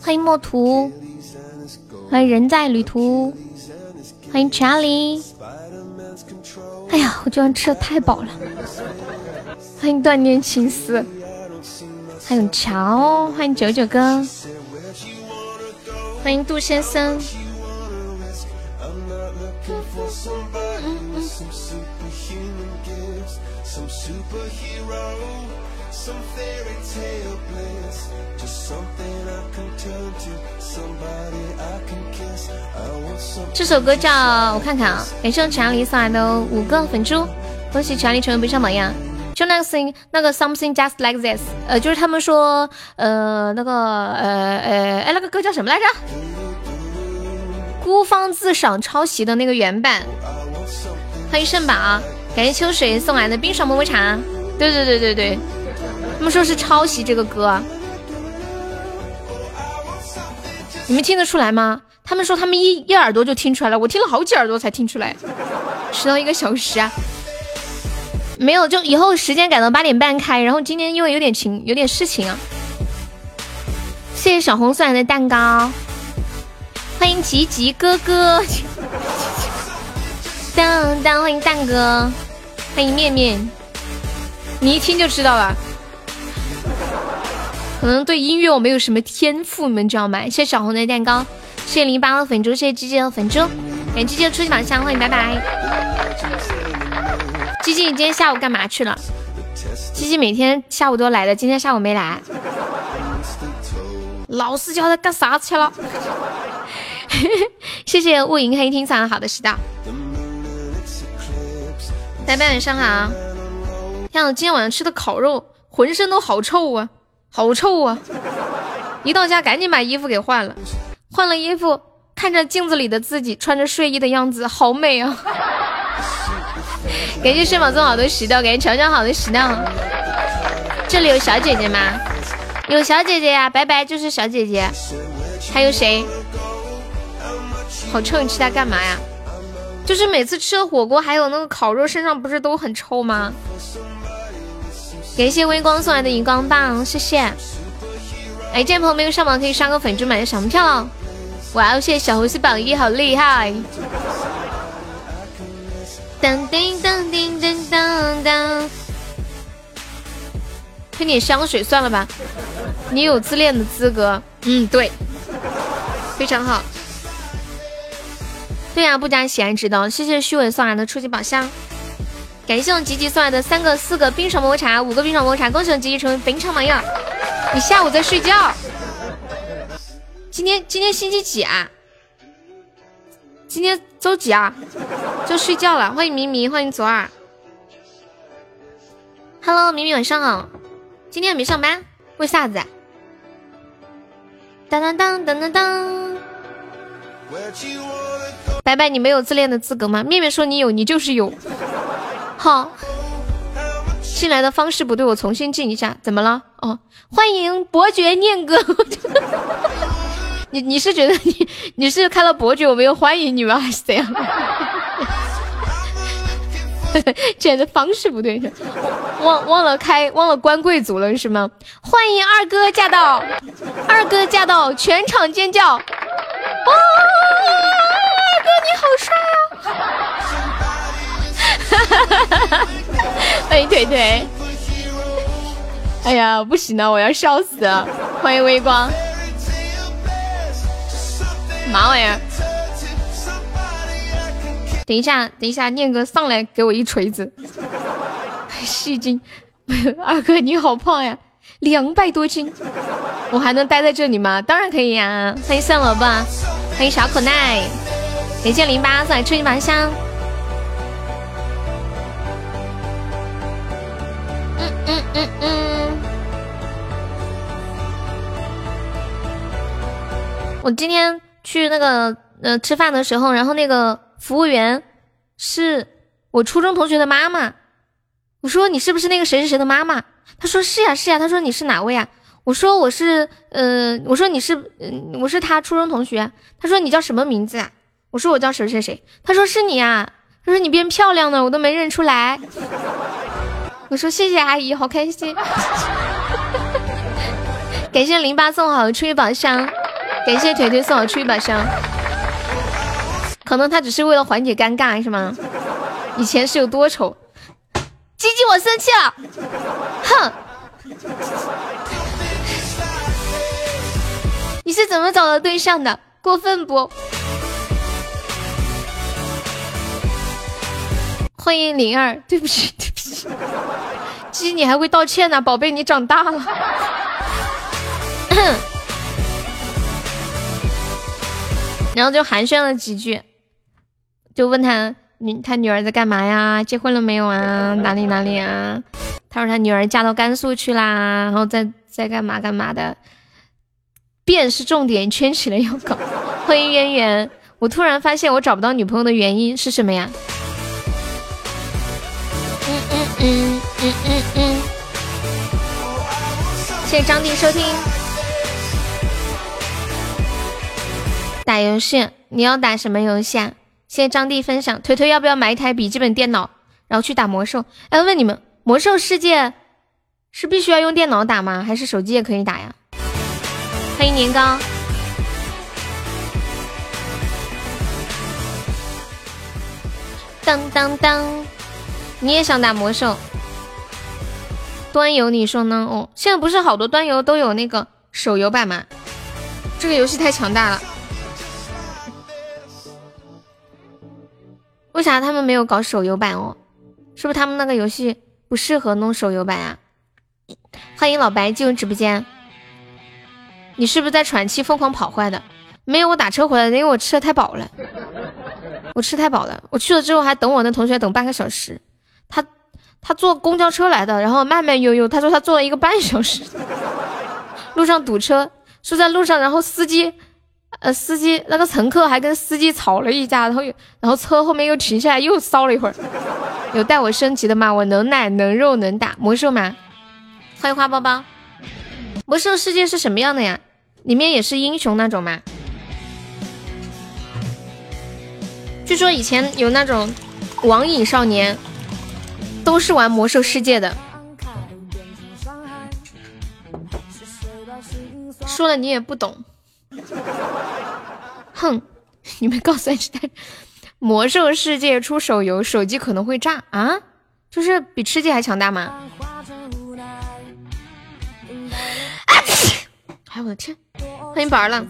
欢迎墨图，欢迎人在旅途，欢迎 Charlie。哎呀，我居然吃的太饱了。欢迎断念情思，还有乔，欢迎九九哥，欢迎杜先生。这首歌叫我看看啊，感谢查理送来的五个粉珠，恭喜查理成为不上榜样。就那个 thing，，那个 something just like this，呃，就是他们说，呃，那个，呃，呃，哎，那个歌叫什么来着？孤芳自赏抄袭的那个原版。欢迎圣宝，感谢秋水送来的冰爽么么茶。对对对对对，他们说是抄袭这个歌，你们听得出来吗？他们说他们一一耳朵就听出来了，我听了好几耳朵才听出来，迟到一个小时啊！没有，就以后时间改到八点半开，然后今天因为有点情有点事情啊。谢谢小红送来的蛋糕，欢迎吉吉哥哥，当当欢迎蛋哥，欢迎面面，你一听就知道了，可能对音乐我没有什么天赋，你们知道吗？谢谢小红的蛋糕。谢谢零八的粉猪，谢谢鸡鸡的粉猪，感谢鸡鸡的初级宝箱，欢迎拜拜。鸡鸡，你今天下午干嘛去了？鸡鸡每天下午都来的，今天下午没来。老师叫他干啥去了？谢谢雾影黑听唱好的知道。拜拜，晚上好。看我今天晚上吃的烤肉，浑身都好臭啊，好臭啊！一到家赶紧把衣服给换了。换了衣服，看着镜子里的自己穿着睡衣的样子，好美啊！感谢睡宝送好多石头，感谢乔乔好的石头。这里有小姐姐吗？有小姐姐呀，拜拜就是小姐姐。还有谁？好臭，你吃它干嘛呀？就是每次吃了火锅还有那个烤肉，身上不是都很臭吗？感谢微光送来的荧光棒，谢谢。哎，见朋友没有上榜可以刷个粉猪买个小门票。哇哦！谢谢小红心榜一，好厉害！当叮当叮当当当，喷点香水算了吧。你有自恋的资格。嗯，对，非常好。对呀，不加喜爱值得。谢谢虚伪送来的初级宝箱，感谢我吉吉送来的三个、四个冰爽抹茶，五个冰爽抹茶。恭喜我吉吉成为本场榜样。你下午在睡觉。今天今天星期几啊？今天周几啊？就睡觉了。欢迎明明，欢迎左耳。Hello，明明晚上好。今天没上班，为啥子？当当当当当当。白白，你没有自恋的资格吗？面面说你有，你就是有。好，进来的方式不对，我重新进一下。怎么了？哦，欢迎伯爵念哥。你你是觉得你你是开了伯爵我没有欢迎你吗？还 是怎样？简直方式不对，忘忘了开忘了关贵族了是吗？欢迎二哥驾到，二哥驾到，全场尖叫！哇，二哥你好帅啊！欢 迎腿腿！哎呀，不行了，我要笑死了！欢迎微光。嘛玩意儿？等一下，等一下，念哥上来给我一锤子，戏精！二哥你好胖呀，两百多斤，我还能待在这里吗？当然可以呀！欢迎三萝卜，欢迎小可奈，感谢零八送来吹一把香。嗯嗯嗯，我今天。去那个呃吃饭的时候，然后那个服务员是我初中同学的妈妈。我说你是不是那个谁谁谁的妈妈？他说是呀是呀。他说你是哪位啊？我说我是呃我说你是我是他初中同学。他说你叫什么名字啊？我说我叫谁谁谁。他说是你啊。他说你变漂亮了，我都没认出来。我说谢谢阿姨，好开心。感谢零八送好初一宝箱，感谢腿腿送好初一宝箱。可能他只是为了缓解尴尬是吗？以前是有多丑？鸡鸡我生气了，哼！你是怎么找到对象的？过分不？欢迎灵儿，对不起对不起，鸡你还会道歉呢，宝贝你长大了。然后就寒暄了几句，就问他女他女儿在干嘛呀？结婚了没有啊？哪里哪里啊？他说他女儿嫁到甘肃去啦，然后在在干嘛干嘛的。便是重点圈起来要搞。欢迎渊源，我突然发现我找不到女朋友的原因是什么呀？嗯嗯嗯嗯。谢谢张弟收听。打游戏，你要打什么游戏啊？谢谢张弟分享。腿腿要不要买一台笔记本电脑，然后去打魔兽？哎，问你们，魔兽世界是必须要用电脑打吗？还是手机也可以打呀？欢迎年糕。当当当，你也想打魔兽？端游你说呢？哦，现在不是好多端游都有那个手游版吗？这个游戏太强大了。为啥他们没有搞手游版哦？是不是他们那个游戏不适合弄手游版啊？欢迎老白进入直播间。你是不是在喘气疯狂跑坏的？没有，我打车回来的，因为我吃的太饱了。我吃太饱了，我去了之后还等我那同学等半个小时。他坐公交车来的，然后慢慢悠悠，他说他坐了一个半小时，路上堵车，说在路上，然后司机呃司机那个乘客还跟司机吵了一架，然后然后车后面又停下来又骚了一会儿。有带我升级的吗？我能奶能肉能打魔兽吗？欢迎花包包。魔兽世界是什么样的呀？里面也是英雄那种吗？据说以前有那种网瘾少年，都是玩魔兽世界的。说了你也不懂。哼，你们告诉一下，魔兽世界出手游，手机可能会炸啊？就是比吃鸡还强大吗？哎，我的天！欢迎宝儿浪，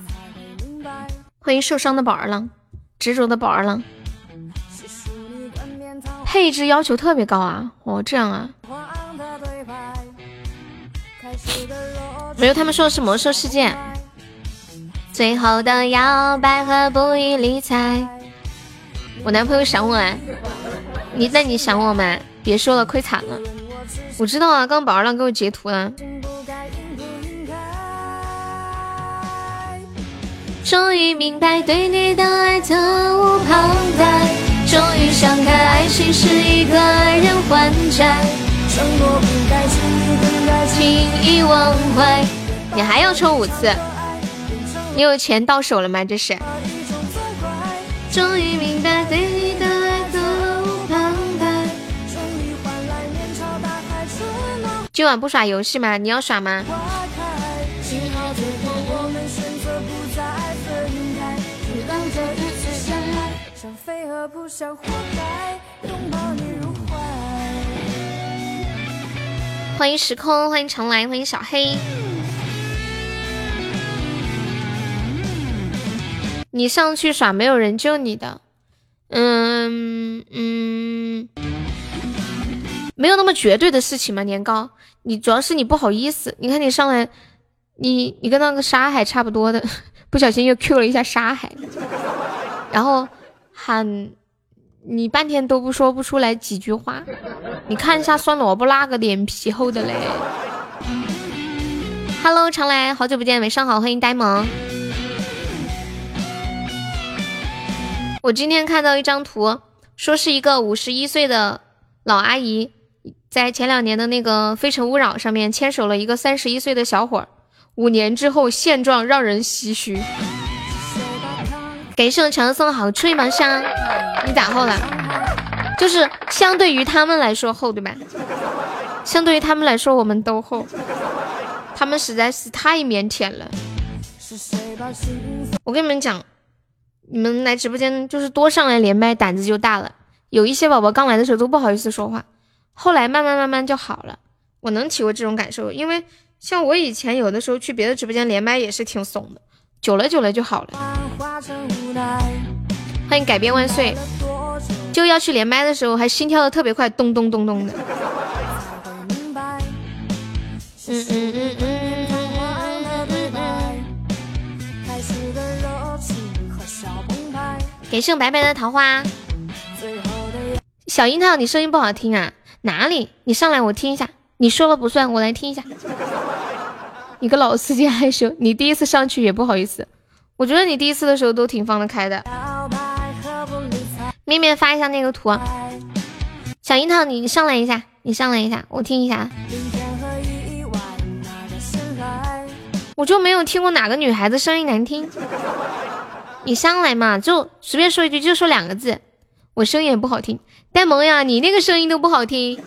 欢迎受伤的宝儿浪，执着的宝儿浪。配置要求特别高啊！哦，这样啊。没有，他们说的是魔兽世界。最后的摇摆和不予理睬。我男朋友想我啊，你那你想我吗？别说了，亏惨了。我知道啊，刚宝儿浪给我截图了。终于明白对你的爱责无旁贷，终于想开爱情是一个人还债，承诺不该轻易更改，轻易忘怀。你还要抽五次？你有钱到手了吗？这是。终于明白对你的爱责无旁贷，今晚不耍游戏吗？你要耍吗？欢迎时空，欢迎常来，欢迎小黑。你上去耍，没有人救你的。嗯嗯，没有那么绝对的事情嘛，年糕。你主要是你不好意思。你看你上来，你你跟那个沙海差不多的，不小心又 Q 了一下沙海，然后喊。你半天都不说不出来几句话，你看一下酸萝卜那个脸皮厚的嘞。Hello，常来，好久不见，晚上好，欢迎呆萌。我今天看到一张图，说是一个五十一岁的老阿姨，在前两年的那个《非诚勿扰》上面牵手了一个三十一岁的小伙儿，五年之后现状让人唏嘘。感谢我强送好吹毛香，你咋厚了？就是相对于他们来说厚，对吧？相对于他们来说，我们都厚。他们实在是太腼腆了。我跟你们讲，你们来直播间就是多上来连麦，胆子就大了。有一些宝宝刚来的时候都不好意思说话，后来慢慢慢慢就好了。我能体会这种感受，因为像我以前有的时候去别的直播间连麦也是挺怂的，久了久了就好了。欢迎改变万岁，就要去连麦的时候还心跳的特别快，咚咚咚咚的。嗯嗯嗯嗯。给盛白白的桃花。小樱桃，你声音不好听啊？哪里？你上来我听一下。你说了不算，我来听一下。你个老司机害羞，你第一次上去也不好意思。我觉得你第一次的时候都挺放得开的。面面发一下那个图啊。小樱桃，你上来一下，你上来一下，我听一下。我就没有听过哪个女孩子声音难听。你上来嘛，就随便说一句，就说两个字。我声音也不好听，呆萌呀，你那个声音都不好听。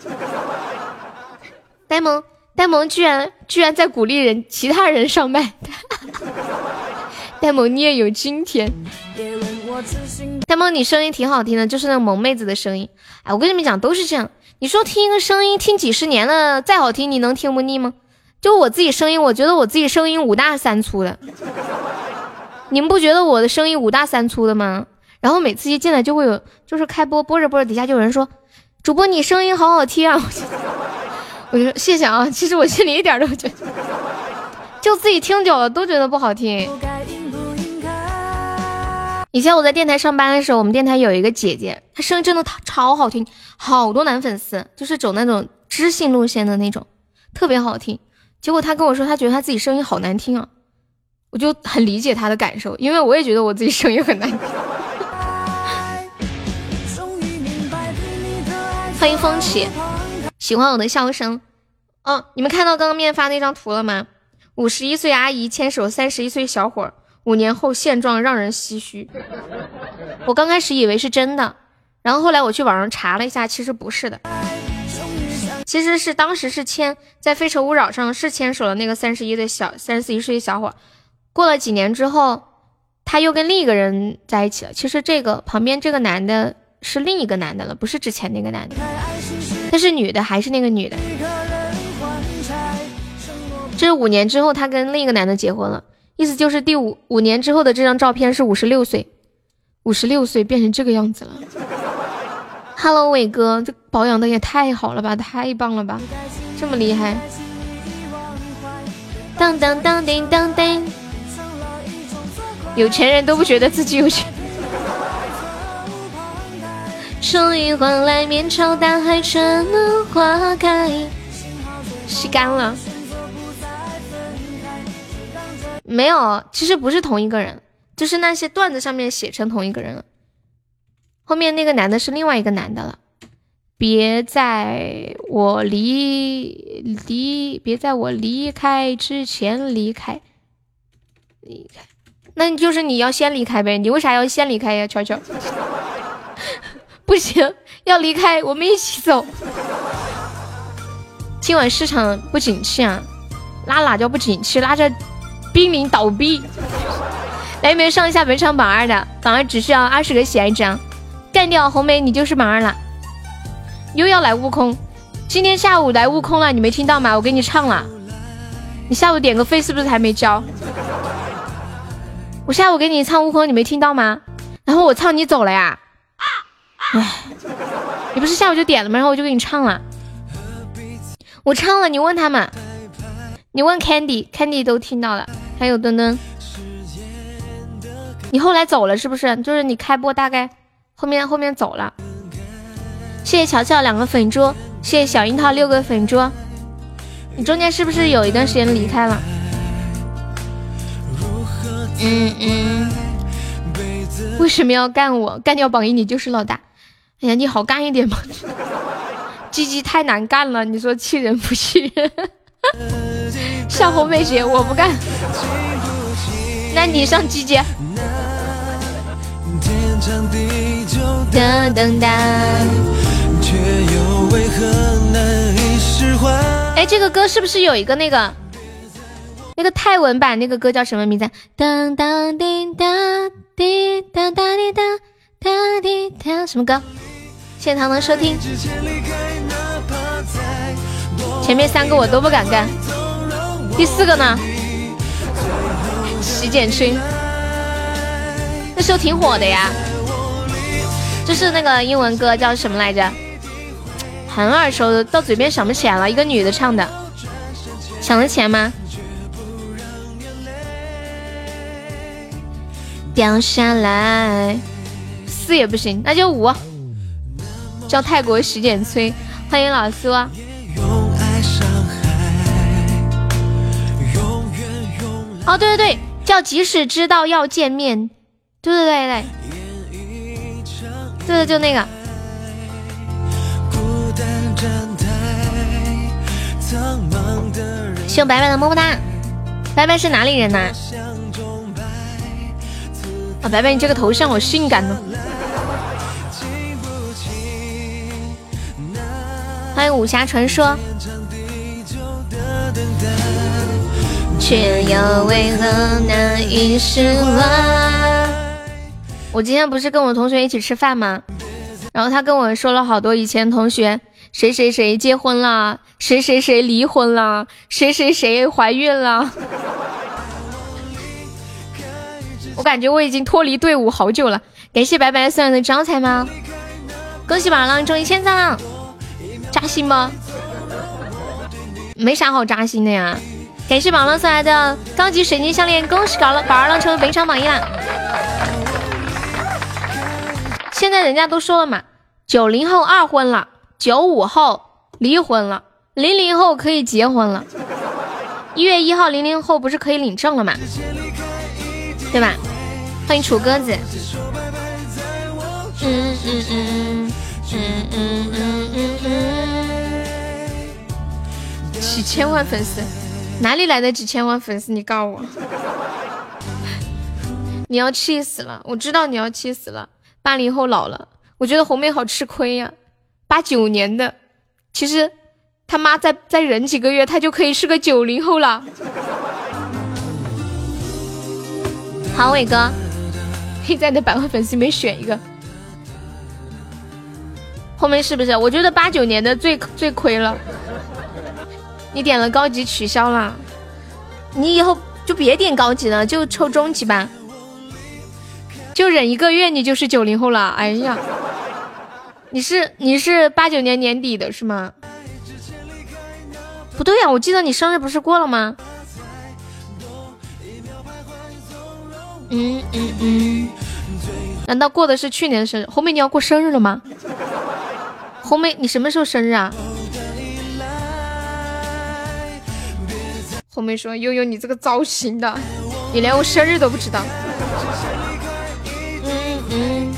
呆萌，呆萌居然居然在鼓励人其他人上麦。呆萌，你也有今天。呆萌，你声音挺好听的，就是那个萌妹子的声音。哎，我跟你们讲，都是这样。你说听一个声音听几十年了，再好听，你能听不腻吗？就我自己声音，我觉得我自己声音五大三粗的。你们不觉得我的声音五大三粗的吗？然后每次一进来就会有，就是开播播着播着，底下就有人说：“主播你声音好好听啊！” 我就说谢谢啊。其实我心里一点都不觉得，就自己听久了都觉得不好听。以前我在电台上班的时候，我们电台有一个姐姐，她声音真的超好听，好多男粉丝，就是走那种知性路线的那种，特别好听。结果她跟我说，她觉得她自己声音好难听啊。我就很理解她的感受，因为我也觉得我自己声音很难听。欢迎风起，喜欢我的笑声。哦，你们看到刚刚面发那张图了吗？五十一岁阿姨牵手三十一岁小伙，五年后现状让人唏嘘。我刚开始以为是真的，然后后来我去网上查了一下，其实不是的，其实是当时是牵在《非诚勿扰》上是牵手了那个三十一的小三十一岁小伙。过了几年之后，他又跟另一个人在一起了。其实这个旁边这个男的是另一个男的了，不是之前那个男的。他是女的，还是那个女的？这是五年之后，他跟另一个男的结婚了。意思就是第五五年之后的这张照片是五十六岁，五十六岁变成这个样子了。Hello，伟哥，这保养的也太好了吧，太棒了吧，这么厉害！当当当叮当叮。有钱人都不觉得自己有钱。终于换来面朝大海，春暖花开。吸干了。没有，其实不是同一个人，就是那些段子上面写成同一个人了。后面那个男的是另外一个男的了。别在我离离，别在我离开之前离开，离开。那你就是你要先离开呗？你为啥要先离开呀，乔乔？不行，要离开，我们一起走。今晚市场不景气啊，拉哪叫不景气？拉着濒临倒闭。来，没有上一下本场榜二的？榜二只需要二十个喜爱值，干掉红梅，你就是榜二了。又要来悟空，今天下午来悟空了，你没听到吗？我给你唱了。你下午点个费是不是还没交？我下午给你唱悟空，你没听到吗？然后我唱你走了呀？唉，你不是下午就点了吗？然后我就给你唱了。我唱了，你问他们，你问 Candy，Candy 都听到了。还有墩墩，你后来走了是不是？就是你开播大概后面后面走了。谢谢乔乔两个粉猪，谢谢小樱桃六个粉猪。你中间是不是有一段时间离开了？嗯嗯，为什么要干我？干掉榜一，你就是老大。哎呀，你好干一点嘛！鸡鸡太难干了，你说气人不气人？上红梅姐，我不干。那你上鸡鸡。哒哒哒。却又为何难以释怀？哎，这个歌是不是有一个那个那个泰文版？那个歌叫什么名字？当当滴答滴答答滴答答滴答，什么歌？谢谢糖糖收听。前面三个我都不敢干，第四个呢？洗剪吹，那时候挺火的呀。就是那个英文歌叫什么来着？很耳熟，到嘴边想不起来了。一个女的唱的，想得起来吗？掉下来，四也不行，那就五。叫泰国洗剪吹，欢迎老苏。哦，对对对，叫即使知道要见面，对对对对，对的就那个。谢白白的么么哒，白白是哪里人呐？啊，白白你这个头像好性感哦！欢迎武侠传说。却又为何难以释怀？我今天不是跟我同学一起吃饭吗？然后他跟我说了好多以前同学，谁谁谁结婚了，谁谁谁离婚了，谁谁谁怀孕了。我感觉我已经脱离队伍好久了。感谢白白送来的招财猫，恭喜宝浪中一千赞了，扎心吗？没啥好扎心的呀。感谢宝浪送来的高级水晶项链，恭喜宝浪宝儿浪成为本场榜一啦！现在人家都说了嘛，九零后二婚了，九五后离婚了，零零后可以结婚了。一月一号，零零后不是可以领证了吗？对吧？欢迎楚鸽子。嗯嗯嗯嗯嗯嗯嗯嗯，几千万粉丝。哪里来的几千万粉丝？你告诉我，你要气死了！我知道你要气死了。八零后老了，我觉得红妹好吃亏呀。八九年的，其实他妈再再忍几个月，他就可以是个九零后了。好，伟哥，黑仔的百万粉丝没选一个，后面是不是？我觉得八九年的最最亏了。你点了高级取消了，你以后就别点高级了，就抽中级吧，就忍一个月，你就是九零后了。哎呀，你是你是八九年年底的是吗？不对呀，我记得你生日不是过了吗？嗯嗯嗯，难道过的是去年的生日？红梅你要过生日了吗？红梅你什么时候生日啊？红梅说：“悠悠，你这个造型的，你连我生日都不知道。”嗯嗯。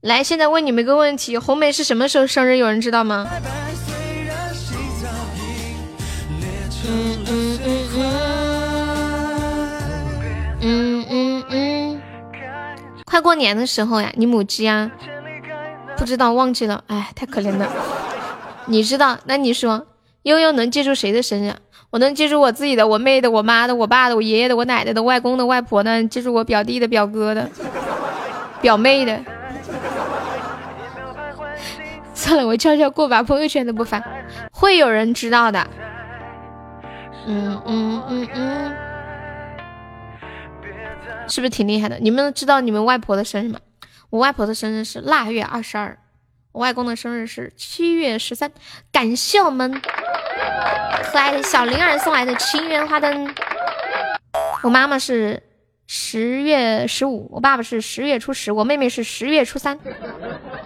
来，现在问你们一个问题：红梅是什么时候生日？有人知道吗？嗯嗯嗯。快过年的时候呀，你母鸡呀？不知道，忘记了。哎，太可怜了。你知道？那你说，悠悠能记住谁的生日？我能记住我自己的、我妹的、我妈的、我爸的、我爷爷的、我奶奶的、外公的、外婆的，记住我表弟的、表哥的、表妹的。算了，我悄悄过吧朋友圈都不发，会有人知道的。嗯嗯嗯嗯，是不是挺厉害的？你们知道你们外婆的生日吗？我外婆的生日是腊月二十二，我外公的生日是七月十三。感谢我们。可爱的小灵儿送来的情缘花灯，我妈妈是十月十五，我爸爸是十月初十，我妹妹是十月初三，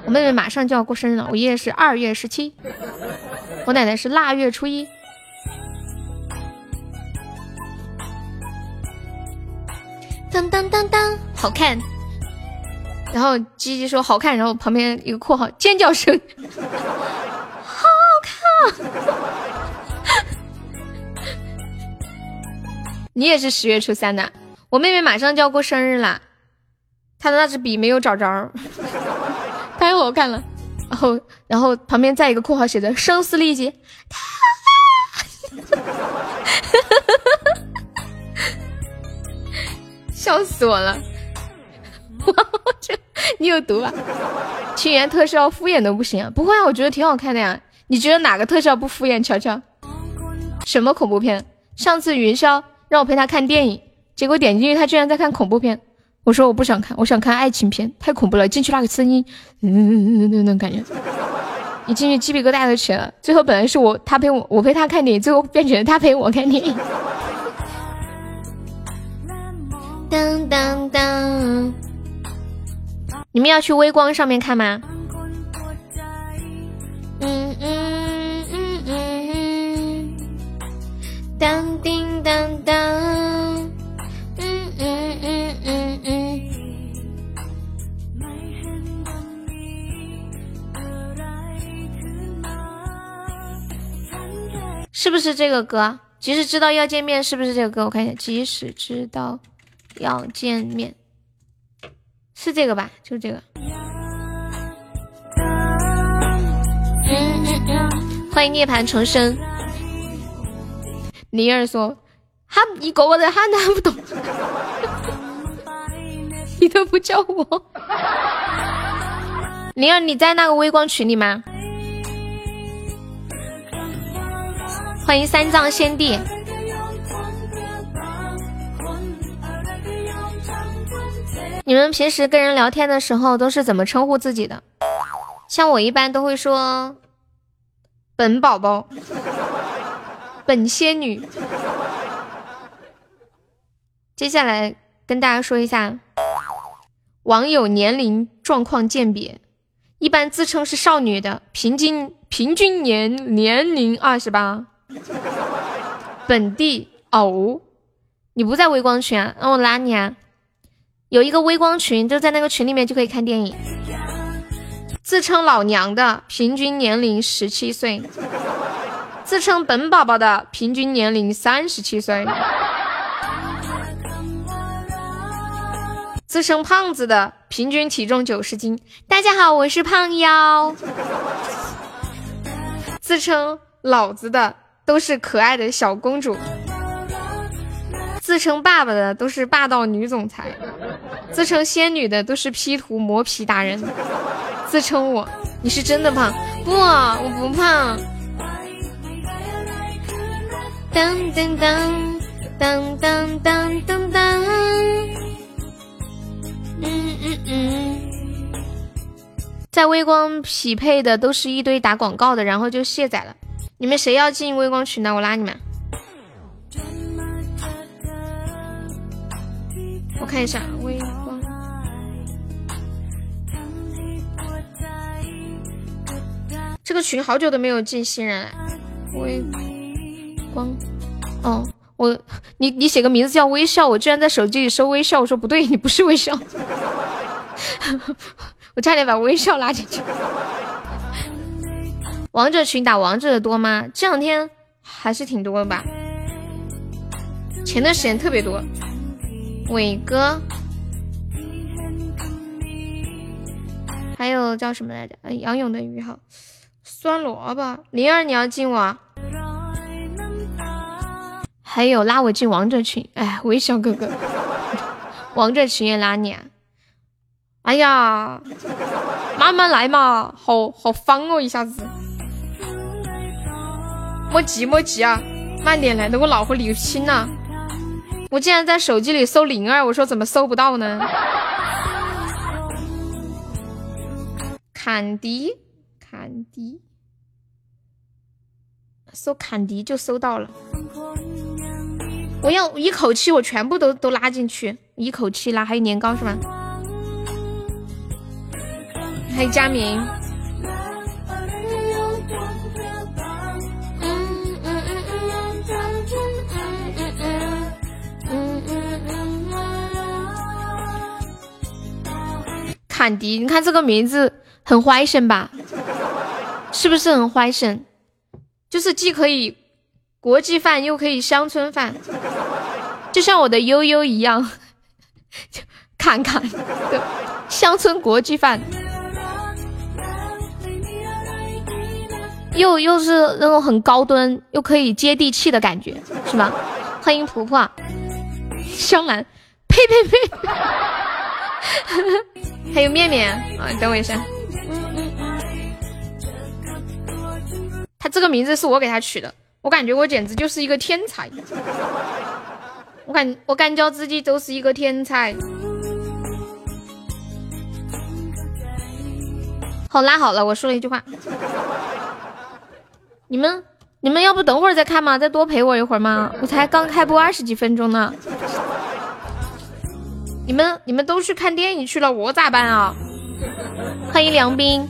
我妹妹马上就要过生日了，我爷爷是二月十七，我奶奶是腊月初一。当当当当，好看。然后鸡鸡说好看，然后旁边一个括号尖叫声，好 好看。你也是十月初三的，我妹妹马上就要过生日了，她的那支笔没有找着，太好看了。然后，然后旁边再一个括号写着“声嘶力竭”，哈哈哈哈哈哈，笑死我了。这你有毒吧？青源特效敷衍都不行啊？不会啊，我觉得挺好看的呀。你觉得哪个特效不敷衍？瞧瞧，什么恐怖片？上次云霄让我陪他看电影，结果点进去他居然在看恐怖片。我说我不想看，我想看爱情片，太恐怖了。进去那个声音，嗯，那种感觉，一进去鸡皮疙瘩都起来了。最后本来是我他陪我，我陪他看电影，最后变成了他陪我看电影。当当当！你们要去微光上面看吗？嗯嗯嗯嗯，当叮当当，嗯嗯嗯嗯嗯。是不是这个歌？即使知道要见面，是不是这个歌？我看一下，即使知道。要见面，是这个吧？就是这个。欢迎涅槃重生。灵儿说：“他一个个人喊都喊不懂，你都不叫我。”灵儿，你在那个微光群里吗？欢迎三藏先帝。你们平时跟人聊天的时候都是怎么称呼自己的？像我一般都会说“本宝宝”“ 本仙女”。接下来跟大家说一下网友年龄状况鉴别，一般自称是少女的，平均平均年年龄二十八。本地哦，你不在微光群啊？让我拉你啊！有一个微光群，就在那个群里面就可以看电影。自称老娘的平均年龄十七岁，自称本宝宝的平均年龄三十七岁，自称胖子的平均体重九十斤。大家好，我是胖妖。自称老子的都是可爱的小公主。自称爸爸的都是霸道女总裁，自称仙女的都是 P 图磨皮达人，自称我，你是真的胖？不，我不胖。当当当当当当当当，嗯嗯嗯，在微光匹配的都是一堆打广告的，然后就卸载了。你们谁要进微光群呢？我拉你们。我看一下微光，这个群好久都没有进新人了。微光，哦，我你你写个名字叫微笑，我居然在手机里搜微笑，我说不对，你不是微笑，我差点把微笑拉进去。王者群打王者的多吗？这两天还是挺多的吧，前段时间特别多。伟哥，还有叫什么来着？杨勇的鱼哈，酸萝卜。灵儿，你要进我？还有拉我进王者群。哎，微笑哥哥，王者群也拉你啊？哎呀，慢慢来嘛，好好方哦，一下子。莫急莫急啊，慢点来，等我老和你拼了。我竟然在手机里搜灵儿，我说怎么搜不到呢？坎迪，坎迪，搜坎迪就搜到了。我要一口气，我全部都都拉进去，一口气拉。还有年糕是吗？还有佳明。坎迪，你看这个名字很怀神吧？是不是很怀神？就是既可以国际范，又可以乡村范，就像我的悠悠一样，看看的乡村国际范，又又是那种很高端，又可以接地气的感觉，是吧？欢迎婆婆，香兰，呸呸呸！还有面面啊，等我一下。他这个名字是我给他取的，我感觉我简直就是一个天才。我感我感觉自己就是一个天才。好拉好了，我说了一句话。你们你们要不等会儿再看吗？再多陪我一会儿吗？我才刚开播二十几分钟呢。你们你们都去看电影去了，我咋办啊？欢迎梁斌，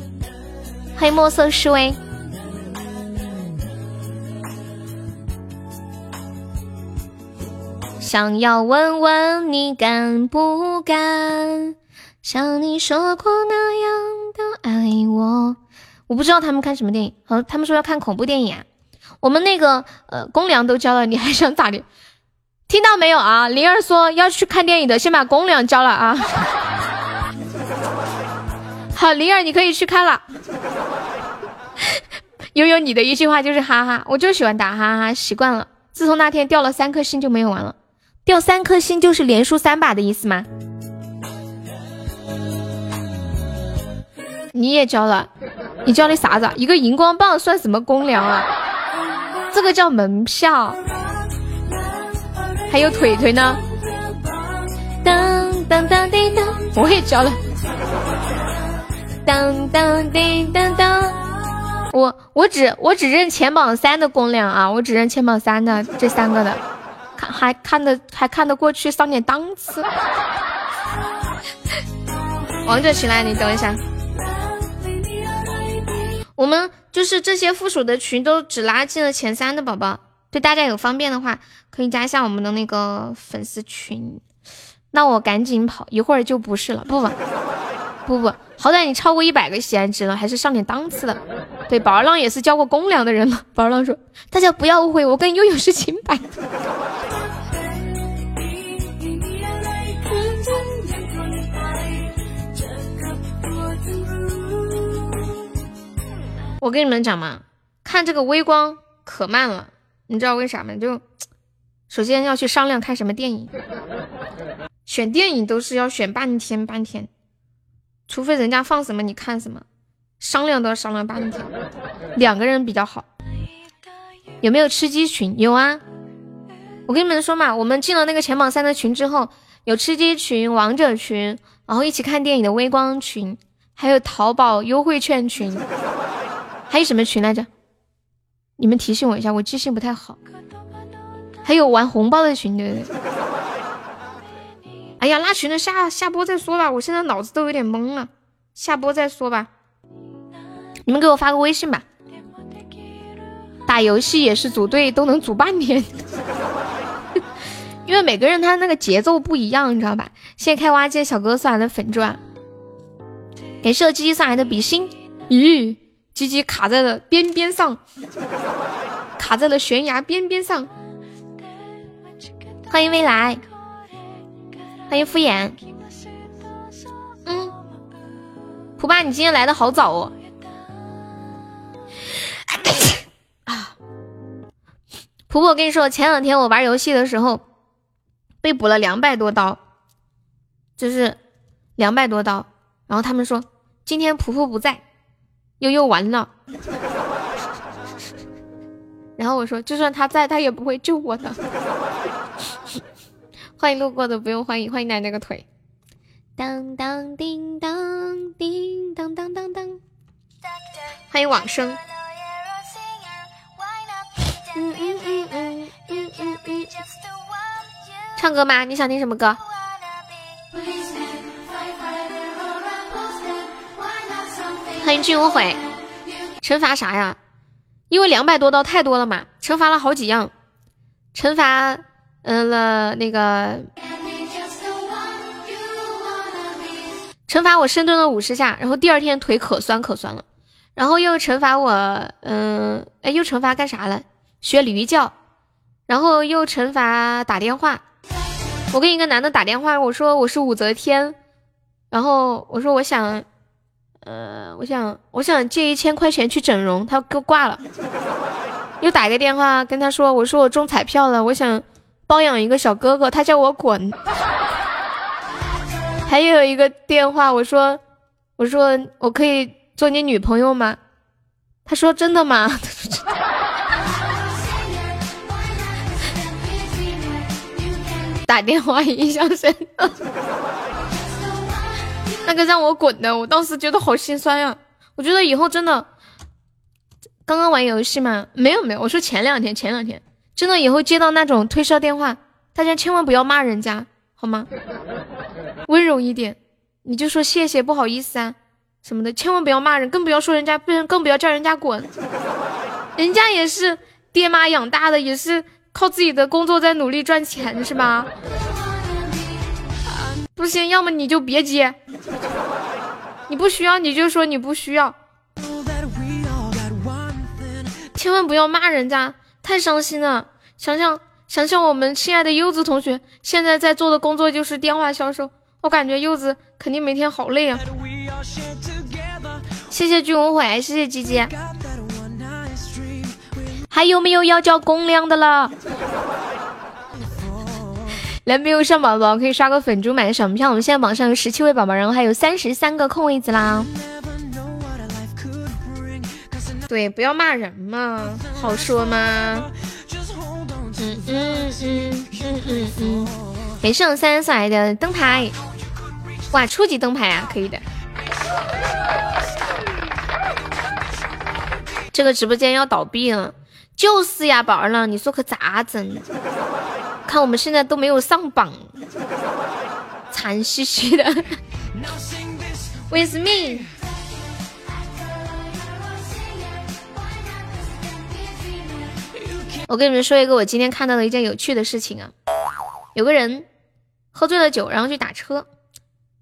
欢迎墨色诗薇。想要问问你敢不敢像你说过那样的爱我？我不知道他们看什么电影，好，他们说要看恐怖电影啊。我们那个呃公粮都交了，你还想咋的？听到没有啊？灵儿说要去看电影的，先把公粮交了啊。好，灵儿你可以去看了。悠悠你的一句话就是哈哈，我就喜欢打哈哈，习惯了。自从那天掉了三颗星就没有玩了。掉三颗星就是连输三把的意思吗？你也交了，你交的啥子？一个荧光棒算什么公粮啊？这个叫门票。还有腿腿呢？当当当叮当，我也交了。当当叮当当，我我只我只认前榜三的公粮啊，我只认前榜三的这三个的。看还看得还看得过去，上点档次。王者起来，你等一下。我们就是这些附属的群都只拉进了前三的宝宝，对大家有方便的话，可以加一下我们的那个粉丝群。那我赶紧跑，一会儿就不是了。不不 不不，好歹你超过一百个喜爱值了，还是上点档次的。对，宝儿浪也是交过公粮的人了。宝儿浪说：“大家不要误会，我跟悠悠是清白。”我跟你们讲嘛，看这个微光可慢了，你知道为啥吗？就首先要去商量看什么电影，选电影都是要选半天半天，除非人家放什么你看什么，商量都要商量半天，两个人比较好。有没有吃鸡群？有啊，我跟你们说嘛，我们进了那个前榜三的群之后，有吃鸡群、王者群，然后一起看电影的微光群，还有淘宝优惠券群。还有什么群来着？你们提醒我一下，我记性不太好。还有玩红包的群，对不对？哎呀，拉群的下下播再说吧，我现在脑子都有点懵了，下播再说吧。你们给我发个微信吧。打游戏也是组队都能组半天，因为每个人他那个节奏不一样，你知道吧？谢谢开挖机小哥送来的粉钻，感谢鸡鸡送来的比心，咦？鸡鸡卡在了边边上，卡在了悬崖边边上。欢迎未来，欢迎敷衍。嗯，普爸，你今天来的好早哦。啊，普普，我跟你说，前两天我玩游戏的时候被补了两百多刀，就是两百多刀。然后他们说今天普普不在。悠悠完了，然后我说，就算他在，他也不会救我的。欢迎路过的不用欢迎，欢迎奶奶个腿。当当叮当叮当当当当，欢迎往生。嗯嗯嗯嗯嗯嗯嗯，唱歌吗？你想听什么歌？欢迎君无悔，惩罚啥呀？因为两百多刀太多了嘛，惩罚了好几样，惩罚嗯了那个，惩罚我深蹲了五十下，然后第二天腿可酸可酸了，然后又惩罚我嗯哎又惩罚干啥了？学驴叫，然后又惩罚打电话，我跟一个男的打电话，我说我是武则天，然后我说我想。呃，我想我想借一千块钱去整容，他给我挂了。又打个电话跟他说，我说我中彩票了，我想包养一个小哥哥，他叫我滚。还有一个电话，我说我说我可以做你女朋友吗？他说真的吗？打电话印象深，那个让我滚的，我当时觉得好心酸呀。我觉得以后真的，刚刚玩游戏嘛，没有没有，我说前两天前两天，真的以后接到那种推销电话，大家千万不要骂人家，好吗？温柔一点，你就说谢谢，不好意思啊什么的，千万不要骂人，更不要说人家，更更不要叫人家滚，人家也是爹妈养大的，也是。靠自己的工作在努力赚钱是吧？不行，要么你就别接，你不需要你就说你不需要，千万不要骂人家，太伤心了。想想想想，我们亲爱的柚子同学现在在做的工作就是电话销售，我感觉柚子肯定每天好累啊。谢谢居无悔，谢谢鸡鸡。还有没有要交公粮的了？来，没有上榜的宝宝可以刷个粉猪买个小门票。我们现在榜上有十七位宝宝，然后还有三十三个空位子啦。对，不要骂人嘛，好说吗？嗯嗯嗯嗯嗯嗯。没上三送来的灯牌，哇，初级灯牌啊，可以的。这个直播间要倒闭了。就是呀，宝儿呢？你说可咋整？看我们现在都没有上榜，惨兮兮的。With me。我跟你们说一个我今天看到的一件有趣的事情啊，有个人喝醉了酒，然后去打车，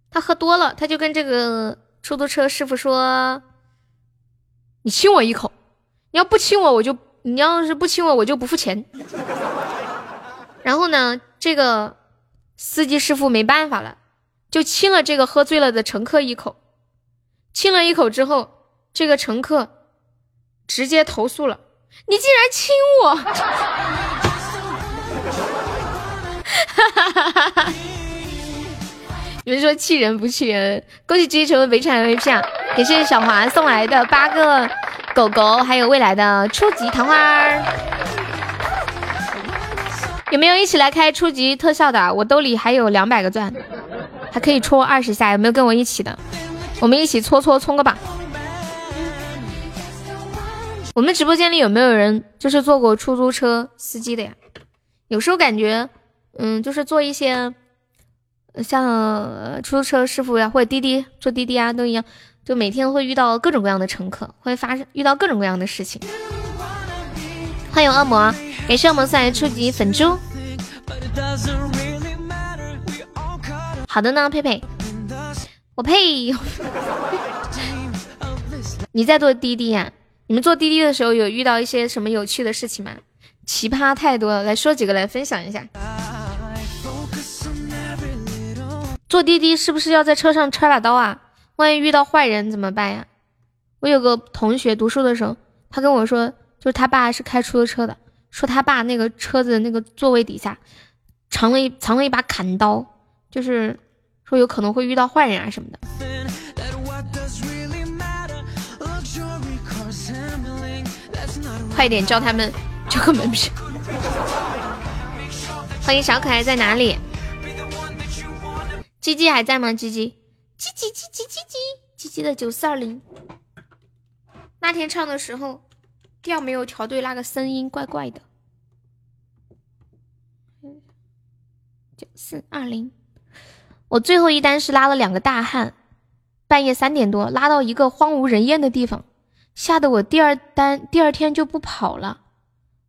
他喝多了，他就跟这个出租车师傅说：“你亲我一口，你要不亲我，我就。”你要是不亲我，我就不付钱。然后呢，这个司机师傅没办法了，就亲了这个喝醉了的乘客一口。亲了一口之后，这个乘客直接投诉了：“你竟然亲我！”哈哈哈哈哈！你们说气人不气人？恭喜机成为围场 MVP 啊！感谢小华送来的八个。狗狗，还有未来的初级糖花，有没有一起来开初级特效的？我兜里还有两百个钻，还可以戳二十下，有没有跟我一起的？我们一起搓搓冲个榜。我们直播间里有没有人就是做过出租车司机的呀？有时候感觉，嗯，就是做一些像出租车师傅呀，或者滴滴做滴滴啊，都一样。就每天会遇到各种各样的乘客，会发生遇到各种各样的事情。欢迎恶魔，感谢我们送来初级粉猪。好的呢，佩佩，我呸！你在坐滴滴呀？你们坐滴滴的时候有遇到一些什么有趣的事情吗？奇葩太多了，来说几个来分享一下。坐滴滴是不是要在车上揣把刀啊？万一遇到坏人怎么办呀？我有个同学读书的时候，他跟我说，就是他爸是开出租车的，说他爸那个车子那个座位底下藏了一藏了一把砍刀，就是说有可能会遇到坏人啊什么的。快点叫他们交个门票。欢迎小可爱在哪里？鸡鸡还在吗？鸡鸡。鸡鸡鸡鸡鸡鸡的九四二零，那天唱的时候调没有调对，那个声音怪怪的。九四二零，我最后一单是拉了两个大汉，半夜三点多拉到一个荒无人烟的地方，吓得我第二单第二天就不跑了。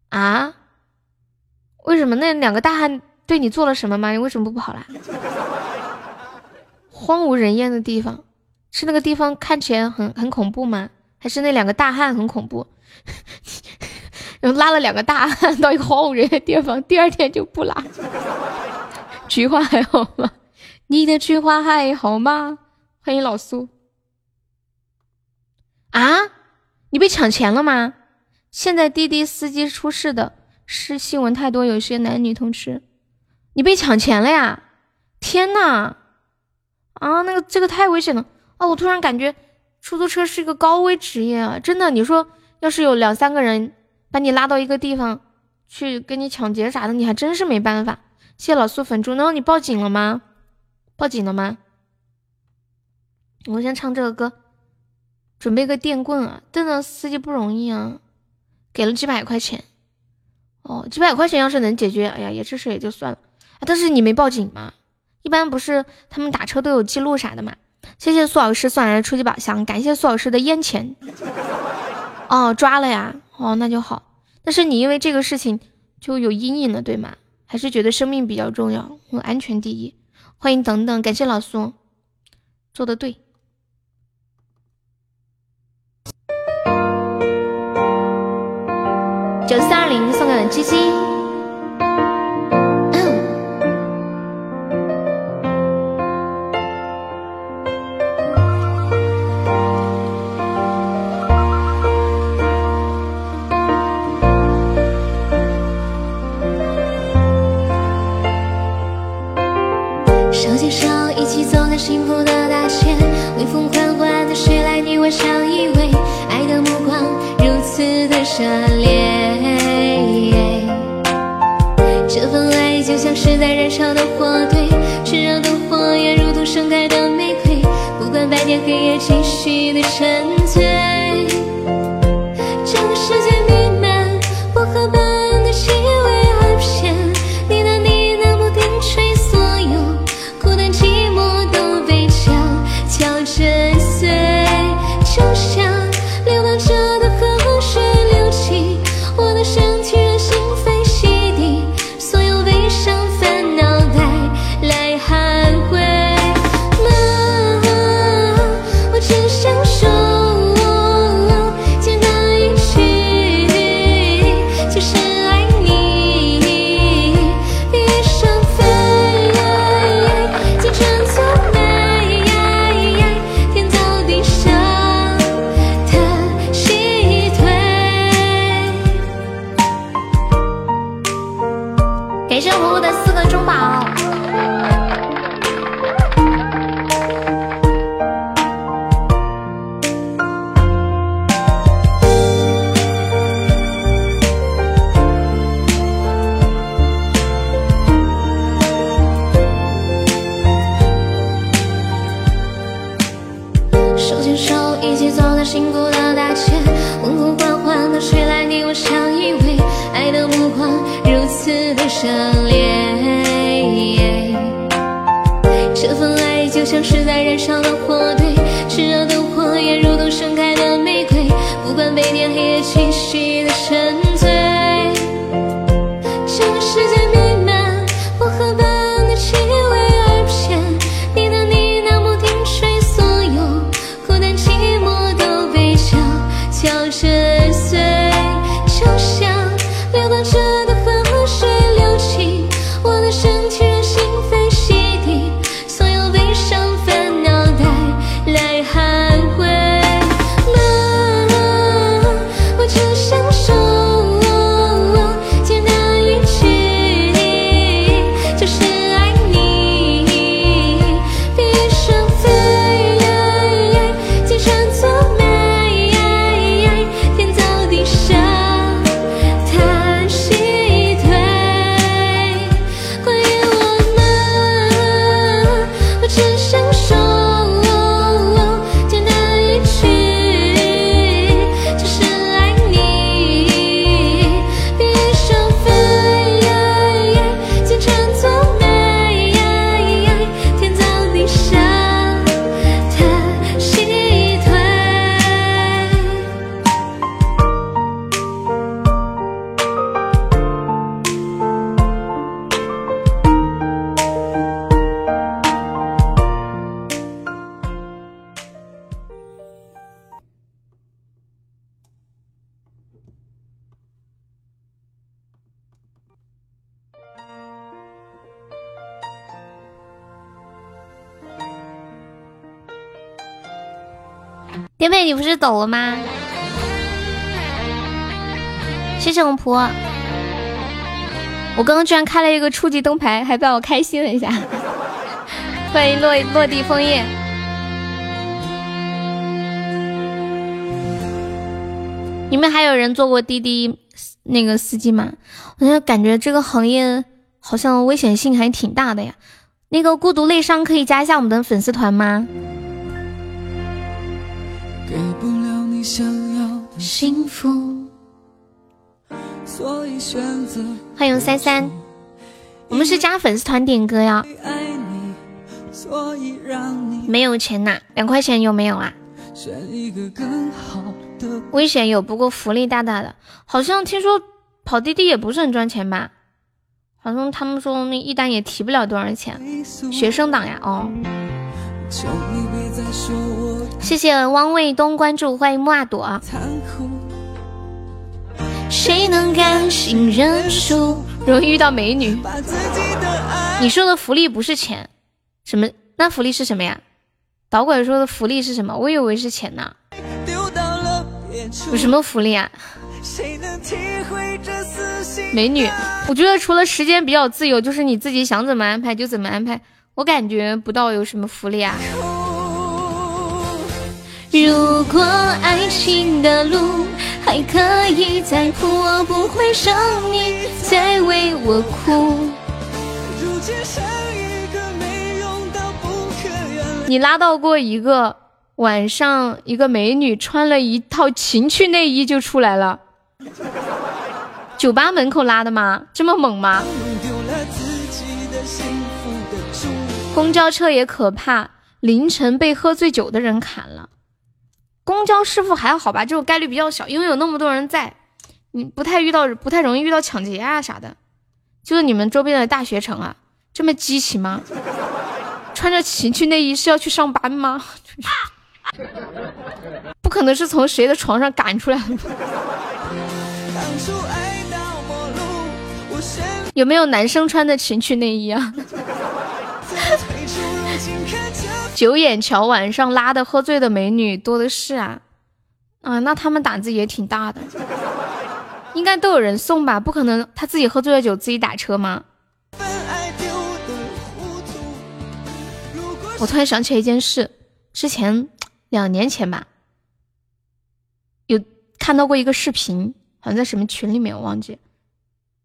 啊？为什么那两个大汉对你做了什么吗？你为什么不跑了？荒无人烟的地方，是那个地方看起来很很恐怖吗？还是那两个大汉很恐怖？然后拉了两个大汉到一个荒无人烟的地方，第二天就不拉。菊花还好吗？你的菊花还好吗？欢迎老苏。啊，你被抢钱了吗？现在滴滴司机出事的是新闻太多，有些男女通吃。你被抢钱了呀？天呐！啊，那个这个太危险了啊！我突然感觉出租车是一个高危职业啊！真的，你说要是有两三个人把你拉到一个地方去跟你抢劫啥的，你还真是没办法。谢老苏粉猪，那你报警了吗？报警了吗？我先唱这个歌，准备个电棍啊！真的司机不容易啊，给了几百块钱。哦，几百块钱要是能解决，哎呀，也这事也就算了。但是你没报警吗？一般不是他们打车都有记录啥的嘛？谢谢苏老师送来的初级宝箱，感谢苏老师的烟钱。哦，抓了呀！哦，那就好。但是你因为这个事情就有阴影了，对吗？还是觉得生命比较重要，安全第一。欢迎等等，感谢老苏，做的对。最近手牵手一起走在幸福的大街，微风缓缓的吹来，你我相依偎，爱的目光如此的热烈。在燃烧的火堆，炽热的火焰如同盛开的玫瑰，不管白天黑夜，继续的沉醉。天妹，你不是走了吗？谢谢红婆，我刚刚居然开了一个初级灯牌，还帮我开心了一下。欢迎落落地枫叶。你们还有人做过滴滴那个司机吗？我就感觉这个行业好像危险性还挺大的呀。那个孤独泪伤可以加一下我们的粉丝团吗？你想要的幸福，所以选择。欢迎三三，我们是加粉丝团点歌呀。没有钱呐，两块钱有没有啊？危险有，不过福利大大的。好像听说跑滴滴也不是很赚钱吧？好像他们说那一单也提不了多少钱。学生党呀，哦。谢谢汪卫东关注，欢迎木阿朵。谁能甘心认输？容易遇到美女。你说的福利不是钱，什么？那福利是什么呀？导管说的福利是什么？我以为是钱呢。有什么福利啊？美女，我觉得除了时间比较自由，就是你自己想怎么安排就怎么安排。我感觉不到有什么福利啊。如果爱情的路还可以再铺，我不会让你再为我哭。你拉到过一个晚上，一个美女穿了一套情趣内衣就出来了，酒吧门口拉的吗？这么猛吗？公交车也可怕，凌晨被喝醉酒的人砍了。公交师傅还好吧，这种概率比较小，因为有那么多人在，你不太遇到，不太容易遇到抢劫啊啥的。就是你们周边的大学城啊，这么激情吗？穿着情趣内衣是要去上班吗？不可能是从谁的床上赶出来的。有没有男生穿的情趣内衣啊？九眼桥晚上拉的喝醉的美女多的是啊，啊，那他们胆子也挺大的，应该都有人送吧？不可能他自己喝醉了酒自己打车吗？我突然想起来一件事，之前两年前吧，有看到过一个视频，好像在什么群里面我忘记，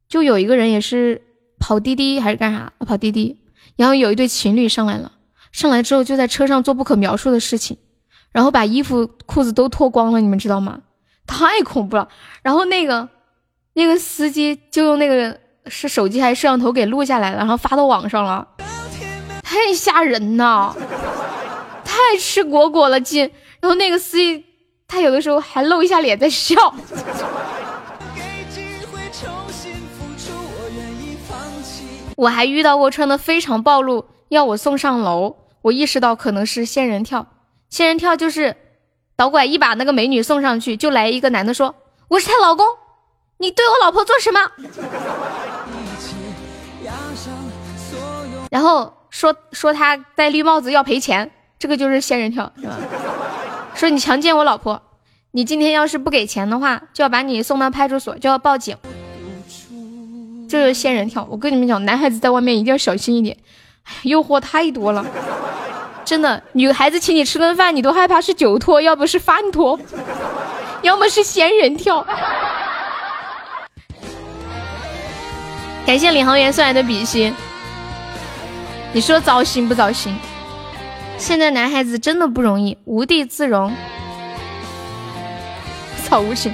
就有一个人也是跑滴滴还是干啥，跑滴滴，然后有一对情侣上来了，上来之后就在车上做不可描述的事情，然后把衣服裤子都脱光了，你们知道吗？太恐怖了。然后那个那个司机就用那个是手机还是摄像头给录下来了，然后发到网上了。太吓人了，太吃果果了劲。然后那个司机，他有的时候还露一下脸在笑。我还遇到过穿的非常暴露，要我送上楼。我意识到可能是仙人跳。仙人跳就是导拐一把那个美女送上去，就来一个男的说：“我是她老公，你对我老婆做什么？” 然后。说说他戴绿帽子要赔钱，这个就是仙人跳，是吧？说你强奸我老婆，你今天要是不给钱的话，就要把你送到派出所，就要报警。这是仙人跳，我跟你们讲，男孩子在外面一定要小心一点，诱惑太多了，真的。女孩子请你吃顿饭，你都害怕是酒托，要不是饭托，要么是仙人跳。感谢领航员送来的比心。你说糟心不糟心？现在男孩子真的不容易，无地自容。操无情，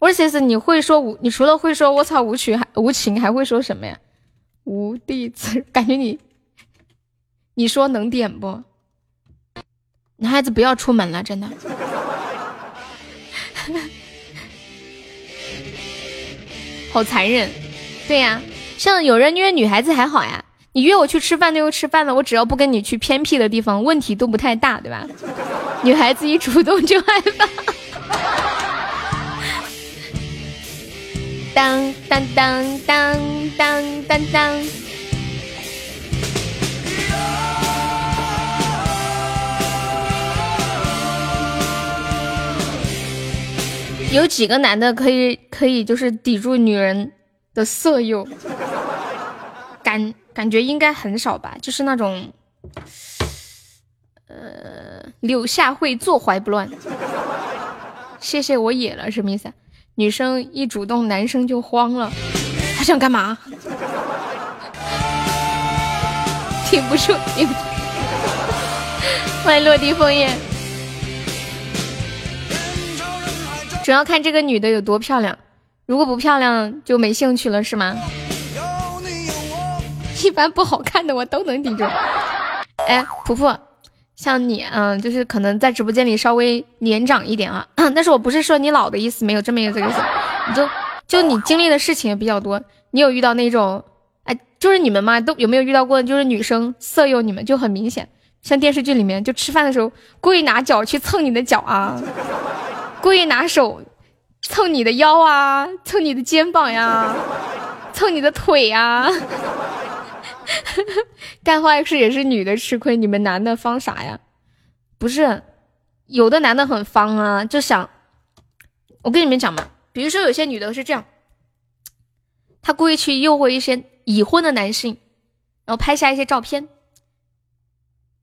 我说思，你会说无？你除了会说我操无情，还无情还会说什么呀？无地自，感觉你，你说能点不？男孩子不要出门了，真的。好残忍，对呀，像有人约女孩子还好呀。你约我去吃饭，那就吃饭了。我只要不跟你去偏僻的地方，问题都不太大，对吧？女孩子一主动就害怕。当当当当当当当。有几个男的可以可以就是抵住女人的色诱？感。感觉应该很少吧，就是那种呃，柳下惠坐怀不乱。谢谢我野了什么意思啊？女生一主动，男生就慌了。他想干嘛？挺不住，挺不住。欢迎落地枫叶。主要看这个女的有多漂亮，如果不漂亮就没兴趣了，是吗？一般不好看的我都能顶住。哎，婆婆，像你，嗯，就是可能在直播间里稍微年长一点啊，但是我不是说你老的意思，没有这么一个意思。你就就你经历的事情也比较多，你有遇到那种，哎，就是你们嘛，都有没有遇到过？就是女生色诱你们，就很明显，像电视剧里面，就吃饭的时候故意拿脚去蹭你的脚啊，故意拿手蹭你的腰啊，蹭你的肩膀呀，蹭你的腿呀。干坏事也是女的吃亏，你们男的方啥呀？不是，有的男的很方啊，就想，我跟你们讲嘛，比如说有些女的是这样，她故意去诱惑一些已婚的男性，然后拍下一些照片，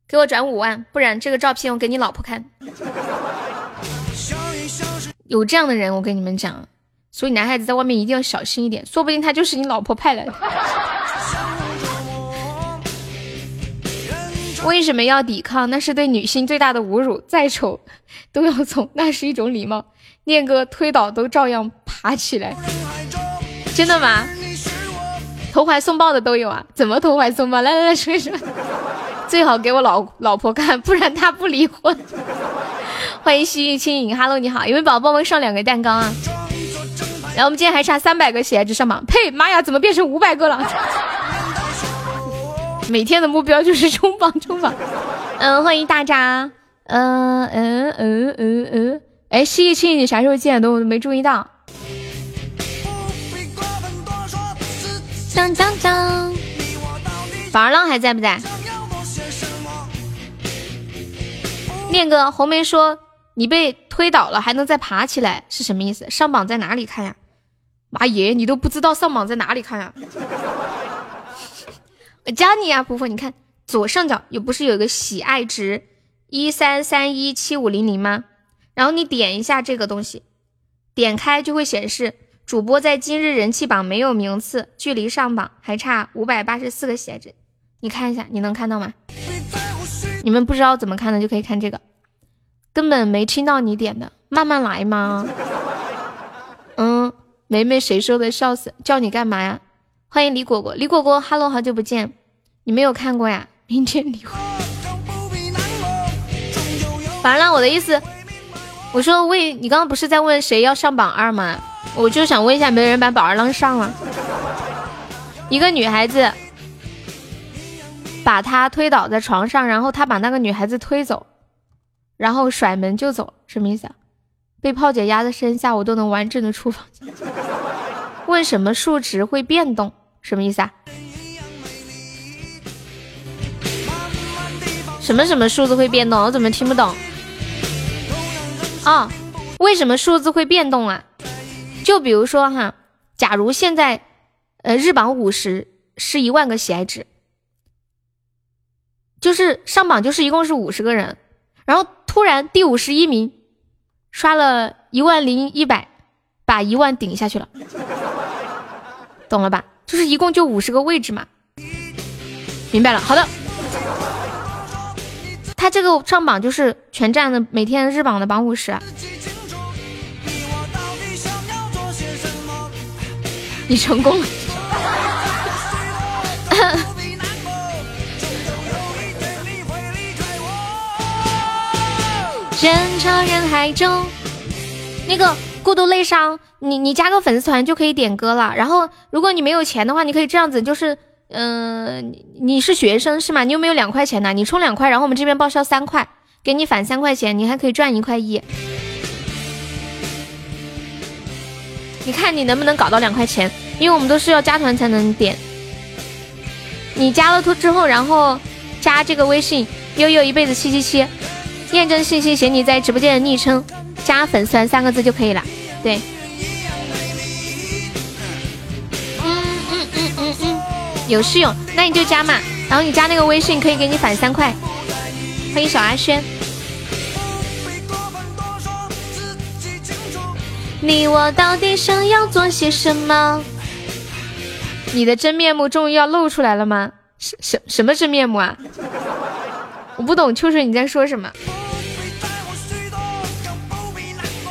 给我转五万，不然这个照片我给你老婆看。有这样的人，我跟你们讲，所以男孩子在外面一定要小心一点，说不定他就是你老婆派来的。为什么要抵抗？那是对女性最大的侮辱。再丑都要从，那是一种礼貌。念哥推倒都照样爬起来，真的吗？投怀送抱的都有啊？怎么投怀送抱？来来来说一说。最好给我老老婆看，不然她不离婚。欢迎西域轻影，Hello，你好，有没有宝宝帮忙上两个蛋糕啊？然后我们今天还差三百个喜爱值上榜。呸，妈呀，怎么变成五百个了？每天的目标就是冲榜冲榜，嗯，欢迎大家，嗯嗯嗯嗯嗯，哎，西域青你啥时候进的？都没注意到。当当当，宝儿浪还在不在？念哥，红梅说你被推倒了还能再爬起来是什么意思？上榜在哪里看呀？妈耶，你都不知道上榜在哪里看呀？我教你啊，婆婆，你看左上角有不是有一个喜爱值一三三一七五零零吗？然后你点一下这个东西，点开就会显示主播在今日人气榜没有名次，距离上榜还差五百八十四个喜爱值。你看一下，你能看到吗？你们不知道怎么看的就可以看这个，根本没听到你点的，慢慢来嘛。嗯，梅梅谁说的？笑死，叫你干嘛呀？欢迎李果果，李果果，Hello，好久不见，你没有看过呀？明天离婚。完了，我的意思，我说为你刚刚不是在问谁要上榜二吗？我就想问一下，没人把宝儿浪上了。一个女孩子把他推倒在床上，然后他把那个女孩子推走，然后甩门就走，什么意思啊？被炮姐压在身下，我都能完整的出房间。问什么数值会变动？什么意思啊？什么什么数字会变动？我怎么听不懂？啊，为什么数字会变动啊？就比如说哈，假如现在呃日榜五十是一万个喜爱值，就是上榜就是一共是五十个人，然后突然第五十一名刷了一万零一百，把一万顶下去了。懂了吧？就是一共就五十个位置嘛，明白了。好的，他这个上榜就是全站的每天日榜的榜五十。你成功了。人潮人海中，那个。孤独泪伤，你你加个粉丝团就可以点歌了。然后，如果你没有钱的话，你可以这样子，就是，嗯，你是学生是吗？你有没有两块钱呢？你充两块，然后我们这边报销三块，给你返三块钱，你还可以赚一块一。你看你能不能搞到两块钱？因为我们都是要加团才能点。你加了图之后，然后加这个微信悠悠一辈子七七七，验证信息写你在直播间的昵称。加粉丝团三个字就可以了，对。有是有，那你就加嘛。然后你加那个微信可以给你返三块。欢迎小阿轩。你我到底想要做些什么？你的真面目终于要露出来了吗？什什什么真面目啊？我不懂秋水你在说什么。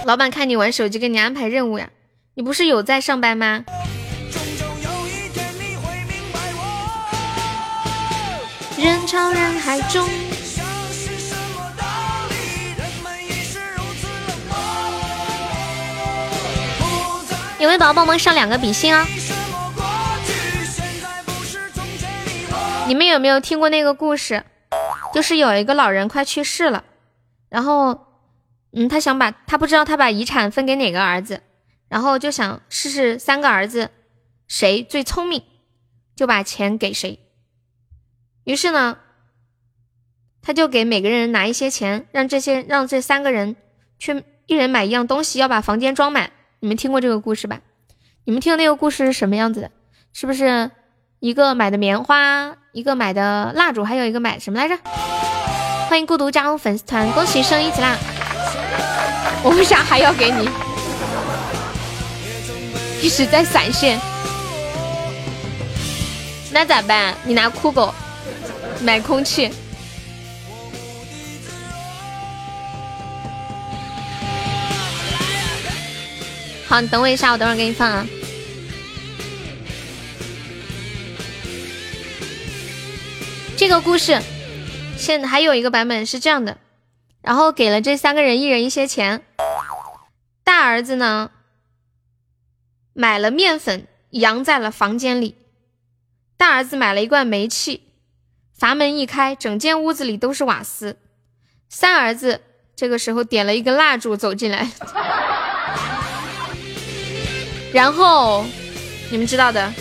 老板看你玩手机，给你安排任务呀？你不是有在上班吗？人潮人海中。有没有宝宝帮忙上两个比心啊？你们有没有听过那个故事？就是有一个老人快去世了，然后，嗯，他想把他不知道他把遗产分给哪个儿子，然后就想试试三个儿子谁最聪明，就把钱给谁。于是呢，他就给每个人拿一些钱，让这些让这三个人去一人买一样东西，要把房间装满。你们听过这个故事吧？你们听的那个故事是什么样子的？是不是？一个买的棉花，一个买的蜡烛，还有一个买什么来着？欢迎孤独加入粉丝团，恭喜升一级啦！我为啥还要给你？一直在闪现，那咋办？你拿酷狗买空气。好，你等我一下，我等会儿给你放啊。这个故事现还有一个版本是这样的，然后给了这三个人一人一些钱。大儿子呢买了面粉，扬在了房间里。大儿子买了一罐煤气，阀门一开，整间屋子里都是瓦斯。三儿子这个时候点了一根蜡烛走进来，然后你们知道的，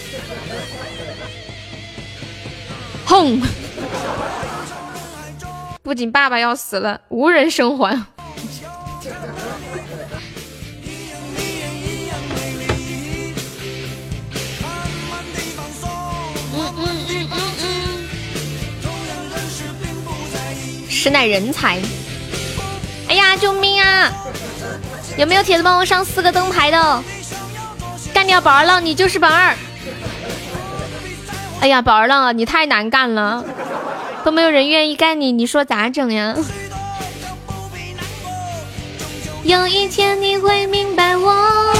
轰！不仅爸爸要死了，无人生还。实乃人才！哎呀，救命啊！有没有铁子帮我上四个灯牌的？干掉宝儿浪，你就是宝儿。哎呀，宝儿浪，你太难干了。都没有人愿意干你，你说咋整呀？有一天你会明白我，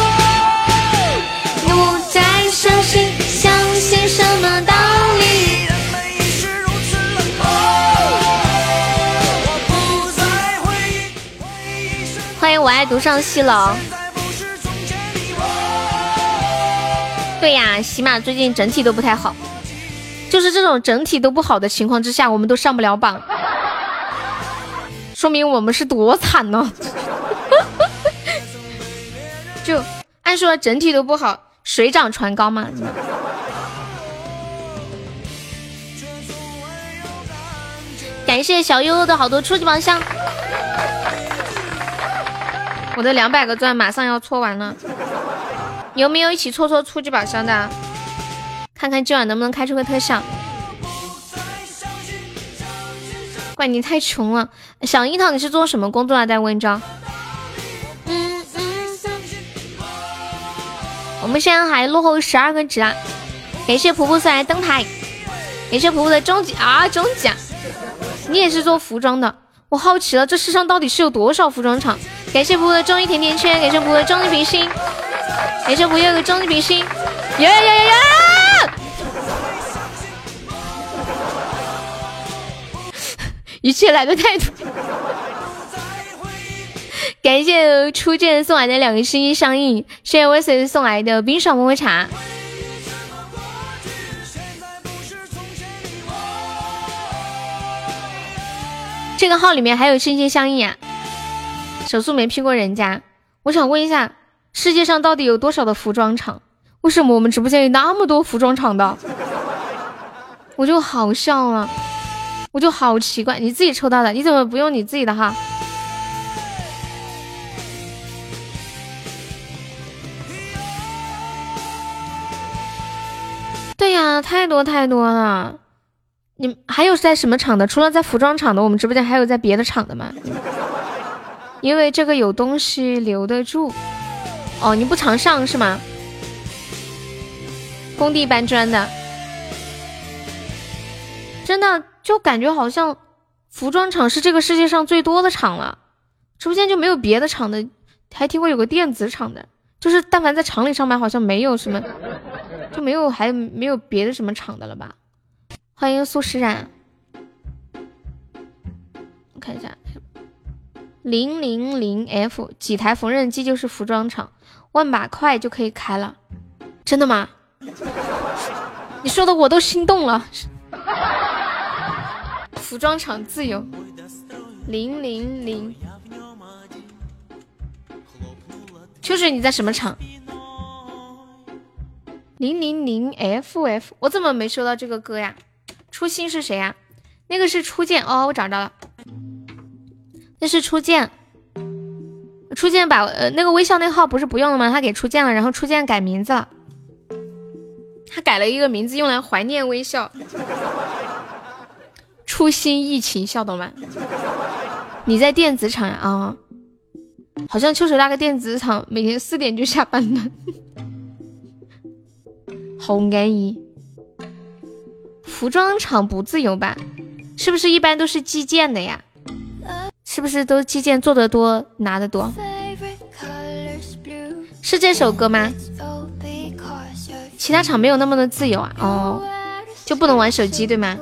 不再相信相信什么道理。我爱独上西楼。对呀，喜马最近整体都不太好。就是这种整体都不好的情况之下，我们都上不了榜，说明我们是多惨呢！就按说整体都不好，水涨船高嘛。感谢小悠悠的好多初级宝箱，我的两百个钻马上要搓完了，有没有一起搓搓初级宝箱的？看看今晚能不能开出个特效。怪你太穷了，小樱桃，你是做什么工作啊？在温州。我们现在还落后十二个值啊！感谢婆婆送来灯牌，感谢婆婆的终极啊终极啊！你也是做服装的，我好奇了，这世上到底是有多少服装厂？感谢婆婆的终极甜甜圈，感谢婆婆的终极比心，感谢婆婆的终极比心，有有有有！一切来的太突，感谢初见送来的两个心心相印，谢谢 VC 送来的冰爽么么茶。这个号里面还有心心相印啊，手速没拼过人家。我想问一下，世界上到底有多少的服装厂？为什么我们直播间有那么多服装厂的？我就好笑了。我就好奇怪，你自己抽到的，你怎么不用你自己的号？对呀，太多太多了，你还有在什么厂的？除了在服装厂的，我们直播间还有在别的厂的吗？因为这个有东西留得住。哦，你不常上是吗？工地搬砖的，真的就感觉好像服装厂是这个世界上最多的厂了。直播间就没有别的厂的，还听过有个电子厂的，就是但凡在厂里上班，好像没有什么，就没有还没有别的什么厂的了吧？欢迎苏诗冉，我看一下，零零零 F 几台缝纫机就是服装厂，万把块就可以开了，真的吗？你说的我都心动了。服装厂自由，零零零。秋水，你在什么厂？零零零 FF，我怎么没收到这个歌呀？初心是谁呀？那个是初见哦，我找着了，那是初见。初见把呃那个微笑那号不是不用了吗？他给初见了，然后初见改名字了，他改了一个名字用来怀念微笑。初心疫情，笑懂吗？你在电子厂？啊。好像秋水那个电子厂每天四点就下班了，好安逸。服装厂不自由吧？是不是一般都是计件的呀？是不是都击剑做的多拿的多？是这首歌吗？其他厂没有那么的自由啊？哦，就不能玩手机对吗？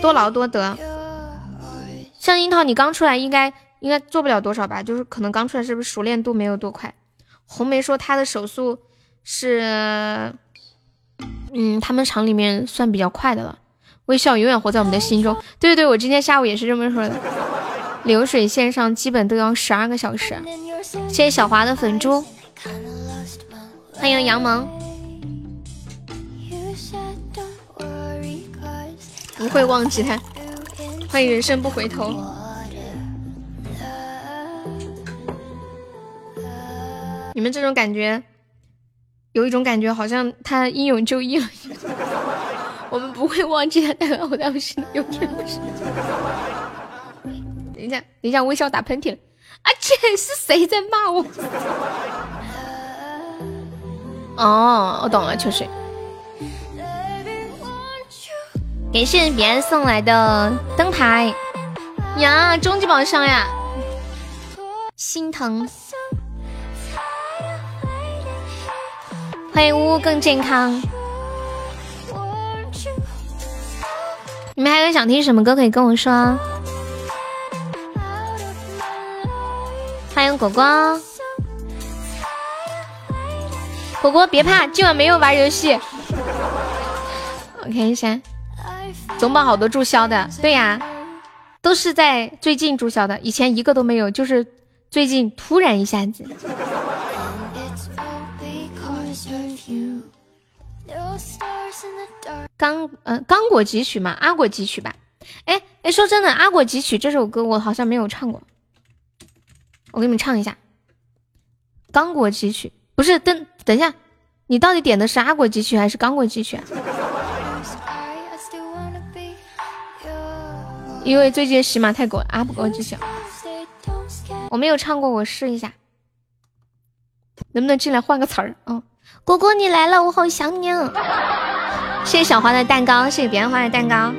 多劳多得。像樱桃，你刚出来应该。应该做不了多少吧，就是可能刚出来，是不是熟练度没有多快？红梅说她的手速是，嗯，他们厂里面算比较快的了。微笑永远活在我们的心中。对对对，我今天下午也是这么说的。流水线上基本都要十二个小时。谢谢小华的粉猪，欢迎杨萌。不会忘记他，欢迎人生不回头。你们这种感觉，有一种感觉，好像他英勇就义了。我们不会忘记他带来我的心有点不是。等一下，等一下，微笑打喷嚏了。啊，这是谁在骂我？哦，我懂了，秋水。感谢别人送来的灯牌呀，终极宝箱呀，心疼。欢迎呜呜更健康。你们还有想听什么歌可以跟我说。欢迎果果，果果别怕，今晚没有玩游戏。我看一下，总榜好多注销的，对呀，都是在最近注销的，以前一个都没有，就是最近突然一下子。刚嗯，刚果汲取嘛，阿果汲取吧。哎哎，说真的，阿果汲取这首歌我好像没有唱过，我给你们唱一下。刚果汲取不是等等一下，你到底点的是阿果汲取还是刚果汲取啊？因为最近喜马太狗阿果汲取，我没有唱过，我试一下，能不能进来换个词儿？嗯。果果你来了，我好想你。啊谢谢小花的蛋糕，谢谢别人花的蛋糕。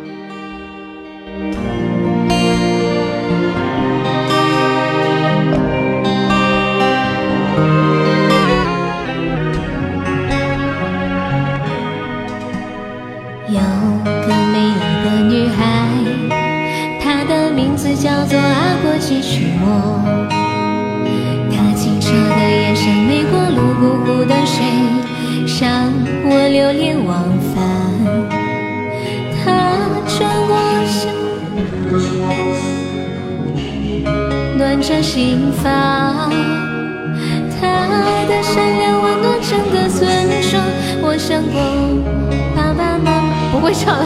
做阿果吉曲莫。的眼神没过路不顾的水，让我流连忘返。他转过身，暖着心房。他的善良温暖整个村庄。我想过爸爸妈妈，不会唱了，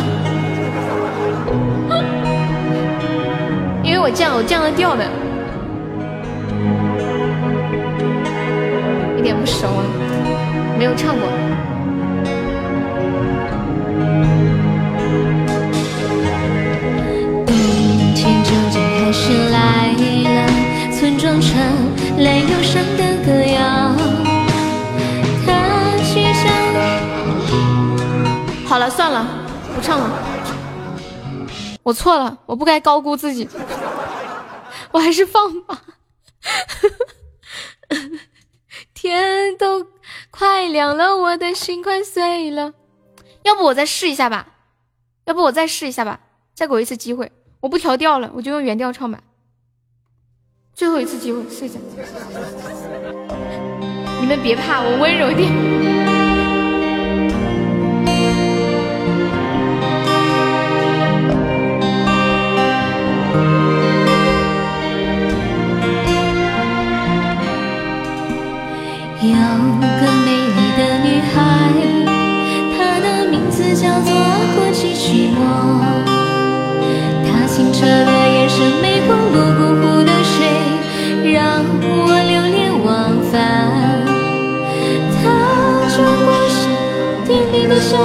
我这样我这样的调的。一点不熟啊没有唱过。冬天究竟还是来了村庄传来忧伤的歌谣歌声唱好了算了不唱了。我错了我不该高估自己。我还是放吧。天都快亮了，我的心快碎了。要不我再试一下吧？要不我再试一下吧？再给我一次机会，我不调调了，我就用原调唱吧。最后一次机会，试一下。你们别怕，我温柔点。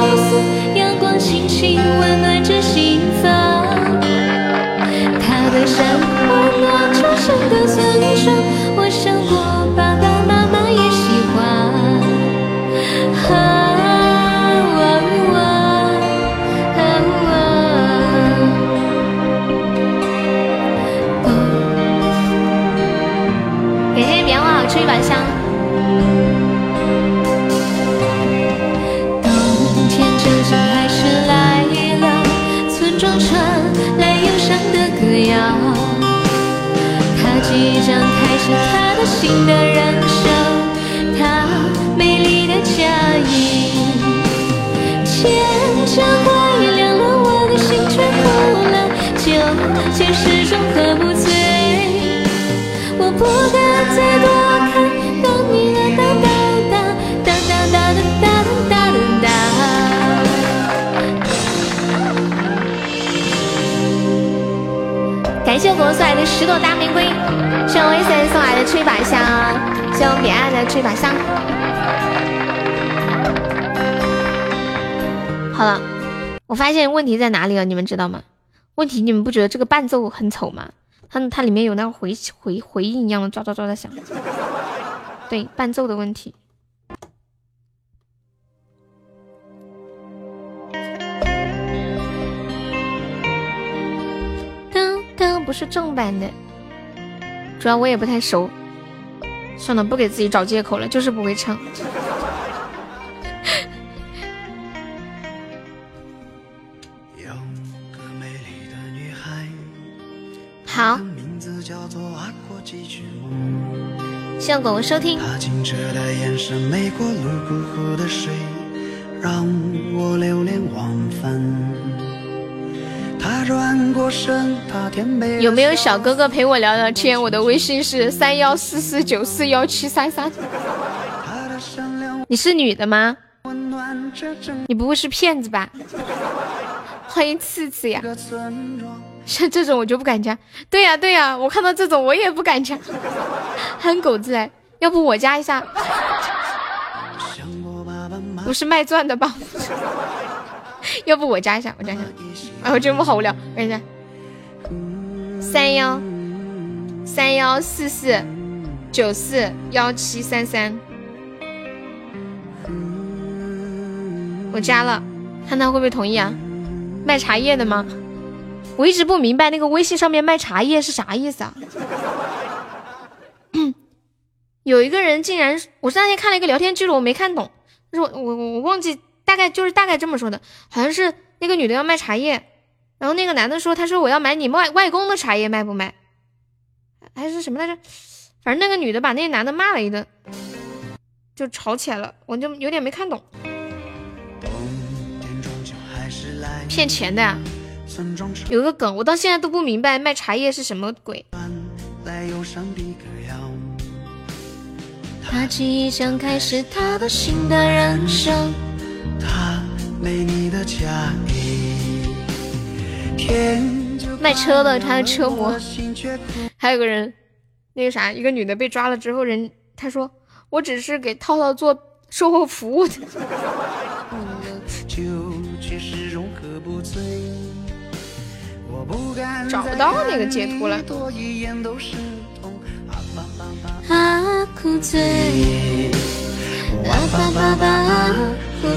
甜新的人生，他美丽的嫁衣。天将快亮了，我的心却哭了，旧情始终喝不醉。我不敢再多。感谢我送来的十朵大玫瑰，谢谢威森送来的吹把香，谢我彼岸的吹把香。好了，我发现问题在哪里了，你们知道吗？问题你们不觉得这个伴奏很丑吗？它它里面有那个回回回音一样的抓抓抓的响，对，伴奏的问题。噔噔不是正版的，主要我也不太熟。算了，不给自己找借口了，就是不会唱。好，谢谢广播收听。有没有小哥哥陪我聊聊天？我的微信是三幺四四九四幺七三三。你是女的吗？你不会是骗子吧？欢迎次次呀！像这种我就不敢加。对呀对呀，我看到这种我也不敢加。憨狗子哎，要不我加一下？不是卖钻的吧？要不我加一下，我加一下。哎，我真不好无聊，等一下。三幺三幺四四九四幺七三三，我加了，看他会不会同意啊？卖茶叶的吗？我一直不明白那个微信上面卖茶叶是啥意思啊？有一个人竟然，我那天看了一个聊天记录，我没看懂，是我我我忘记。大概就是大概这么说的，好像是那个女的要卖茶叶，然后那个男的说，他说我要买你外外公的茶叶，卖不卖？还是什么来着？反正那个女的把那男的骂了一顿，就吵起来了，我就有点没看懂。骗钱的呀？有个梗，我到现在都不明白卖茶叶是什么鬼。他即将开始他的新的人生。卖车的，他的车模，还有个人，那个啥，一个女的被抓了之后，人他说我只是给套套做售后服务的。找不到那个截图了。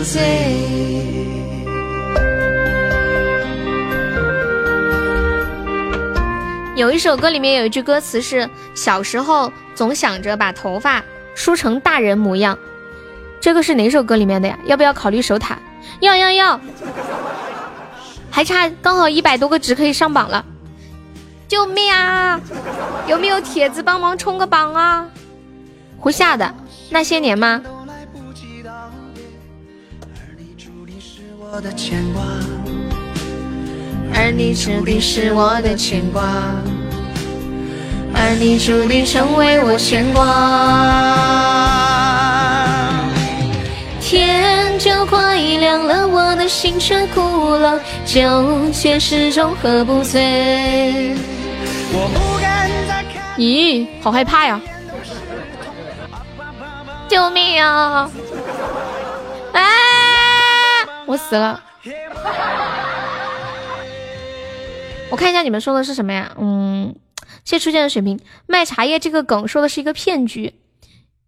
醉。有一首歌里面有一句歌词是：小时候总想着把头发梳成大人模样。这个是哪首歌里面的呀？要不要考虑守塔？要要要！还差刚好一百多个值可以上榜了，救命啊！有没有铁子帮忙冲个榜啊？胡夏的那些年吗？而你注定是我的牵挂，而你注定成为我牵挂。天就快亮了，我的心却哭了，酒却始终喝不醉。咦，好害怕呀！救命啊！啊！我死了。我看一下你们说的是什么呀？嗯，谢初见的水平。卖茶叶这个梗说的是一个骗局，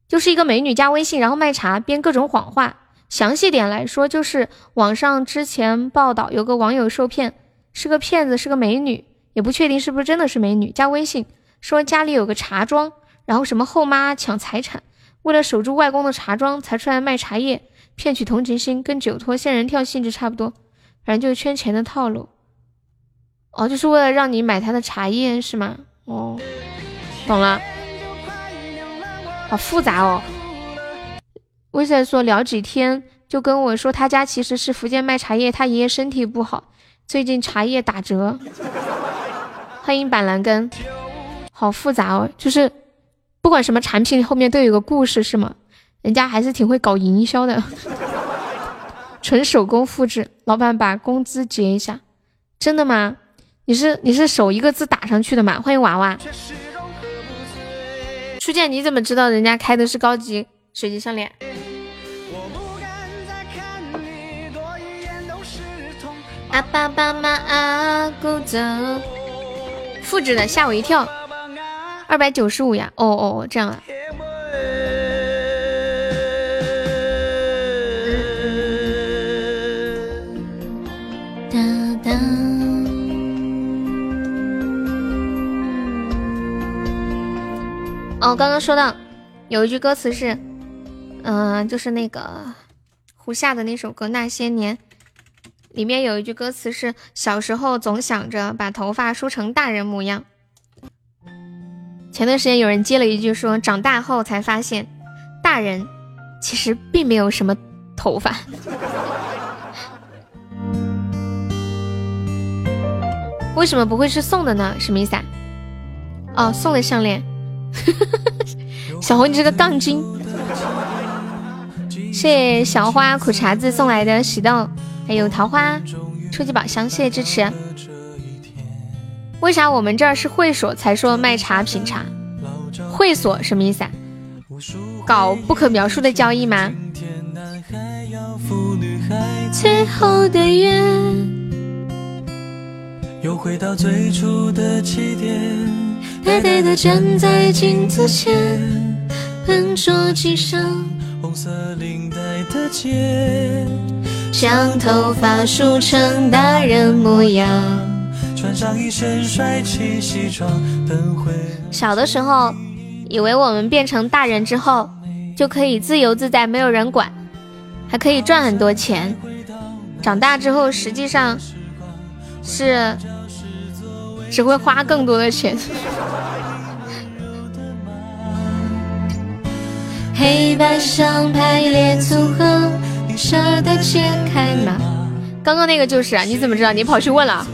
就是一个美女加微信，然后卖茶编各种谎话。详细点来说，就是网上之前报道有个网友受骗，是个骗子，是个美女，也不确定是不是真的是美女。加微信说家里有个茶庄，然后什么后妈抢财产，为了守住外公的茶庄才出来卖茶叶，骗取同情心，跟酒托仙人跳性质差不多，反正就是圈钱的套路。哦，就是为了让你买他的茶叶是吗？哦，懂了，好复杂哦。威赛说聊几天就跟我说他家其实是福建卖茶叶，他爷爷身体不好，最近茶叶打折。欢迎板蓝根，好复杂哦，就是不管什么产品后面都有个故事是吗？人家还是挺会搞营销的，纯手工复制。老板把工资结一下，真的吗？你是你是手一个字打上去的吗？欢迎娃娃，初见你怎么知道人家开的是高级水晶项链？阿爸爸妈阿姑走，复制的吓我一跳，二百九十五呀！哦哦，这样啊。哦，刚刚说到有一句歌词是，嗯，就是那个胡夏的那首歌《那些年》，里面有一句歌词是：小时候总想着把头发梳成大人模样。前段时间有人接了一句说，长大后才发现，大人其实并没有什么头发。为什么不会是送的呢？什么意思啊？哦，送的项链。小红，你这个杠精！谢谢小花苦茶子送来的喜豆，还有桃花初级宝箱，谢谢支持。为啥我们这儿是会所才说卖茶品茶？会所什么意思啊？搞不可描述的交易吗？最后的约，又回到最初的起点。呆呆的站在镜子前，笨拙系上红色领带的结，将头发梳成大人模样，穿上一身帅气西装，等会。小的时候，以为我们变成大人之后，就可以自由自在，没有人管，还可以赚很多钱。长大之后，实际上是。只会花更多的钱。黑排列组合，你舍得解开吗？刚刚那个就是啊，你怎么知道？你跑去问了？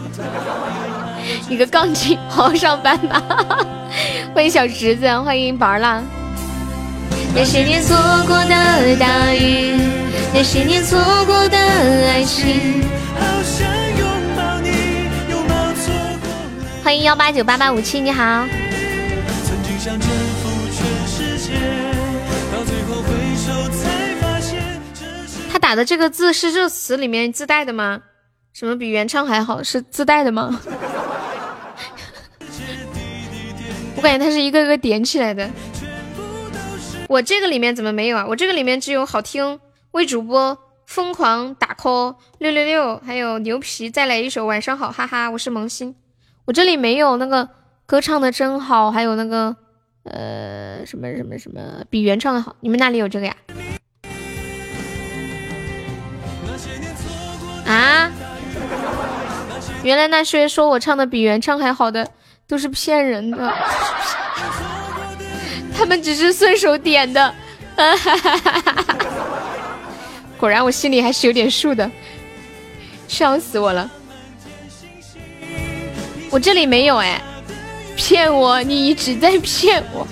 你个杠精，好好上班吧。欢迎小侄子，欢迎宝儿啦。那些年错过的大雨，那些年错过的爱情。欢迎幺八九八八五七，你好。他打的这个字是这词里面自带的吗？什么比原唱还好？是自带的吗？我感觉他是一个个点起来的。我这个里面怎么没有啊？我这个里面只有好听为主播疯狂打 call 六六六，还有牛皮再来一首晚上好，哈哈，我是萌新。我这里没有那个歌唱的真好，还有那个呃什么什么什么比原唱的好，你们那里有这个呀？啊？原来那些说我唱的比原唱还好的都是骗人的，他们只是顺手点的。哈哈哈哈哈果然我心里还是有点数的，笑死我了。我这里没有哎，骗我！你一直在骗我。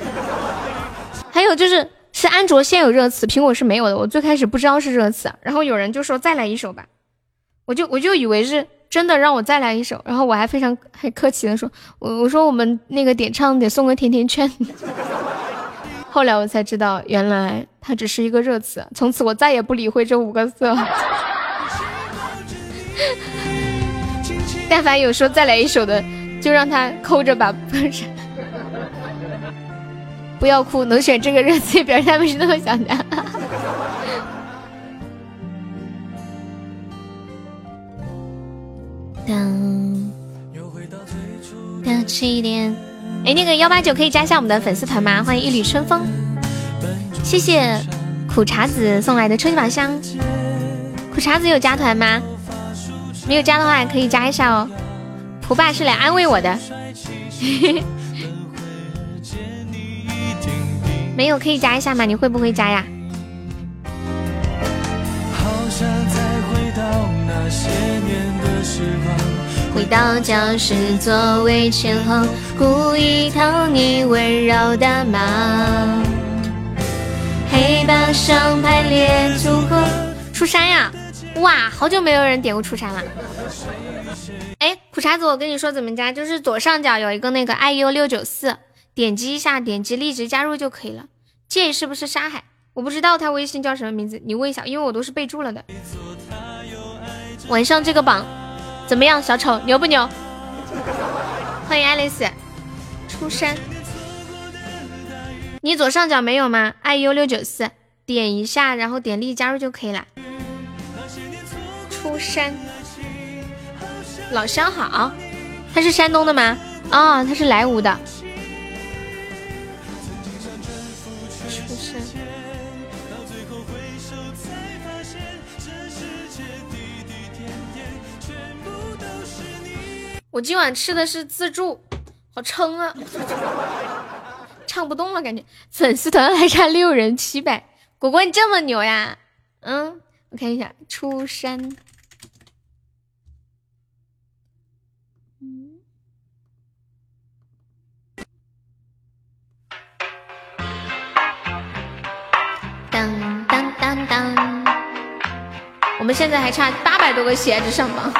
还有就是是安卓先有热词，苹果是没有的。我最开始不知道是热词，然后有人就说再来一首吧，我就我就以为是。真的让我再来一首，然后我还非常很客气的说，我我说我们那个点唱得送个甜甜圈。后来我才知道，原来它只是一个热词。从此我再也不理会这五个字了。但凡有说再来一首的，就让他抠着吧，不是？不要哭，能选这个热词，表示他们是那么想的。的起点。哎，那个幺八九可以加一下我们的粉丝团吗？欢迎一缕春风，谢谢苦茶子送来的超级宝箱。苦茶子有加团吗？没有加的话也可以加一下哦。蒲爸是来安慰我的，没有可以加一下吗？你会不会加呀？回到教室座位前后，故意讨你温柔的骂。黑板上排列组合，出山呀！哇，好久没有人点过出山了。哎，苦茶子，我跟你说怎么加，就是左上角有一个那个 iu 六九四，点击一下，点击立即加入就可以了。J 是不是沙海？我不知道他微信叫什么名字，你问一下，因为我都是备注了的。晚上这个榜。怎么样，小丑牛不牛？欢迎爱丽丝出山。你左上角没有吗？iu 六九四，点一下，然后点立加入就可以了。出山，老乡好，他是山东的吗？啊，他是莱芜的。我今晚吃的是自助，好撑啊！唱不动了，感觉粉丝团还差六人七百。果果你这么牛呀？嗯，我看一下出山。当，我们现在还差八百多个鞋子上榜。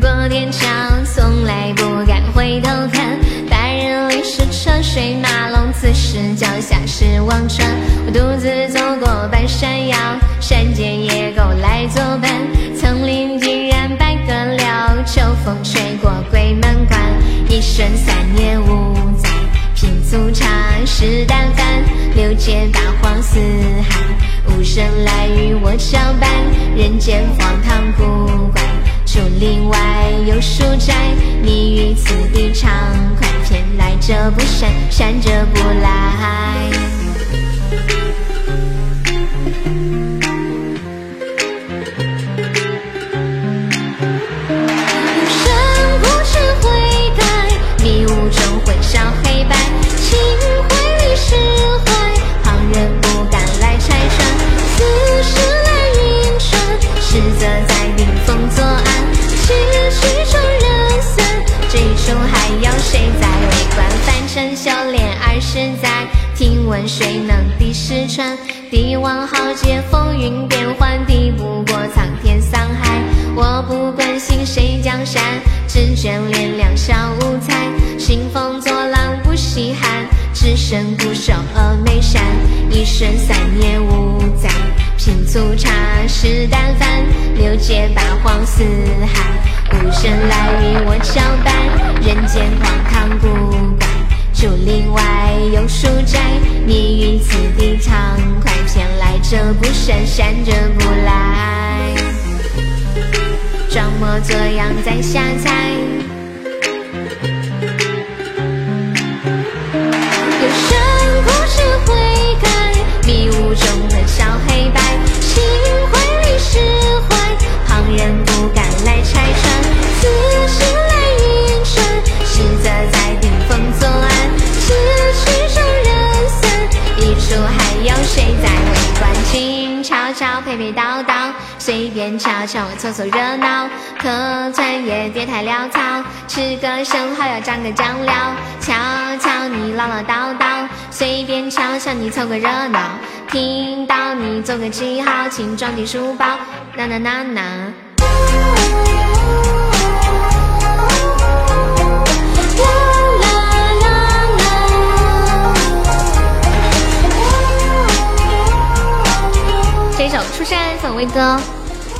过天桥，从来不敢回头看。白日里是车水马龙，此时脚下是忘川。我独自走过半山腰，山间野狗来作伴。层林尽染百合柳，秋风吹过鬼门关。一生三年五载，品粗茶，食淡饭。六界八四海，无声来与我交伴。人间荒唐古怪。竹林外有书斋，你于此地畅快，偏来者不善，善者不来。在顶风作案。世事转人散，最终还有谁在围观？凡尘修炼二十载，听闻谁能敌十川？帝王豪杰，风云变幻，敌不过苍天桑海。我不关心谁江山，只眷恋两小无猜。兴风作浪不稀罕，只身固守峨眉山。一生三年五载，品粗茶，食淡饭，六界八荒四海。无声来与我交伴，人间荒唐古怪，竹林外有书斋，你于此地畅快，偏来者不善，善者不来。装模作样在瞎猜。有声故事会中的小黑白，心怀里释怀，旁人不敢来拆穿。此时来运转，实则在顶风作案。此曲终人散，一出还有谁在围观？静悄悄，陪陪叨叨，随便瞧瞧，我凑凑热闹。客串也别太潦草，吃个生蚝要蘸个酱料。瞧瞧你唠唠叨叨，随便瞧瞧你凑个热闹。听到你做个记号，请装进书包。呐呐呐呐。这一首《出山》送威哥，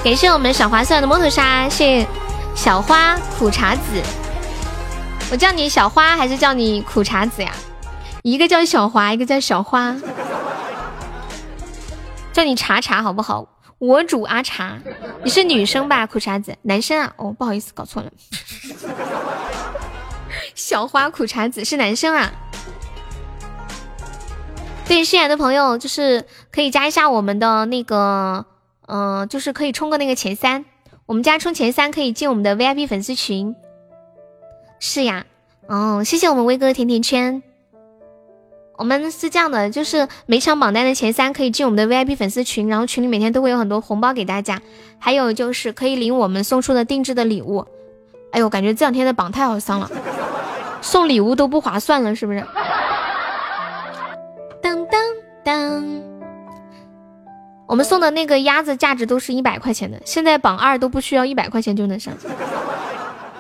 感谢我们小花送来的摩托沙，谢谢小花苦茶子。我叫你小花还是叫你苦茶子呀？一个叫小华，一个叫小花，叫你茶茶好不好？我主阿茶，你是女生吧？苦茶子，男生啊？哦，不好意思，搞错了。小花苦茶子是男生啊？对，新来的朋友就是可以加一下我们的那个，嗯，就是可以冲个那个前三。我们家冲前三可以进我们的 VIP 粉丝群。是呀，哦，谢谢我们威哥甜甜圈。我们是这样的，就是每场榜单的前三可以进我们的 VIP 粉丝群，然后群里每天都会有很多红包给大家，还有就是可以领我们送出的定制的礼物。哎呦，感觉这两天的榜太好上了，送礼物都不划算了，是不是？当当当，我们送的那个鸭子价值都是一百块钱的，现在榜二都不需要一百块钱就能上，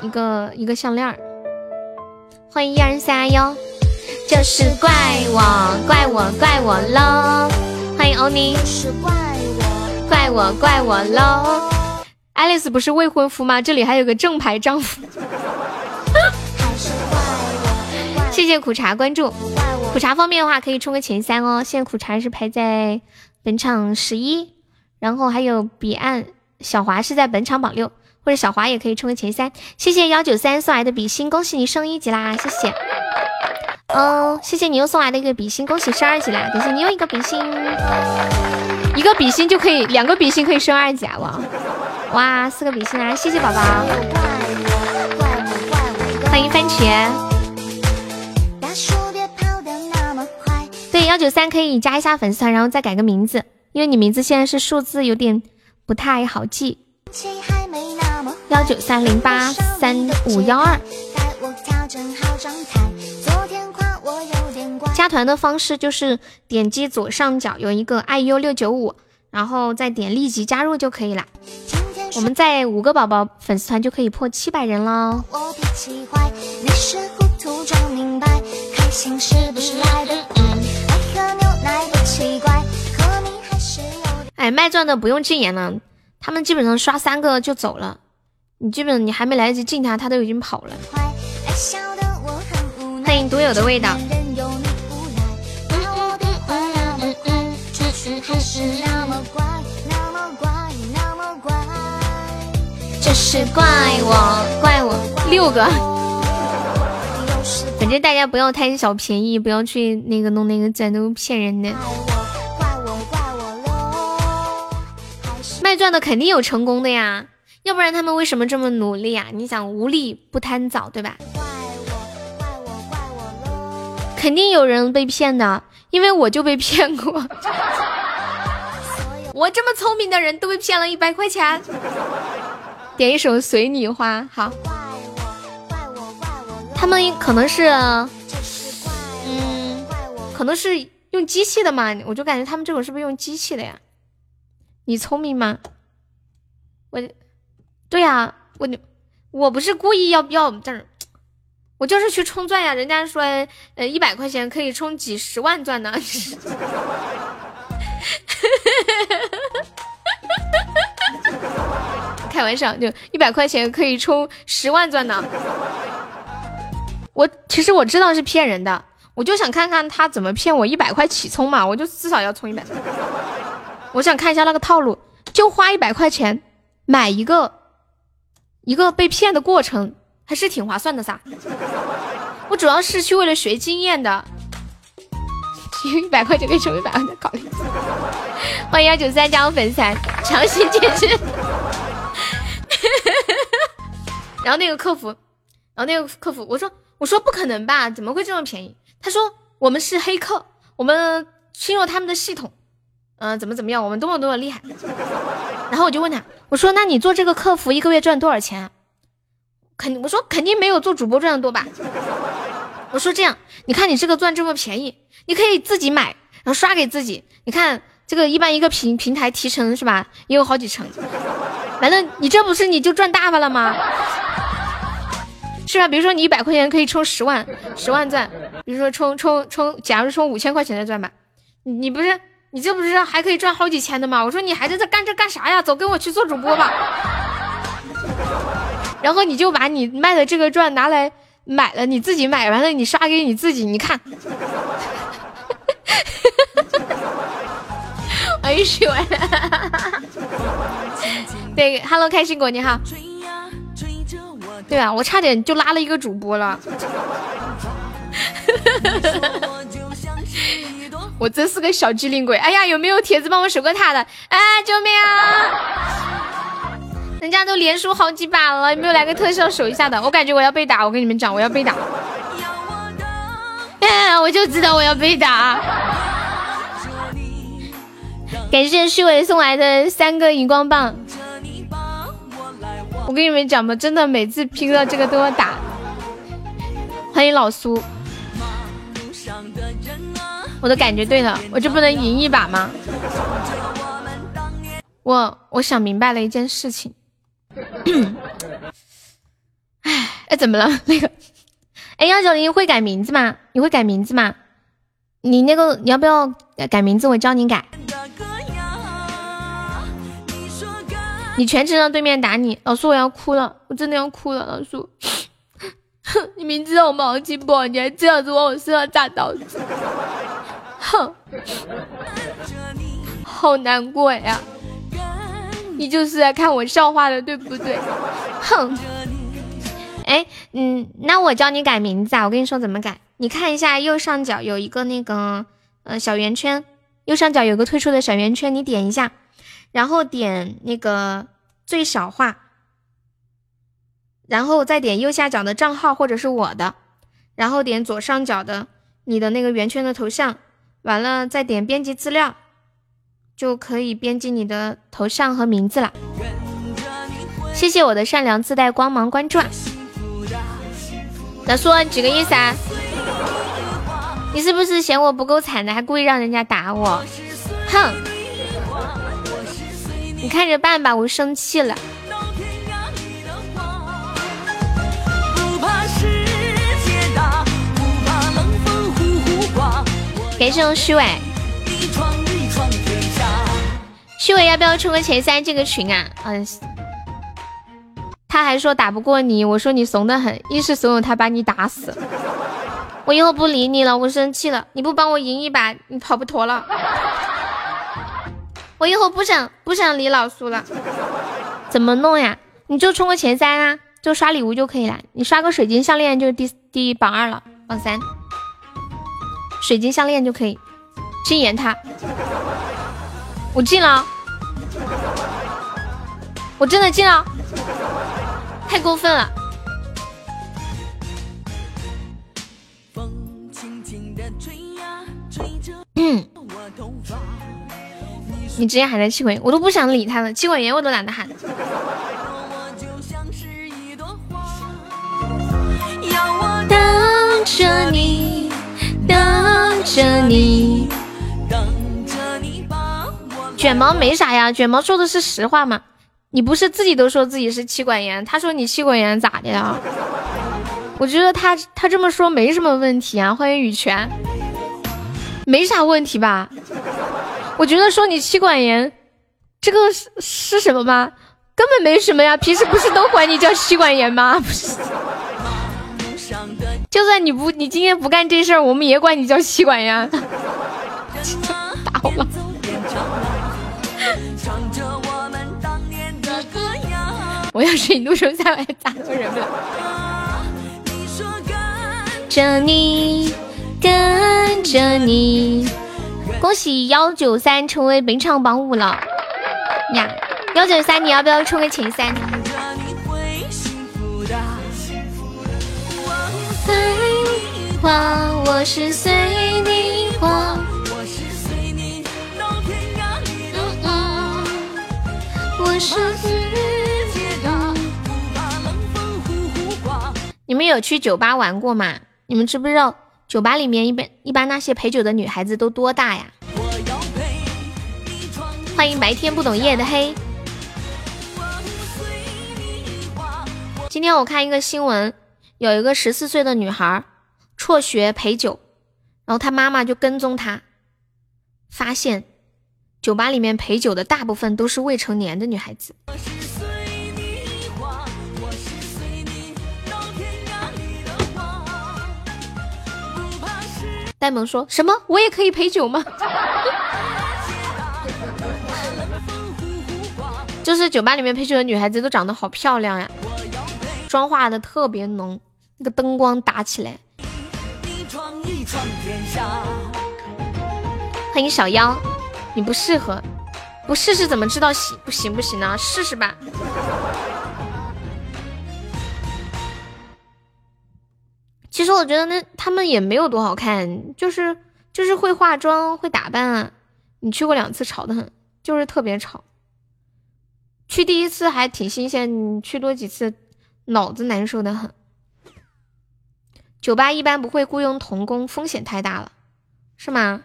一个一个项链。欢迎一二三幺。就是怪我，怪我，怪我喽！欢迎欧尼，怪我，怪我喽！爱丽丝不是未婚夫吗？这里还有个正牌丈夫。谢谢苦茶关注，苦茶方面的话可以冲个前三哦。现在苦茶是排在本场十一，然后还有彼岸小华是在本场榜六，或者小华也可以冲个前三。谢谢幺九三送来的比心，恭喜你升一级啦！谢谢。嗯，谢谢你又送来的一个比心，恭喜升二级啦！感谢你又一个比心，一个比心就可以，两个比心可以升二级啊！哇哇，四个比心啦！谢谢宝宝，欢迎番茄。幺九三可以加一下粉丝团，然后再改个名字，因为你名字现在是数字，有点不太好记。幺九三零八三五幺二。加团的方式就是点击左上角有一个 iu 六九五，然后再点立即加入就可以了。我们在五个宝宝粉丝团就可以破七百人喽。哎，卖钻的不用禁言了，他们基本上刷三个就走了，你基本你还没来得及禁他，他都已经跑了。欢迎独有的味道。这是怪我，怪我六个。反正大家不要贪小便宜，不要去那个弄那个钻，都骗人的。卖钻的肯定有成功的呀，要不然他们为什么这么努力啊？你想无利不贪早，对吧？肯定有人被骗的，因为我就被骗过。我这么聪明的人都被骗了一百块钱。点一首随你花，好。他们可能是，嗯，可能是用机器的嘛？我就感觉他们这种是不是用机器的呀？你聪明吗？我，对呀，我我不是故意要要这儿，我就是去充钻呀。人家说，呃，一百块钱可以充几十万钻呢。开玩笑，就一百块钱可以充十万钻呢。我其实我知道是骗人的，我就想看看他怎么骗我一百块起充嘛，我就至少要充一百。我想看一下那个套路，就花一百块钱买一个一个被骗的过程，还是挺划算的噻。我主要是去为了学经验的，一百块钱可以充一百万的考虑。欢迎幺九三加我粉丝团，强行解释。然后那个客服，然后那个客服，我说我说不可能吧，怎么会这么便宜？他说我们是黑客，我们侵入他们的系统，嗯，怎么怎么样，我们多么多么厉害。然后我就问他，我说那你做这个客服一个月赚多少钱？肯我说肯定没有做主播赚的多吧。我说这样，你看你这个钻这么便宜，你可以自己买，然后刷给自己。你看这个一般一个平平台提成是吧，也有好几成。难道你这不是你就赚大发了吗？是吧？比如说你一百块钱可以充十万十万钻，比如说充充充，假如充五千块钱的钻吧，你不是你这不是还可以赚好几千的吗？我说你还在这干这干啥呀？走，跟我去做主播吧。然后你就把你卖的这个钻拿来买了，你自己买完了你刷给你自己，你看。哎，呦。对，Hello，开心果你好。对啊，我差点就拉了一个主播了。我真是个小机灵鬼。哎呀，有没有铁子帮我守个塔的？哎，救命啊！人家都连输好几把了，有没有来个特效守一下的？我感觉我要被打，我跟你们讲，我要被打。哎，我就知道我要被打。感谢虚伪送来的三个荧光棒。我跟你们讲吧，真的每次拼到这个都要打。欢迎老苏，我的感觉对了，我就不能赢一把吗？我我想明白了一件事情。哎哎，怎么了？那个，哎，幺九零会改名字吗？你会改名字吗？你那个你要不要改名字？我教你改。你全程让对面打你，老苏我要哭了，我真的要哭了，老苏。哼，你明知道我们好气不？你还这样子往我身上扎刀子，哼，好难过呀！你就是来看我笑话的，对不对？哼，哎，嗯，那我教你改名字啊，我跟你说怎么改，你看一下右上角有一个那个呃小圆圈，右上角有个退出的小圆圈，你点一下。然后点那个最小化，然后再点右下角的账号或者是我的，然后点左上角的你的那个圆圈的头像，完了再点编辑资料，就可以编辑你的头像和名字了。谢谢我的善良自带光芒关注啊。老苏，几个意思啊？你是不是嫌我不够惨的，还故意让人家打我？哼！你看着办吧，我生气了。感谢我虚伪，虚伪要不要冲个前三进个群啊？嗯，他还说打不过你，我说你怂的很，一时怂恿他把你打死。我以后不理你了，我生气了，你不帮我赢一把，你跑不脱了。我以后不想不想理老苏了，怎么弄呀？你就冲个前三啊，就刷礼物就可以了。你刷个水晶项链就是第第榜二了，榜三，水晶项链就可以禁言他。我进了，我真的进了，太过分了。嗯。你直接喊他气管炎，我都不想理他了。气管炎我都懒得喊。等着你，等着你，等着你吧卷毛没啥呀，卷毛说的是实话嘛。你不是自己都说自己是气管炎，他说你气管炎咋的呀？我觉得他他这么说没什么问题啊。欢迎羽泉，没啥问题吧？我觉得说你气管炎，这个是是什么吗？根本没什么呀，平时不是都管你叫气管炎吗？不是，就算你不，你今天不干这事儿，我们也管你叫吸管呀。打我了。我要是你，路上下来咋都忍不了。着你，跟着你。恭喜幺九三成为本场榜五了呀！幺九三，你要不要冲个前三？随你花，我是随你花，我是随你到天涯里的花，我是世界大，不怕冷风呼呼刮。你们有去酒吧玩过吗？你们知不知道酒吧里面一般一般那些陪酒的女孩子都多大呀？欢迎白天不懂夜的黑。今天我看一个新闻。有一个十四岁的女孩辍学陪酒，然后她妈妈就跟踪她，发现酒吧里面陪酒的大部分都是未成年的女孩子。呆萌说什么？我也可以陪酒吗？就是酒吧里面陪酒的女孩子都长得好漂亮呀，妆化的特别浓。那个灯光打起来，欢迎小妖，你不适合，不试试怎么知道行不行不行呢？试试吧。其实我觉得那他们也没有多好看，就是就是会化妆会打扮啊。你去过两次吵得很，就是特别吵。去第一次还挺新鲜，你去多几次脑子难受的很。酒吧一般不会雇佣童工，风险太大了，是吗？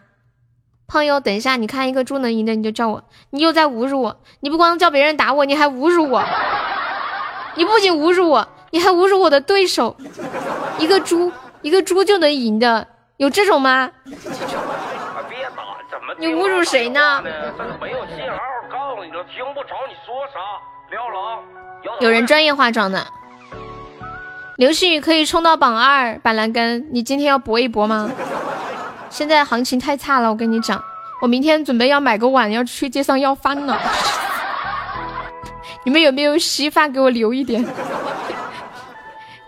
胖友，等一下，你看一个猪能赢的，你就叫我，你又在侮辱我，你不光叫别人打我，你还侮辱我，你不仅侮辱我，你还侮辱我的对手，一个猪，一个猪就能赢的，有这种吗？你侮辱谁呢？有人专业化妆的。流星雨可以冲到榜二，板蓝根，你今天要搏一搏吗？现在行情太差了，我跟你讲，我明天准备要买个碗，要去街上要饭了。你们有没有稀饭给我留一点？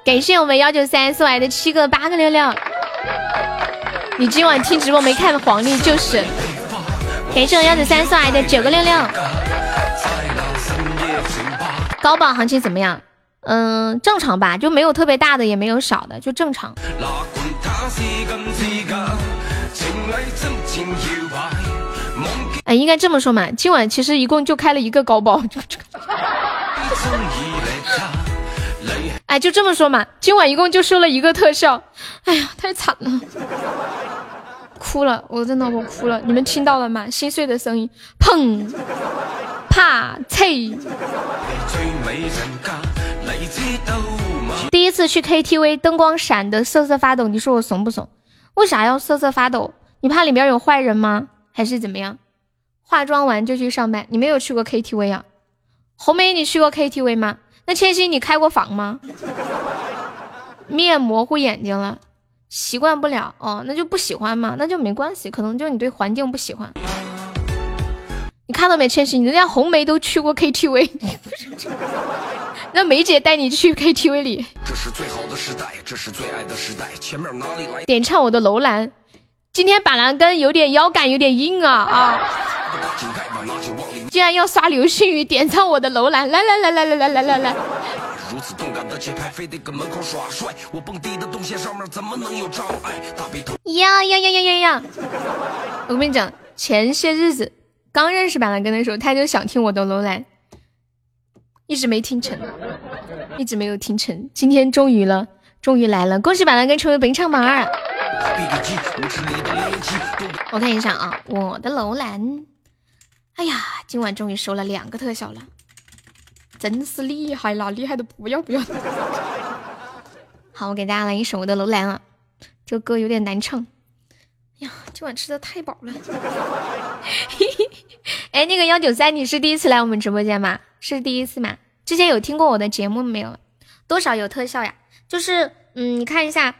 感谢我们幺九三送来的七个八个六六。你今晚听直播没看黄历就是。感谢我幺九三送来的九个六六。高榜行情怎么样？嗯，正常吧，就没有特别大的，也没有少的，就正常。哎，应该这么说嘛，今晚其实一共就开了一个高包。哎，就这么说嘛，今晚一共就收了一个特效。哎呀，太惨了，哭了，我真的我哭了，你们听到了吗？心碎的声音，砰，啪，脆。第一次去 KTV，灯光闪的瑟瑟发抖，你说我怂不怂？为啥要瑟瑟发抖？你怕里面有坏人吗？还是怎么样？化妆完就去上班，你没有去过 KTV 啊？红梅，你去过 KTV 吗？那千玺，你开过房吗？面模糊眼睛了，习惯不了哦，那就不喜欢嘛，那就没关系，可能就你对环境不喜欢。你看到没，千玺，人家红梅都去过 KTV。那梅姐带你去 KTV 里，这是最好的时代，这是最爱的时代。前面哪里来点唱我的楼兰。今天板蓝根有点腰杆有点硬啊啊！竟然要刷流星雨点唱我的楼兰，来来来来来来来来来！呀呀呀呀呀呀！我跟你讲，前些日子刚认识板蓝根的时候，他就想听我的楼兰。一直没听成，一直没有听成，今天终于了，终于来了！恭喜板蓝根成为本场榜二。我看一下啊，我的楼兰，哎呀，今晚终于收了两个特效了，真是厉害啦！厉害的不要不要。好，我给大家来一首我的楼兰啊，这歌有点难唱。呀，今晚吃的太饱了。哎，那个幺九三，你是第一次来我们直播间吗？是第一次吗？之前有听过我的节目没有？多少有特效呀？就是，嗯，你看一下，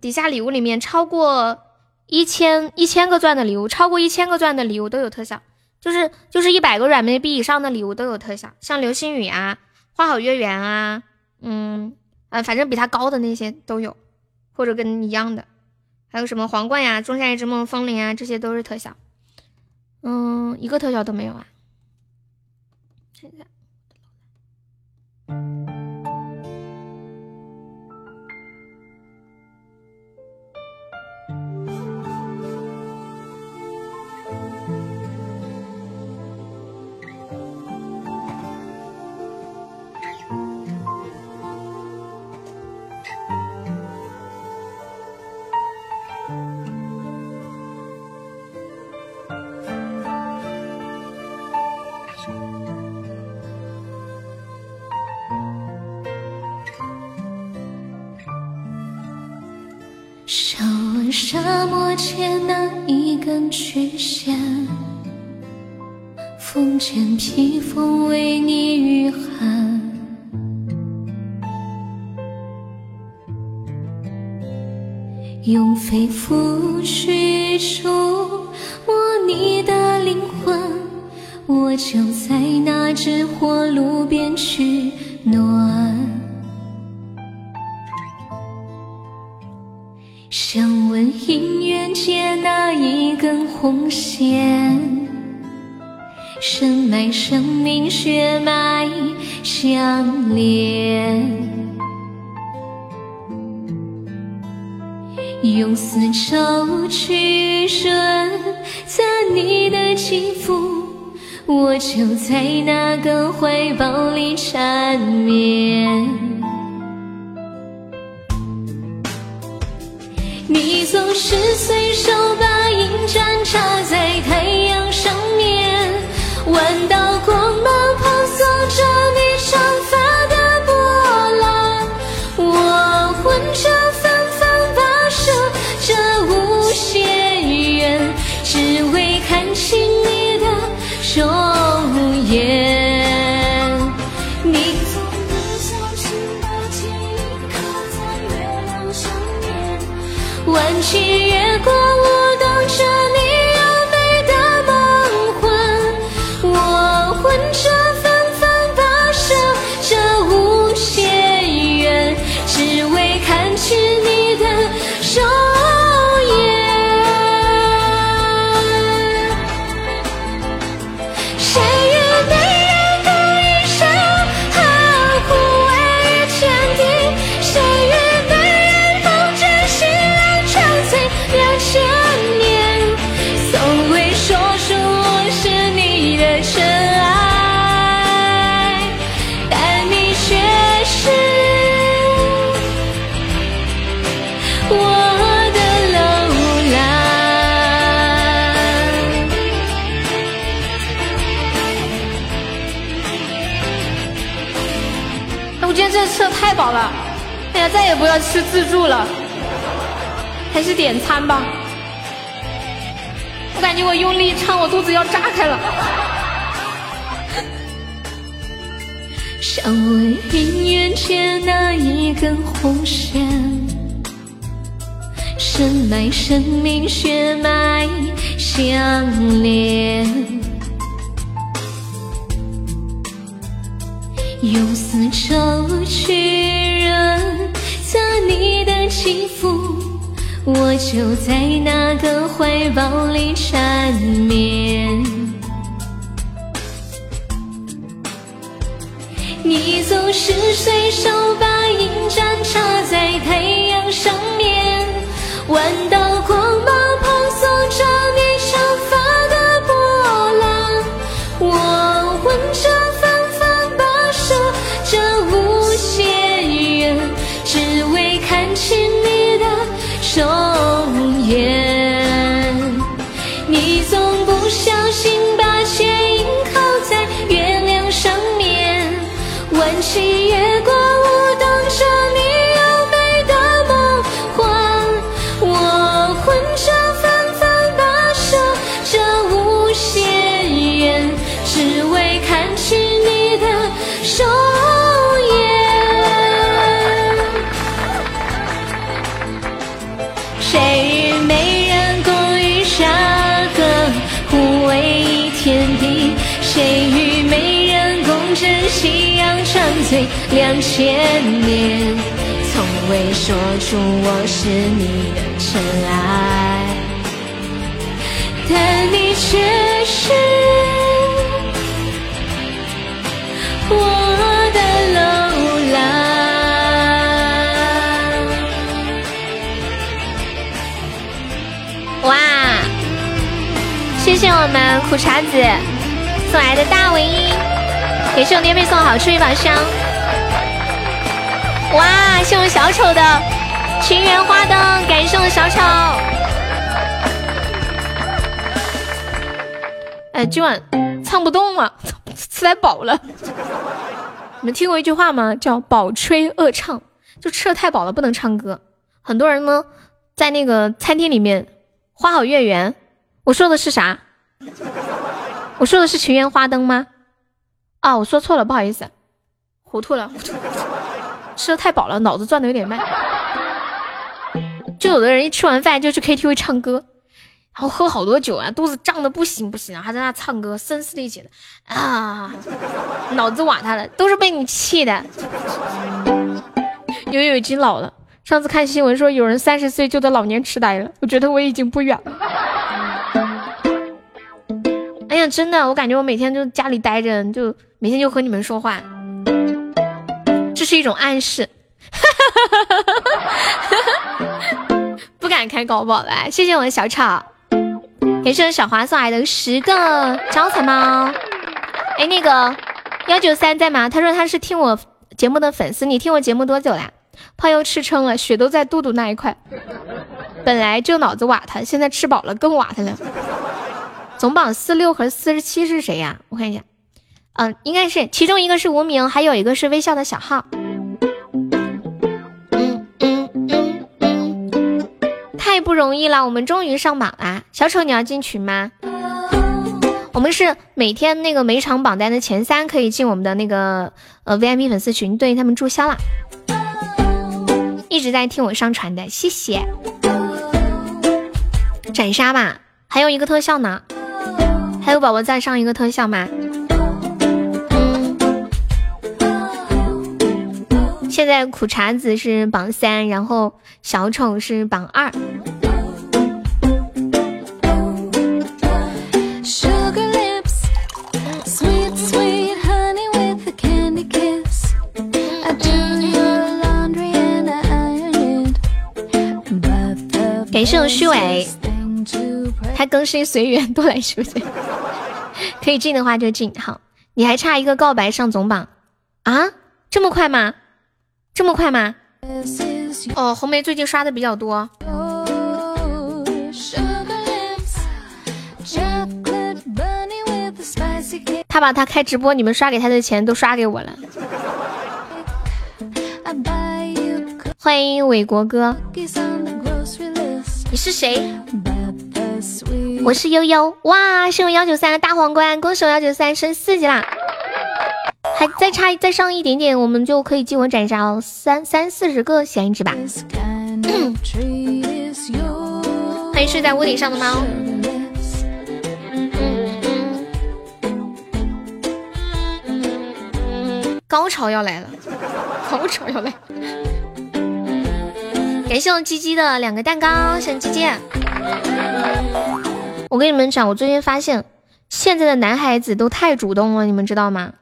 底下礼物里面超过一千一千个钻的礼物，超过一千个钻的礼物都有特效，就是就是一百个软妹币以上的礼物都有特效，像流星雨啊、花好月圆啊，嗯呃，反正比它高的那些都有，或者跟一样的，还有什么皇冠呀、仲夏夜之梦、风铃啊，这些都是特效。嗯，一个特效都没有啊。沙漠间那一根曲线，风间披风为你御寒，用肺腑去触摸你的灵魂，我就在那只火炉边取暖。红线，深埋生命血脉相连，用丝绸去润泽你的肌肤，我就在那个怀抱里缠绵。你总是随手把弯道要吃自助了，还是点餐吧。我感觉我用力唱，我肚子要炸开了。想问姻缘界那一根红线，深埋生命血脉相连。用丝绸去润幸福，我就在那个怀抱里缠绵。你总是随手把银盏插在太阳上面，万醉两千年，从未说出我是你的尘埃，但你却是我的楼兰。哇！谢谢我们苦茶子送来的大尾音，给兄弟妹送好出一把香。哇！谢我们小丑的情缘花灯，感谢我们小丑。哎，今晚唱不动了，吃太饱了。你们听过一句话吗？叫“饱吹恶唱”，就吃的太饱了不能唱歌。很多人呢，在那个餐厅里面花好月圆。我说的是啥？我说的是情缘花灯吗？啊，我说错了，不好意思，糊涂了糊涂，吃的太饱了，脑子转的有点慢。就有的人一吃完饭就去 KTV 唱歌，然后喝好多酒啊，肚子胀的不行不行，还在那唱歌，声嘶力竭的啊，脑子瓦塌了，都是被你气的。悠悠已经老了，上次看新闻说有人三十岁就得老年痴呆了，我觉得我已经不远了。哎呀，真的，我感觉我每天就家里待着，就每天就和你们说话，这是一种暗示，不敢开高保了。谢谢我的小草，也是小华送来的十个招财猫。哎，那个幺九三在吗？他说他是听我节目的粉丝，你听我节目多久啦？胖又吃撑了，血都在肚肚那一块，本来就脑子瓦特，现在吃饱了更瓦特了。总榜四六和四十七是谁呀？我看一下，嗯，应该是其中一个是无名，还有一个是微笑的小号。嗯嗯嗯嗯，太不容易了，我们终于上榜啦！小丑，你要进群吗？我们是每天那个每场榜单的前三可以进我们的那个呃 VIP 粉丝群，对他们注销了。一直在听我上传的，谢谢。斩杀吧，还有一个特效呢。还有宝宝再上一个特效吗？现在苦茶子是榜三，然后小丑是榜二。感谢我虚伪。他更新随缘，多来直播间。可以进的话就进。好，你还差一个告白上总榜啊？这么快吗？这么快吗？哦，红梅最近刷的比较多。他把他开直播你们刷给他的钱都刷给我了。欢迎伟国哥，你是谁？我是悠悠，哇，是我幺九三的大皇冠，恭喜我幺九三升四级啦！还再差再上一点点，我们就可以进我斩杀哦，三三四十个闲值吧。欢迎睡在屋顶上的猫。高潮要来了，高潮要来！感谢我鸡鸡的两个蛋糕，谢谢鸡鸡。我跟你们讲，我最近发现现在的男孩子都太主动了，你们知道吗？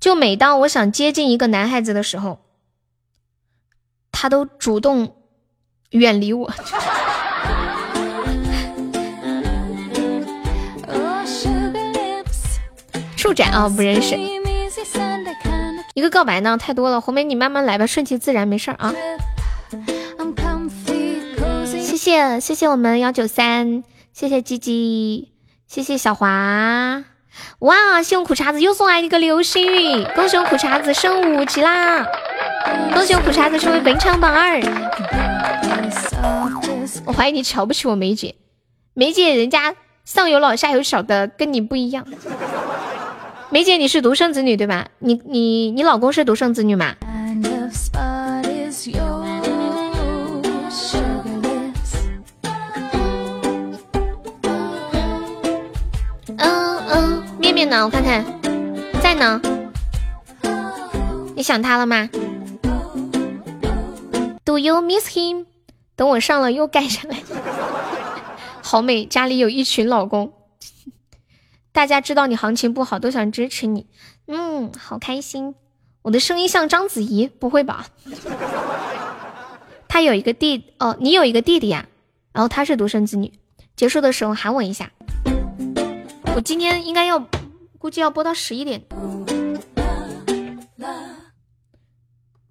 就每当我想接近一个男孩子的时候，他都主动远离我。树展啊，不认识。一个告白呢，太多了。红梅，你慢慢来吧，顺其自然，没事儿啊。谢谢谢谢我们幺九三。谢谢鸡鸡，谢谢小华，哇！谢我苦茶子又送来一个流星雨，恭喜我苦茶子升五级啦！恭喜我苦茶子成为本场榜二。我怀疑你瞧不起我梅姐，梅姐人家上有老下有小的，跟你不一样。梅姐你是独生子女对吧？你你你老公是独生子女吗？面呢？我看看，在呢。你想他了吗？Do you miss him？等我上了又盖上来。好美，家里有一群老公。大家知道你行情不好，都想支持你。嗯，好开心。我的声音像章子怡？不会吧？他有一个弟哦，你有一个弟弟呀？然后他是独生子女。结束的时候喊我一下。我今天应该要，估计要播到十一点。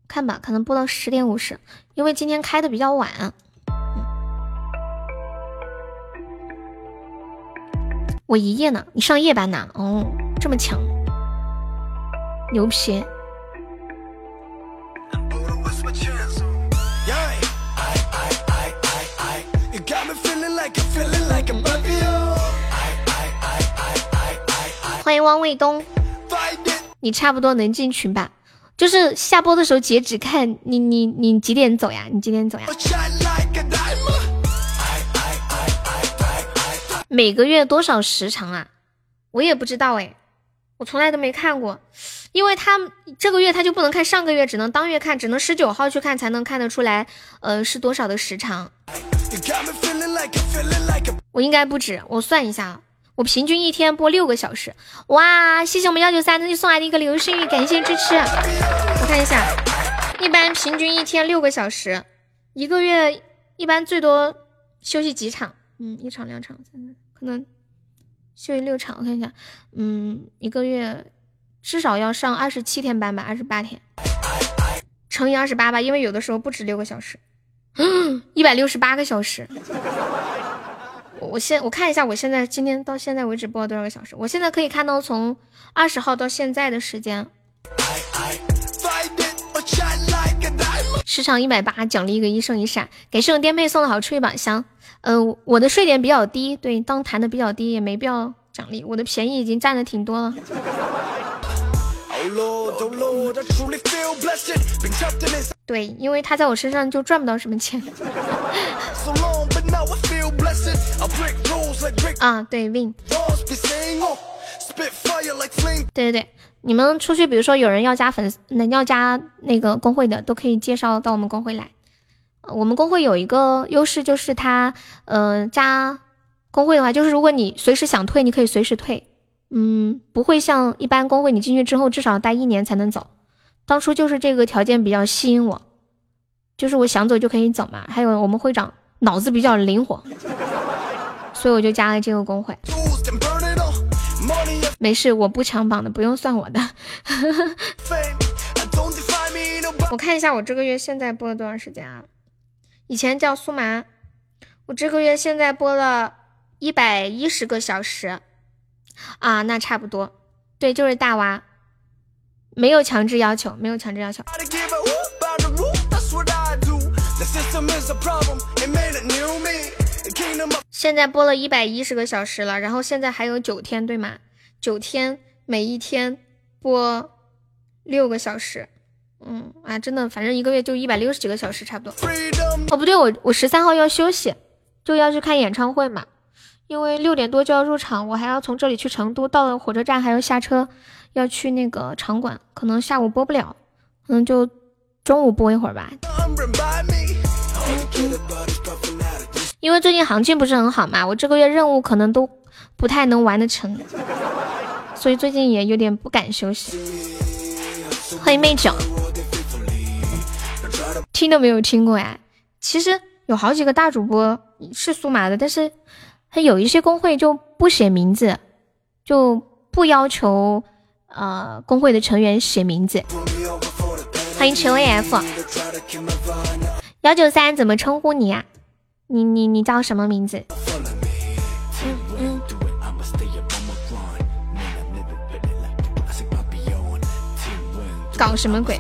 看吧，可能播到十点五十，因为今天开的比较晚。我一夜呢，你上夜班呢？哦，这么强，牛皮。欢迎汪卫东，你差不多能进群吧？就是下播的时候截止看你，你你几点走呀？你几点走呀？每个月多少时长啊？我也不知道哎，我从来都没看过，因为他这个月他就不能看上个月，只能当月看，只能十九号去看才能看得出来，呃，是多少的时长？我应该不止，我算一下，我平均一天播六个小时。哇，谢谢我们幺九三的送来的一个流星雨，感谢支持。我看一下，一般平均一天六个小时，一个月一般最多休息几场？嗯，一场、两场、三场，可能休息六场。我看一下，嗯，一个月至少要上二十七天班吧，二十八天乘以二十八吧，因为有的时候不止六个小时，一百六十八个小时。我现我看一下，我现在今天到现在为止播了多少个小时？我现在可以看到从二十号到现在的时间，时长一百八，奖励一个一生一闪，给圣颠沛送的好吹宝箱。嗯，我的税点比较低，对，当弹的比较低，也没必要奖励。我的便宜已经占的挺多了。对，因为他在我身上就赚不到什么钱。啊，对，win。对对对，你们出去，比如说有人要加粉丝，那要加那个工会的，都可以介绍到我们工会来。我们工会有一个优势，就是他，呃，加工会的话，就是如果你随时想退，你可以随时退，嗯，不会像一般工会，你进去之后至少待一年才能走。当初就是这个条件比较吸引我，就是我想走就可以走嘛。还有我们会长脑子比较灵活，所以我就加了这个工会。没事，我不抢榜的，不用算我的。我看一下我这个月现在播了多长时间啊？以前叫苏麻，我这个月现在播了一百一十个小时啊，那差不多，对，就是大娃，没有强制要求，没有强制要求。现在播了一百一十个小时了，然后现在还有九天，对吗？九天，每一天播六个小时。嗯啊，真的，反正一个月就一百六十几个小时，差不多。哦，不对，我我十三号要休息，就要去看演唱会嘛。因为六点多就要入场，我还要从这里去成都，到了火车站还要下车，要去那个场馆，可能下午播不了，可能就中午播一会儿吧。因为最近行情不是很好嘛，我这个月任务可能都不太能完得成，所以最近也有点不敢休息。欢迎妹九。听都没有听过呀，其实有好几个大主播是苏麻的，但是他有一些公会就不写名字，就不要求呃公会的成员写名字。欢迎陈 AF 幺九三，怎么称呼你呀？你你你叫什么名字？搞什么鬼？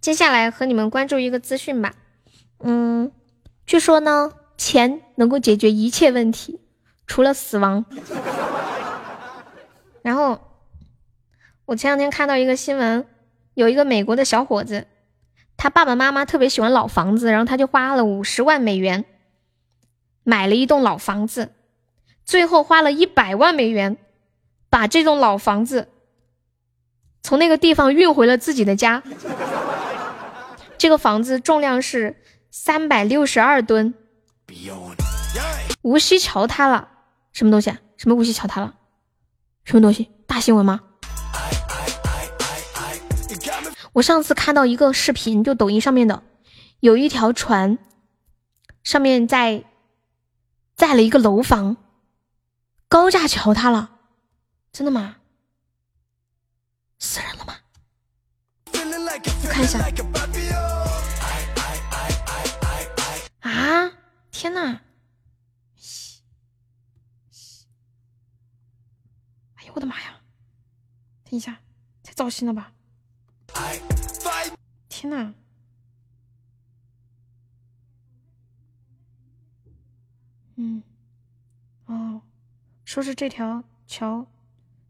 接下来和你们关注一个资讯吧，嗯，据说呢，钱能够解决一切问题，除了死亡。然后，我前两天看到一个新闻，有一个美国的小伙子，他爸爸妈妈特别喜欢老房子，然后他就花了五十万美元买了一栋老房子，最后花了一百万美元把这栋老房子从那个地方运回了自己的家。这个房子重量是三百六十二吨。无锡桥塌了，什么东西啊？什么无锡桥塌了？什么东西？大新闻吗？我上次看到一个视频，就抖音上面的，有一条船，上面在载了一个楼房，高架桥塌了，真的吗？死人了吗？我看一下。啊！天呐！哎呦我的妈呀！等一下，太糟心了吧！天呐！嗯，哦，说是这条桥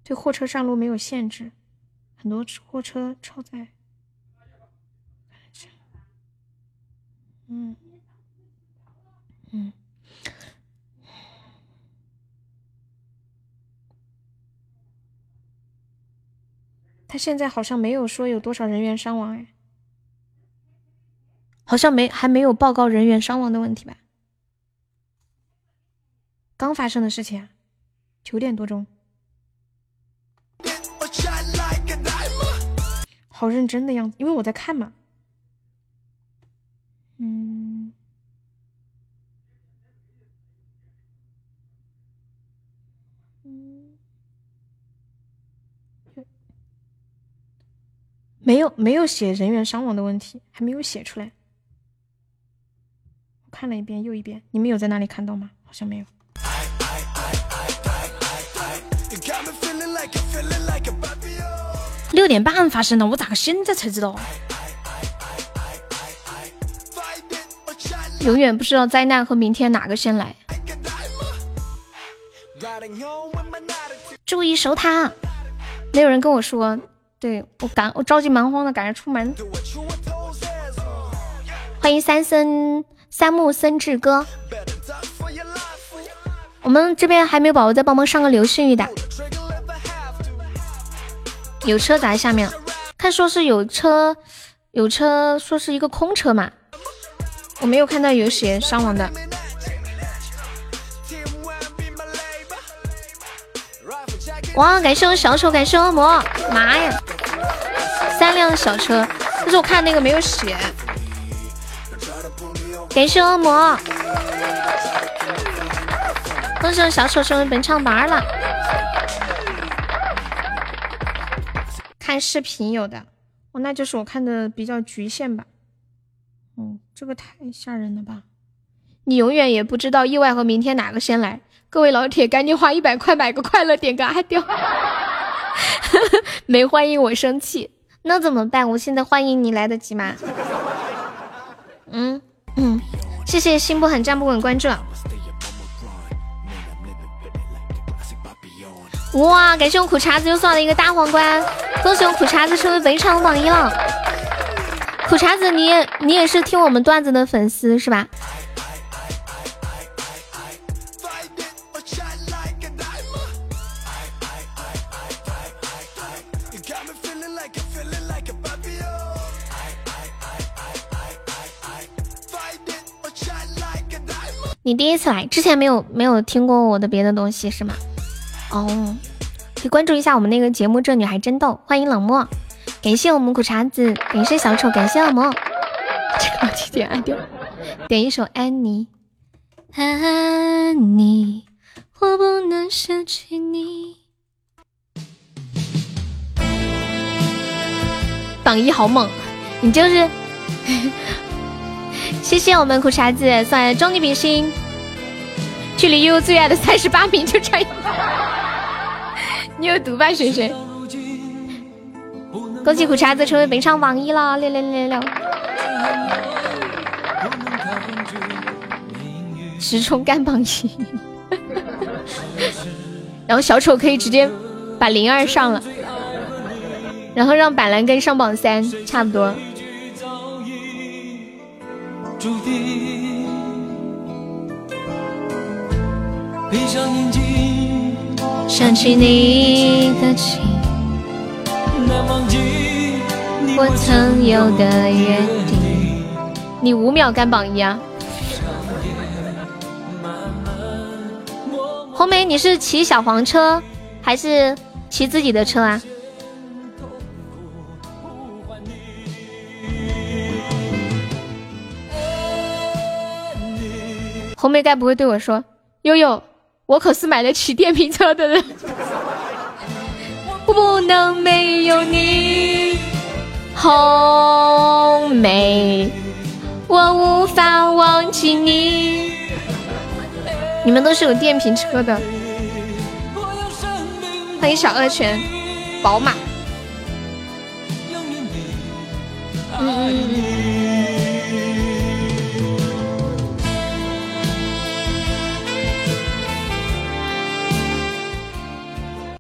对货车上路没有限制，很多货车超载。嗯，嗯，他现在好像没有说有多少人员伤亡哎，好像没还没有报告人员伤亡的问题吧？刚发生的事情啊，九点多钟，好认真的样子，因为我在看嘛。嗯，没有没有写人员伤亡的问题，还没有写出来。我看了一遍又一遍，你们有在那里看到吗？好像没有。六点半发生的，我咋个现在才知道？永远不知道灾难和明天哪个先来。注意守塔，没有人跟我说，对我赶我着急忙慌的赶着出门。欢迎三森三木森志哥，我们这边还没有宝宝再帮忙上个流星雨的。有车砸下面，看说是有车，有车说是一个空车嘛。我没有看到有血伤亡的。哇，感谢我小丑，感谢恶魔，妈呀，三辆小车，但是我看那个没有血。感谢恶魔，恭喜我小丑成为本场榜二了。看视频有的，哦，那就是我看的比较局限吧。嗯，这个太吓人了吧！你永远也不知道意外和明天哪个先来。各位老铁，赶紧花一百 块买个快乐，点个阿刁。没欢迎我生气，那怎么办？我现在欢迎你来得及吗？嗯嗯，谢谢心不狠站不稳关注。哇，感谢我苦茶子又送了一个大皇冠，恭喜我苦茶子成为本场榜一了。苦茶子，你也你也是听我们段子的粉丝是吧？你第一次来，之前没有没有听过我的别的东西是吗？哦，可以关注一下我们那个节目《这女孩真逗》，欢迎冷漠。感谢我们苦茶子，感谢小丑，感谢冷漠。这个点爱掉，点一首安妮。安妮，我不能失去你。榜一好猛，你就是。谢谢我们苦茶子送来的终极比心，距离悠悠最爱的三十八名就差一。你有毒吧，璇璇？恭喜苦茶子成为本场榜一了，六六六六六！直冲干榜一，然后小丑可以直接把灵儿上了，然后让板蓝根上榜三，差不多。闭上眼睛想起你的情。难忘记我曾有的约定。你五秒干榜一啊！红梅，你是骑小黄车还是骑自己的车啊？红梅该不会对我说：“悠悠，我可是买得起电瓶车的人，不能没有你。”红梅，我无法忘记你。你们都是有电瓶车的，欢迎小恶犬，宝马。嗯嗯嗯。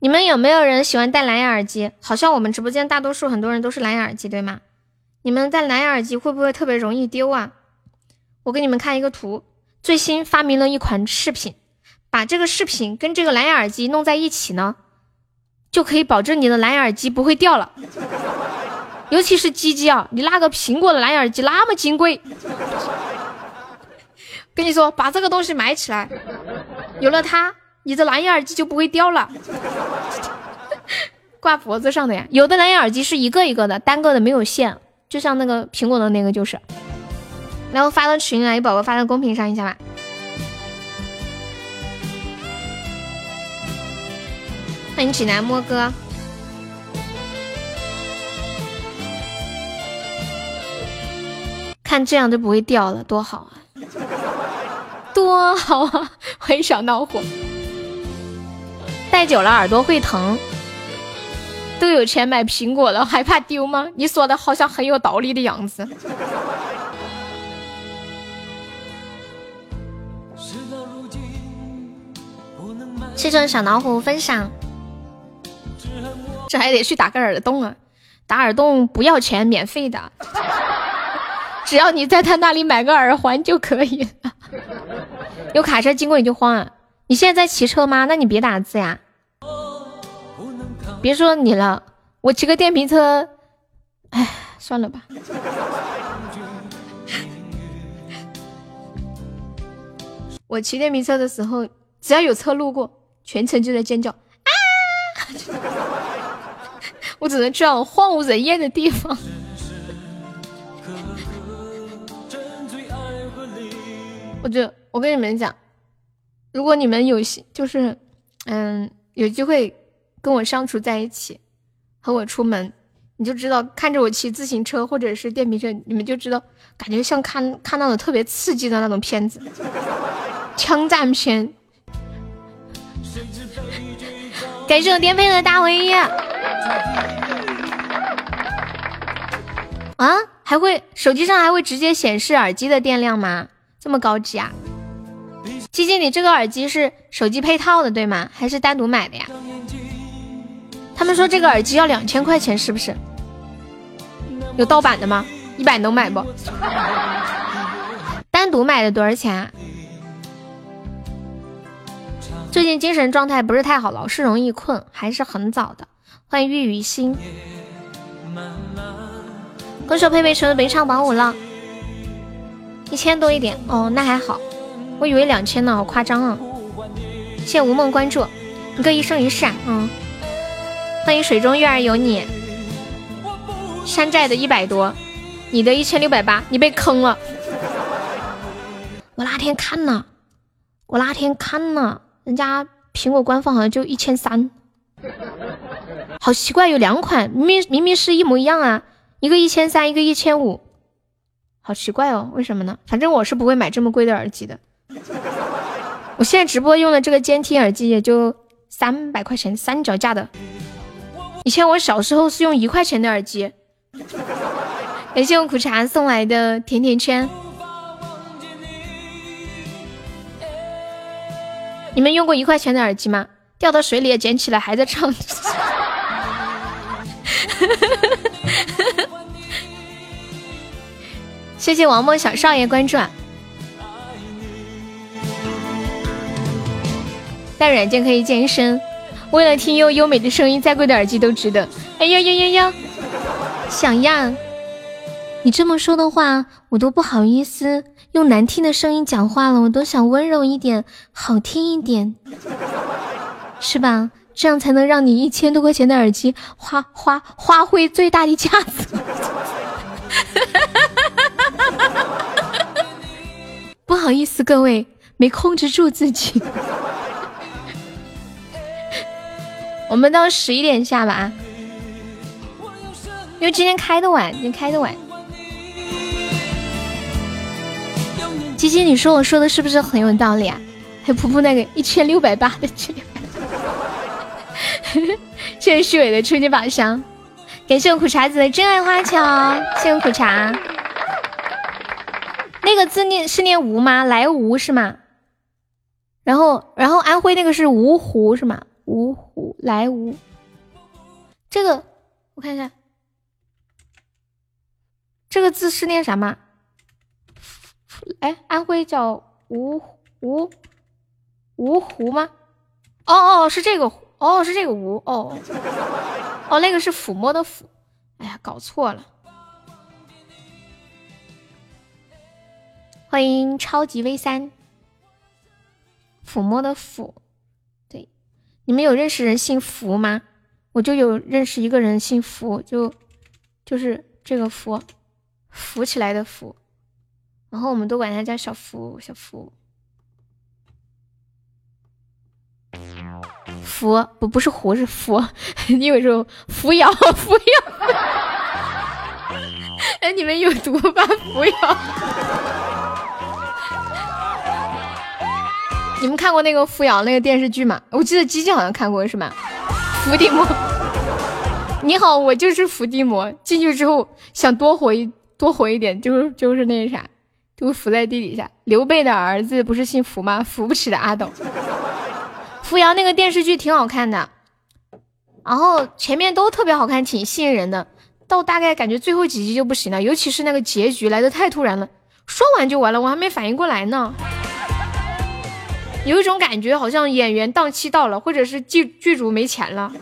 你们有没有人喜欢戴蓝牙耳机？好像我们直播间大多数很多人都是蓝牙耳机，对吗？你们戴蓝牙耳机会不会特别容易丢啊？我给你们看一个图，最新发明了一款饰品，把这个饰品跟这个蓝牙耳机弄在一起呢，就可以保证你的蓝牙耳机不会掉了。尤其是鸡鸡啊，你那个苹果的蓝牙耳机那么金贵，跟你说，把这个东西买起来，有了它。你的蓝牙耳机就不会掉了，挂脖子上的呀。有的蓝牙耳机是一个一个的，单个的没有线，就像那个苹果的那个就是。然后发到群里，有宝宝发到公屏上一下吧。欢迎济南摸哥，看这样就不会掉了，多好啊，多好啊！欢迎小恼火。戴久了耳朵会疼，都有钱买苹果了，还怕丢吗？你说的好像很有道理的样子。谢谢小老虎分享，这还得去打个耳洞啊！打耳洞不要钱，免费的，只要你在他那里买个耳环就可以。有卡车经过你就慌啊！你现在在骑车吗？那你别打字呀。别说你了，我骑个电瓶车，哎，算了吧。我骑电瓶车的时候，只要有车路过，全程就在尖叫啊！我只能去那种荒无人烟的地方。我就我跟你们讲，如果你们有就是，嗯，有机会。跟我相处在一起，和我出门，你就知道看着我骑自行车或者是电瓶车，你们就知道感觉像看看那种特别刺激的那种片子，枪战片。感谢我颠沛的大回啊！啊，还会手机上还会直接显示耳机的电量吗？这么高级啊！鸡鸡，你这个耳机是手机配套的对吗？还是单独买的呀？他们说这个耳机要两千块钱，是不是？有盗版的吗？一百能买不？单独买的多少钱？啊？最近精神状态不是太好，老是容易困，还是很早的。欢迎玉于心，歌手佩佩成了本场榜五了，一千多一点哦，那还好，我以为两千呢，好夸张啊！谢谢无梦关注，一个一生一世，嗯。欢迎水中月儿有你，山寨的一百多，你的一千六百八，你被坑了。我那天看了，我那天看了，人家苹果官方好像就一千三，好奇怪，有两款，明明明明是一模一样啊，一个一千三，一个一千五，好奇怪哦，为什么呢？反正我是不会买这么贵的耳机的。我现在直播用的这个监听耳机也就三百块钱，三脚架的。以前我小时候是用一块钱的耳机，感谢我苦茶送来的甜甜圈。你们用过一块钱的耳机吗？掉到水里也捡起来还在唱。谢谢王梦小少爷关注。啊带软件可以健身。为了听优优美的声音，再贵的耳机都值得。哎呦呦呦呦！想呀。你这么说的话，我都不好意思用难听的声音讲话了。我都想温柔一点，好听一点，是吧？这样才能让你一千多块钱的耳机花花发挥最大的价值。不好意思，各位，没控制住自己。我们到十一点下吧啊，因为今天开的晚，今天开的晚。吉吉，你说我说的是不是很有道理啊？还有噗噗那个一千六百八的去，谢谢虚伪的初级宝箱，感谢我苦茶子的真爱花桥，谢谢苦茶。那个字念是念吴吗？来吴是吗？然后然后安徽那个是芜湖是吗？芜湖来芜，这个我看一下，这个字是念啥吗？哎，安徽叫芜芜芜湖吗？哦哦，是这个，哦是这个吴，哦哦，那个是抚摸的抚，哎呀，搞错了。欢迎超级 V 三，抚摸的抚，你们有认识人姓福吗？我就有认识一个人姓福，就就是这个福，浮起来的浮。然后我们都管他叫小福，小福，福不不是胡是福，你有时候扶摇扶摇，哎你们有毒吧扶摇？你们看过那个扶摇那个电视剧吗？我记得基金好像看过是吗？伏地魔，你好，我就是伏地魔，进去之后想多活一多活一点，就是就是那啥。就伏在地底下。刘备的儿子不是姓扶吗？扶不起的阿斗。扶摇那个电视剧挺好看的，然后前面都特别好看，挺吸引人的。到大概感觉最后几集就不行了，尤其是那个结局来的太突然了，说完就完了，我还没反应过来呢。有一种感觉，好像演员档期到了，或者是剧剧组没钱了。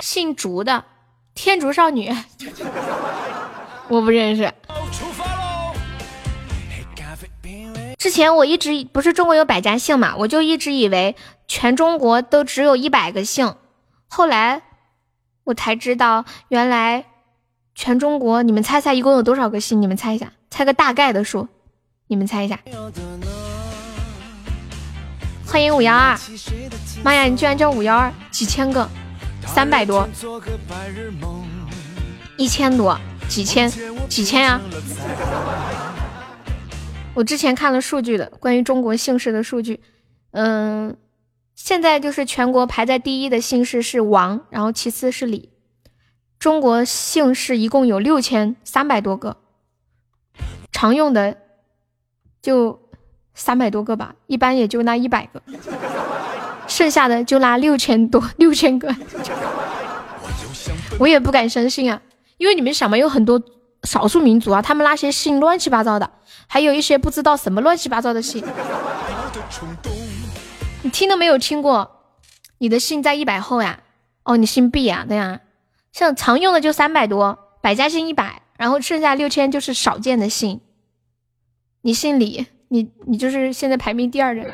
姓竹的天竺少女，我不认识。之前我一直不是中国有百家姓嘛，我就一直以为全中国都只有一百个姓。后来我才知道，原来全中国，你们猜猜一共有多少个姓？你们猜一下，猜个大概的数。你们猜一下。欢迎五幺二，妈呀，你居然叫五幺二，几千个。三百多，一千多，几千，几千呀！我之前看了数据的，关于中国姓氏的数据，嗯，现在就是全国排在第一的姓氏是王，然后其次是李。中国姓氏一共有六千三百多个，常用的就三百多个吧，一般也就那一百个。剩下的就拉六千多，六千个，我也不敢相信啊！因为你们想嘛，有很多少数民族啊，他们那些姓乱七八糟的，还有一些不知道什么乱七八糟的姓。你听都没有听过，你的姓在一百后呀？哦，你姓毕呀？对呀，像常用的就三百多，百家姓一百，然后剩下六千就是少见的姓。你姓李，你你就是现在排名第二的，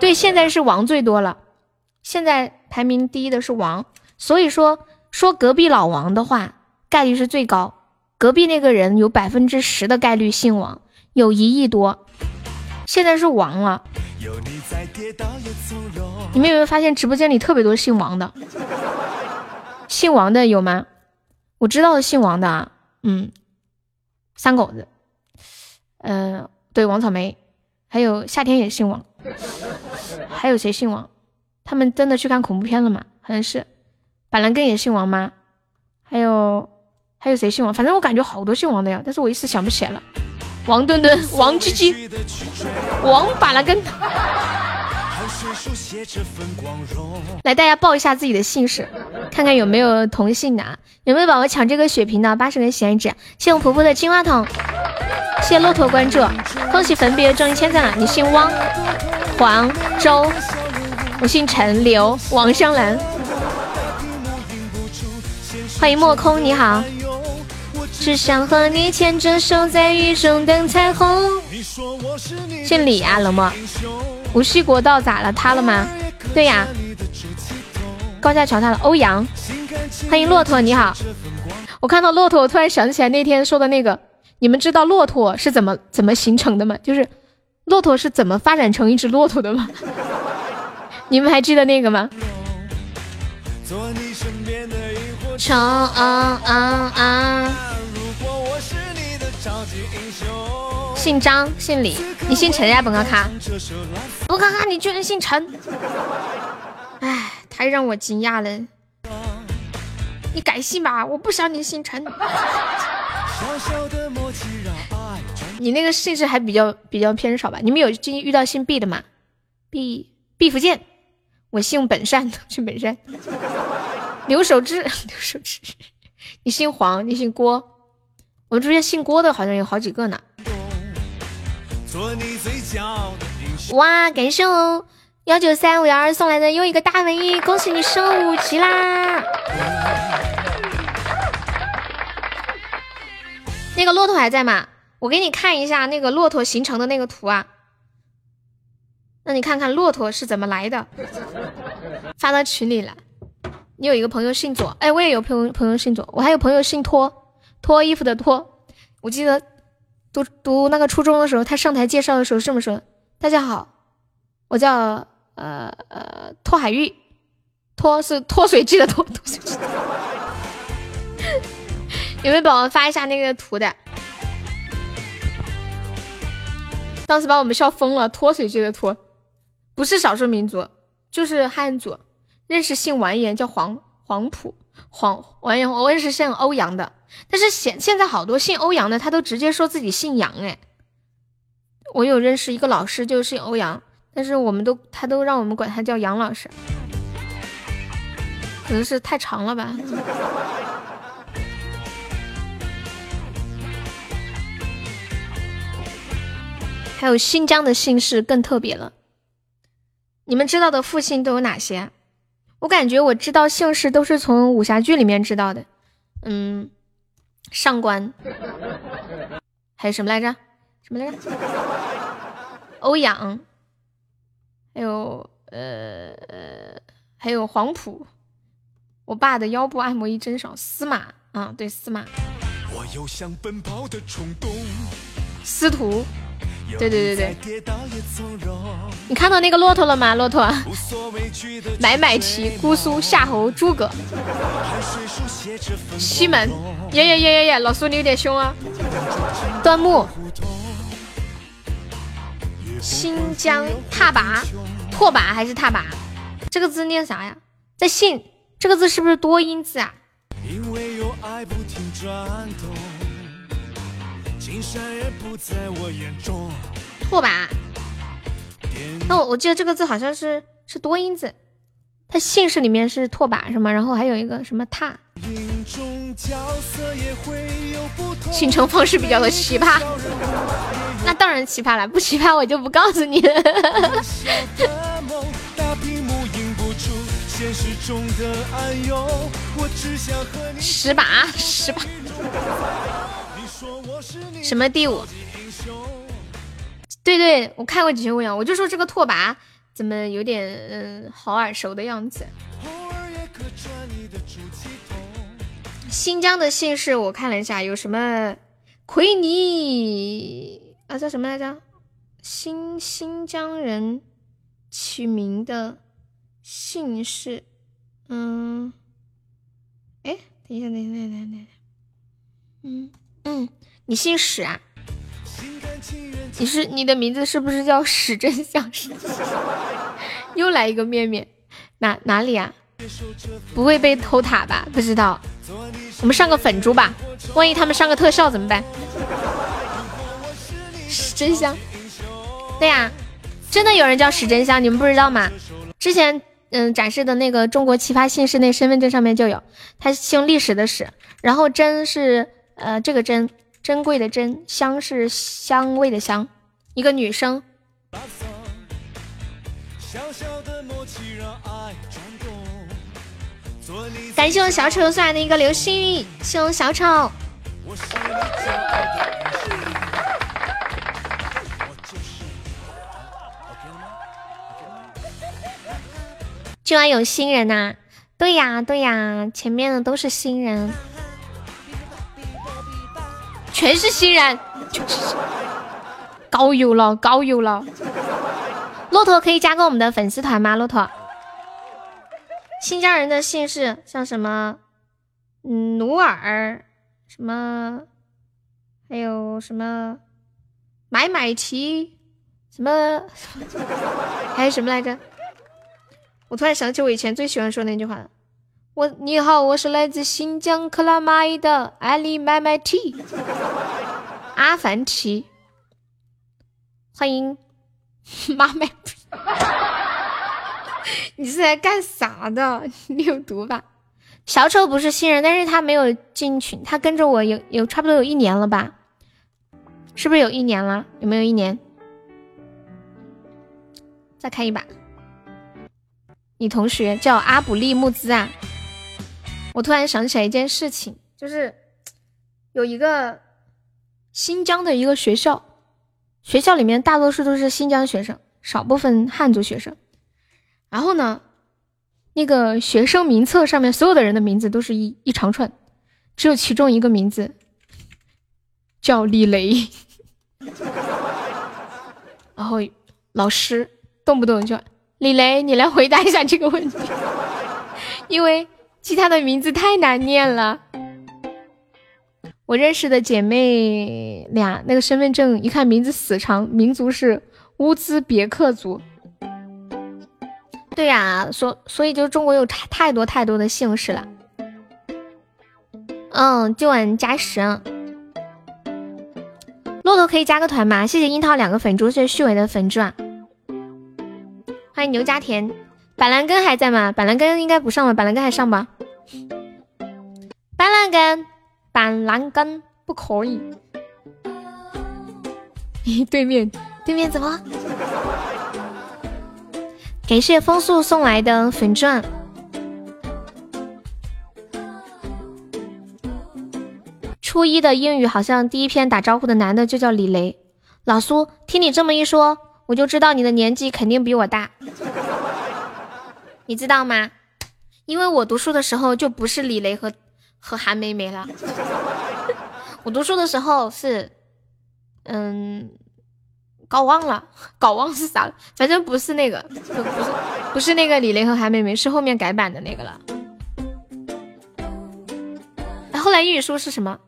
对，现在是王最多了。现在排名第一的是王，所以说说隔壁老王的话概率是最高。隔壁那个人有百分之十的概率姓王，有一亿多。现在是王了。你们有没有发现直播间里特别多姓王的？姓王的有吗？我知道的姓王的啊，嗯，三狗子，嗯，对，王草莓，还有夏天也姓王，还有谁姓王？他们真的去看恐怖片了吗？好像是，板蓝根也姓王吗？还有还有谁姓王？反正我感觉好多姓王的呀，但是我一时想不起来了。王墩墩、王鸡鸡、王板蓝根。来，大家报一下自己的姓氏，看看有没有同姓的啊，有没有宝宝抢这个血瓶的？八十根喜爱值，谢谢我婆婆的金话筒，谢谢骆驼关注，恭喜粉笔又中一千赞了，你姓汪。黄周，我姓陈刘王香兰。欢迎莫空，你好。只想和你牵着手，在雨中等彩虹。姓李啊，冷漠。无锡国道咋了？塌了吗？对呀。高架桥塌了。欧阳，欢迎骆驼，你好。我看到骆驼，我突然想起来那天说的那个。你们知道骆驼是怎么怎么形成的吗？就是骆驼是怎么发展成一只骆驼的吗？你们还记得那个吗？成啊啊啊！姓张，姓李，你姓陈呀，本卡卡。本卡卡，你居然姓陈！哎，太让我惊讶了。你改姓吧，我不想你姓陈。你那个姓氏还比较比较偏少吧？你们有经遇到姓毕的吗？毕毕福剑，我姓本善，姓本善。刘守志，刘守志，你姓黄，你姓郭。我们这边姓郭的好像有好几个呢。哇，感谢哦幺九三五幺二送来的又一个大文艺，恭喜你升五级啦！那个骆驼还在吗？我给你看一下那个骆驼形成的那个图啊。那你看看骆驼是怎么来的，发到群里来。你有一个朋友姓左，哎，我也有朋友朋友姓左，我还有朋友姓托，脱衣服的脱。我记得读读那个初中的时候，他上台介绍的时候这么说：“大家好，我叫呃呃托海玉，脱是脱水机的脱，脱水机。”有没有宝宝发一下那个图的？当时把我们笑疯了，脱水机的脱，不是少数民族，就是汉族。认识姓完颜叫黄黄埔黄完颜，我认识姓欧阳的，但是现现在好多姓欧阳的，他都直接说自己姓杨哎。我有认识一个老师，就是欧阳，但是我们都他都让我们管他叫杨老师，可能是太长了吧。还有新疆的姓氏更特别了，你们知道的复姓都有哪些？我感觉我知道姓氏都是从武侠剧里面知道的，嗯，上官，还有什么来着？什么来着？欧阳，还有呃，还有黄埔，我爸的腰部按摩仪真少。司马啊，对司马，我又想奔跑的冲动司徒。对对对对，你看到那个骆驼了吗？骆驼，买买齐，姑苏夏侯诸葛，西门，耶耶耶耶耶，老苏你有点凶啊！端木，新疆踏拔，拓跋还是踏拔？这个字念啥呀？在信这个字是不是多音字啊？拓跋，那我我记得这个字好像是是多音字，它姓氏里面是拓跋是吗？然后还有一个什么踏，形成方式比较的奇葩，那当然奇葩了，不奇葩我就不告诉你了。十把十把。什么第五？对对，我看过几部呀，我就说这个拓跋怎么有点嗯好耳熟的样子。新疆的姓氏我看了一下，有什么奎尼啊叫什么来着？新新疆人取名的姓氏，嗯，哎，等一下，等一下，等一下，等一下，嗯。嗯，你姓史啊？你是你的名字是不是叫史真相？又来一个面面，哪哪里啊？不会被偷塔吧？不知道，我们上个粉猪吧，万一他们上个特效怎么办？史真香，对呀，真的有人叫史真香，你们不知道吗？之前嗯展示的那个中国奇葩姓氏那身份证上面就有，他姓历史的史，然后真是。呃，这个珍珍贵的珍，香是香味的香，一个女生。感谢我小丑送来的一个流星雨，谢我小丑。今晚有新人呐？对呀对呀，前面的都是新人，全是新人，就是高油了高油了。骆驼可以加个我们的粉丝团吗？骆驼，新疆人的姓氏像什么？嗯，努尔，什么？还有什么？买买提，什么？还有什么来着？我突然想起我以前最喜欢说那句话我你好，我是来自新疆克拉玛依的艾丽买买提，阿凡提，欢迎。妈卖你是来干啥的？你有毒吧？小丑不是新人，但是他没有进群，他跟着我有有差不多有一年了吧？是不是有一年了？有没有一年？再开一把。你同学叫阿卜利木兹啊？我突然想起来一件事情，就是有一个新疆的一个学校。学校里面大多数都是新疆学生，少部分汉族学生。然后呢，那个学生名册上面所有的人的名字都是一一长串，只有其中一个名字叫李雷。然后老师动不动就李雷，你来回答一下这个问题，因为其他的名字太难念了。我认识的姐妹俩，那个身份证一看名字死长，民族是乌兹别克族。对呀，所所以就中国有太太多太多的姓氏了。嗯，今晚加十。骆驼可以加个团吗？谢谢樱桃两个粉珠，谢谢虚伪的粉猪啊。欢迎牛家田，板蓝根还在吗？板蓝根应该不上了，板蓝根还上吧？板蓝根。板蓝根不可以。咦，对面对面怎么？感谢风速送来的粉钻。初一的英语好像第一篇打招呼的男的就叫李雷。老苏，听你这么一说，我就知道你的年纪肯定比我大。你知道吗？因为我读书的时候就不是李雷和。和韩梅梅了。我读书的时候是，嗯，搞忘了，搞忘是啥？反正不是那个，不是不是那个李雷和韩梅梅，是后面改版的那个了。后来英语书是什么？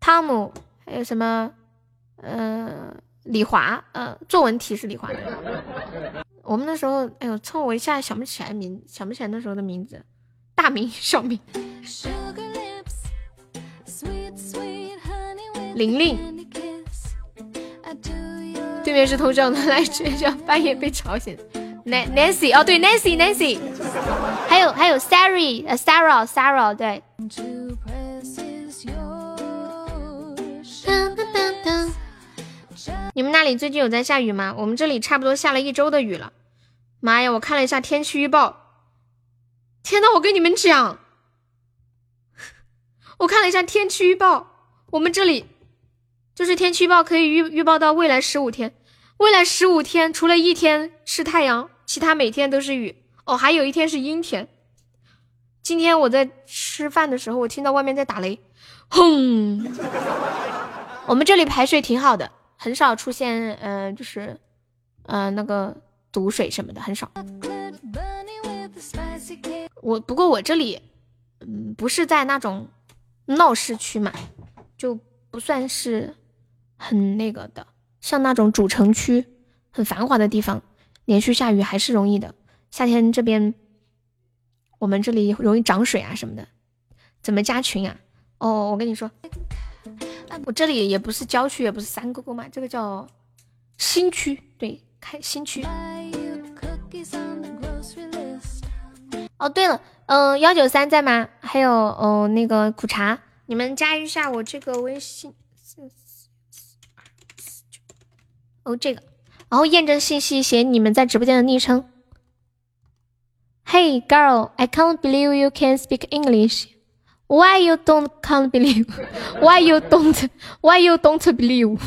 汤姆，还有什么？嗯，李华，嗯，作文题是李华的。我们那时候，哎呦，凑我一下想不起来名，想不起来那时候的名字。大名小名，玲玲，对面是偷笑的，来学校 半夜被吵醒。Nancy，哦对，Nancy，Nancy，还有还有 Sari，呃，Sarah，Sarah，对。你们那里最近有在下雨吗？我们这里差不多下了一周的雨了。妈呀，我看了一下天气预报。天呐，我跟你们讲，我看了一下天气预报，我们这里就是天气预报可以预预报到未来十五天，未来十五天除了一天是太阳，其他每天都是雨。哦，还有一天是阴天。今天我在吃饭的时候，我听到外面在打雷，轰。我们这里排水挺好的，很少出现，嗯，就是，嗯，那个堵水什么的，很少。我不过我这里，嗯，不是在那种闹市区嘛，就不算是很那个的。像那种主城区、很繁华的地方，连续下雨还是容易的。夏天这边，我们这里容易涨水啊什么的。怎么加群啊？哦，我跟你说，我这里也不是郊区，也不是山沟沟嘛，这个叫新区，对，开新区。哦，对了，嗯，幺九三在吗？还有，哦，那个苦茶，你们加一下我这个微信。哦，这个然后验证信息写你们在直播间的昵称。Hey girl, I can't believe you can speak English. Why you don't can't believe? Why you don't? Why you don't believe?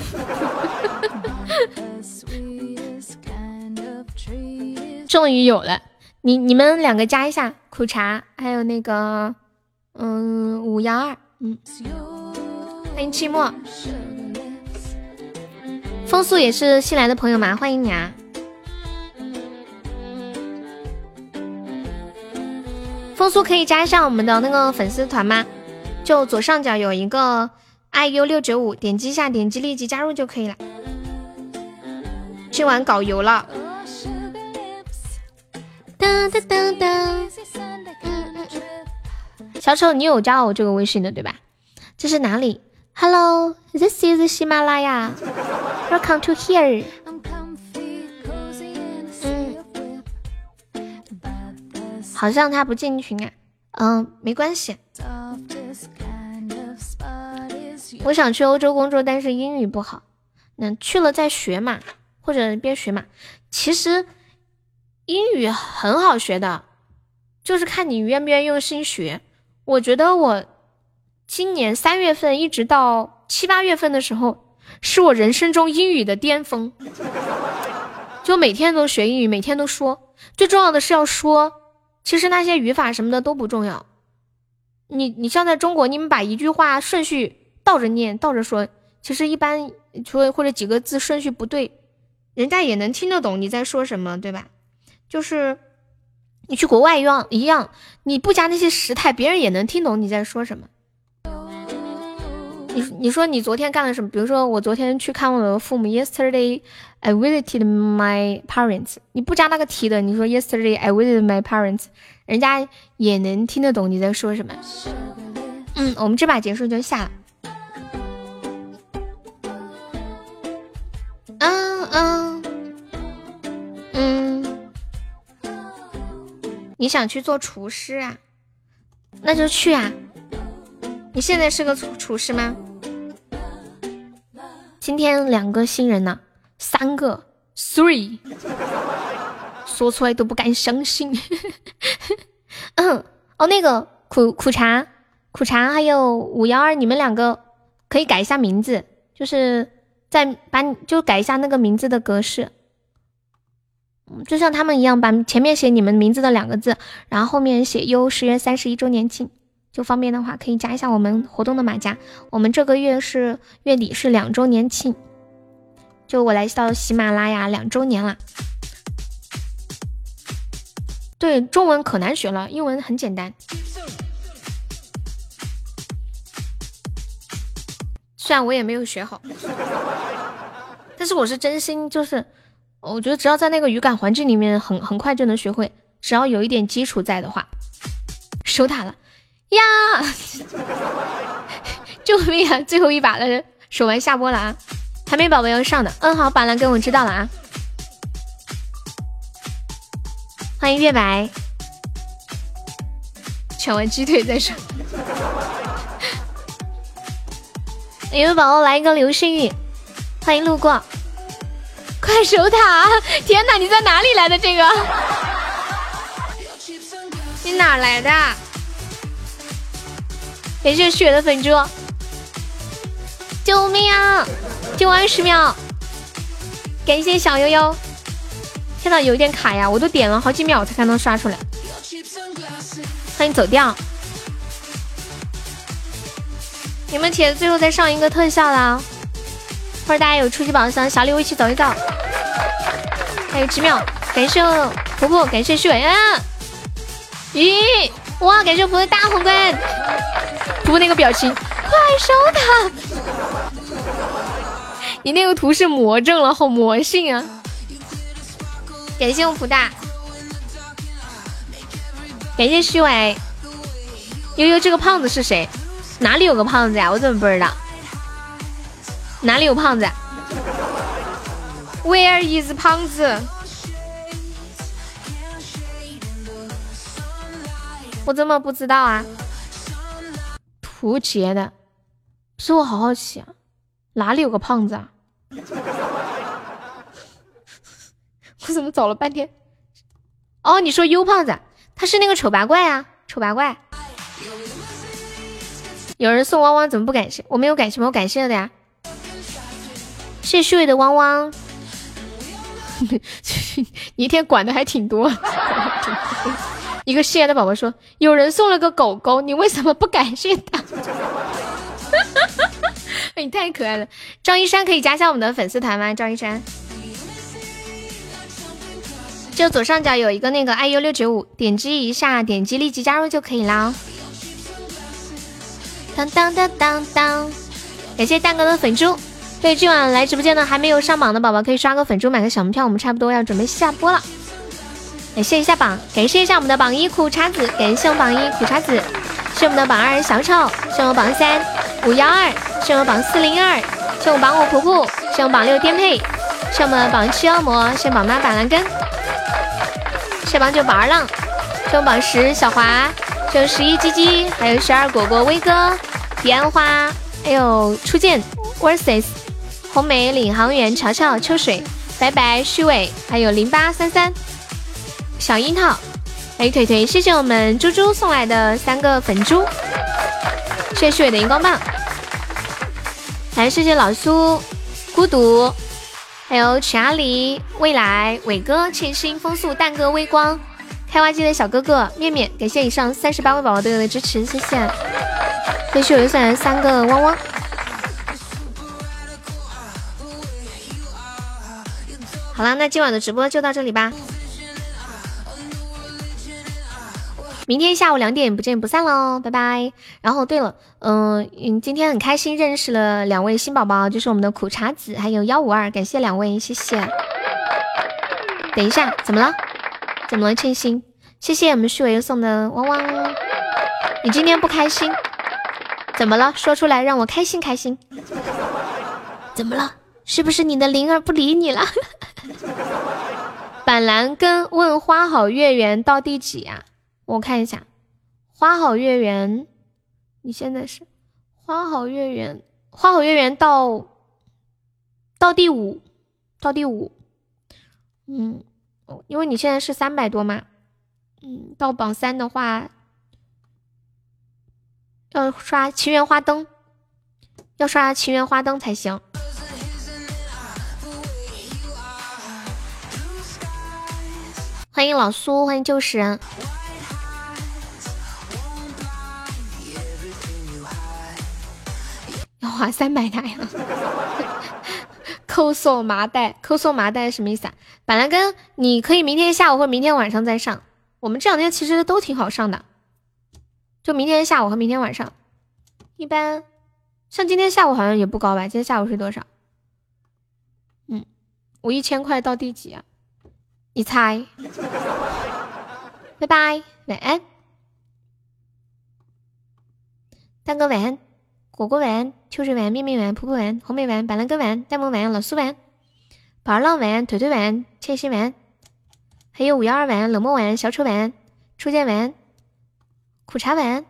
终于有了，你你们两个加一下苦茶，还有那个嗯五幺二，嗯，欢迎期末，风速也是新来的朋友吗？欢迎你啊！风速可以加上我们的那个粉丝团吗？就左上角有一个 iu 六九五，点击一下，点击立即加入就可以了。今晚搞油了。小丑，你有加我这个微信的对吧？这是哪里？Hello，this is 喜马拉雅。Welcome to here。好像他不进群啊，嗯，没关系。我想去欧洲工作，但是英语不好，那去了再学嘛，或者边学嘛。其实英语很好学的，就是看你愿不愿意用心学。我觉得我今年三月份一直到七八月份的时候，是我人生中英语的巅峰，就每天都学英语，每天都说，最重要的是要说。其实那些语法什么的都不重要，你你像在中国，你们把一句话顺序倒着念、倒着说，其实一般说或者几个字顺序不对，人家也能听得懂你在说什么，对吧？就是你去国外一样一样，你不加那些时态，别人也能听懂你在说什么。你你说你昨天干了什么？比如说我昨天去看我的父母，Yesterday I visited my parents。你不加那个题的，你说 Yesterday I visited my parents，人家也能听得懂你在说什么。嗯，我们这把结束就下了。嗯嗯嗯，你想去做厨师啊？那就去啊！你现在是个厨厨师吗？今天两个新人呢，三个，three，说出来都不敢相信。嗯，哦，那个苦苦茶，苦茶还有五幺二，你们两个可以改一下名字，就是在把就改一下那个名字的格式，就像他们一样，把前面写你们名字的两个字，然后后面写优十月三十一周年庆。就方便的话，可以加一下我们活动的马甲。我们这个月是月底是两周年庆，就我来到喜马拉雅两周年了。对，中文可难学了，英文很简单。虽然我也没有学好，但是我是真心，就是我觉得只要在那个语感环境里面，很很快就能学会。只要有一点基础在的话，守塔了。呀！救命啊！最后一把了，守完下播了啊！还没宝宝要上的，嗯，好，板蓝根我知道了啊！欢迎月白，抢完鸡腿再说。有 没有宝宝来一个流星雨？欢迎路过，快守塔！天哪，你在哪里来的这个？你哪来的？感谢雪的粉猪，救命啊！就二十秒！感谢小悠悠，天呐，有点卡呀，我都点了好几秒才才能刷出来。欢迎走掉！你们帖子最后再上一个特效啦，或者大家有初级宝箱，小礼物一起走一走。还有几秒，感谢婆婆，感谢旭伟啊！咦，哇，感谢婆婆大皇冠。图那个表情，快收他！你那个图是魔怔了，好魔性啊！感谢我福大，感谢虚伪悠悠。这个胖子是谁？哪里有个胖子呀？我怎么不知道？哪里有胖子？Where is 胖子？我怎么不知道啊？图截的，是我好好奇啊，哪里有个胖子啊？我怎么找了半天？哦，你说优胖子，他是那个丑八怪啊，丑八怪。有人送汪汪，怎么不感谢？我没有感谢吗？我感谢了的呀。谢谢虚伪的汪汪。你一天管的还挺多。一个失言的宝宝说：“有人送了个狗狗，你为什么不感谢他？”你太可爱了。张一山可以加下我们的粉丝团吗？张一山，就左上角有一个那个 iu 六九五，点击一下，点击立即加入就可以啦。当当当当当，感谢蛋哥的粉猪。对，今晚来直播间的还没有上榜的宝宝，可以刷个粉猪，买个小门票。我们差不多要准备下播了。感谢一下榜，感谢一下我们的榜一苦叉子，感谢我们榜一苦叉子，谢我们的榜二小丑，谢我们榜三五幺二，谢我们榜四零二，谢我们榜五普普，谢我们榜六颠沛，谢我们的榜七恶魔，谢榜八板蓝根，谢榜九宝儿浪，谢我们榜十小华，谢十一鸡鸡，还有十二果果威哥，彼岸花，还有初见 versus 红梅领航员乔乔秋水，拜拜虚伪，还有零八三三。小樱桃，哎腿腿，谢谢我们猪猪送来的三个粉猪，谢谢虚伪的荧光棒，来谢谢老苏、孤独，还有曲阿里、未来、伟哥、庆星、风速、蛋哥、微光、开挖机的小哥哥、面面，感谢以上三十八位宝宝对我的支持，谢谢。谢谢我送来三个汪汪。好了，那今晚的直播就到这里吧。明天下午两点不见不散喽，拜拜。然后对了，嗯嗯，今天很开心认识了两位新宝宝，就是我们的苦茶子还有幺五二，感谢两位，谢谢。等一下，怎么了？怎么了？庆心，谢谢我们虚伪又送的汪汪。你今天不开心？怎么了？说出来让我开心开心。怎么了？是不是你的灵儿不理你了？板蓝根问花好月圆到第几呀？我看一下，花好月圆，你现在是花好月圆，花好月圆到到第五，到第五，嗯，因为你现在是三百多嘛，嗯，到榜三的话要刷奇缘花灯，要刷奇缘花灯才行。欢迎老苏，欢迎旧时人。要花三百台了，抠搜麻袋，抠搜麻袋什么意思啊？板蓝根，你可以明天下午或明天晚上再上。我们这两天其实都挺好上的，就明天下午和明天晚上。一般像今天下午好像也不高吧？今天下午是多少？嗯，我一千块到第几啊？你猜？拜拜，晚安，大哥晚安。果果丸、秋水丸、面面丸、噗噗丸、红梅丸、板蓝根丸、呆萌丸、老苏丸、宝儿浪丸、腿腿丸、千心丸，还有五幺二丸、冷漠丸、小丑丸、初见丸、苦茶丸，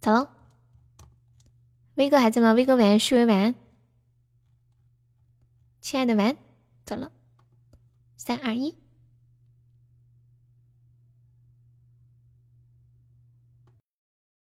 咋了？威哥还在吗？威哥丸、虚伪丸，亲爱的丸，走了，三二一。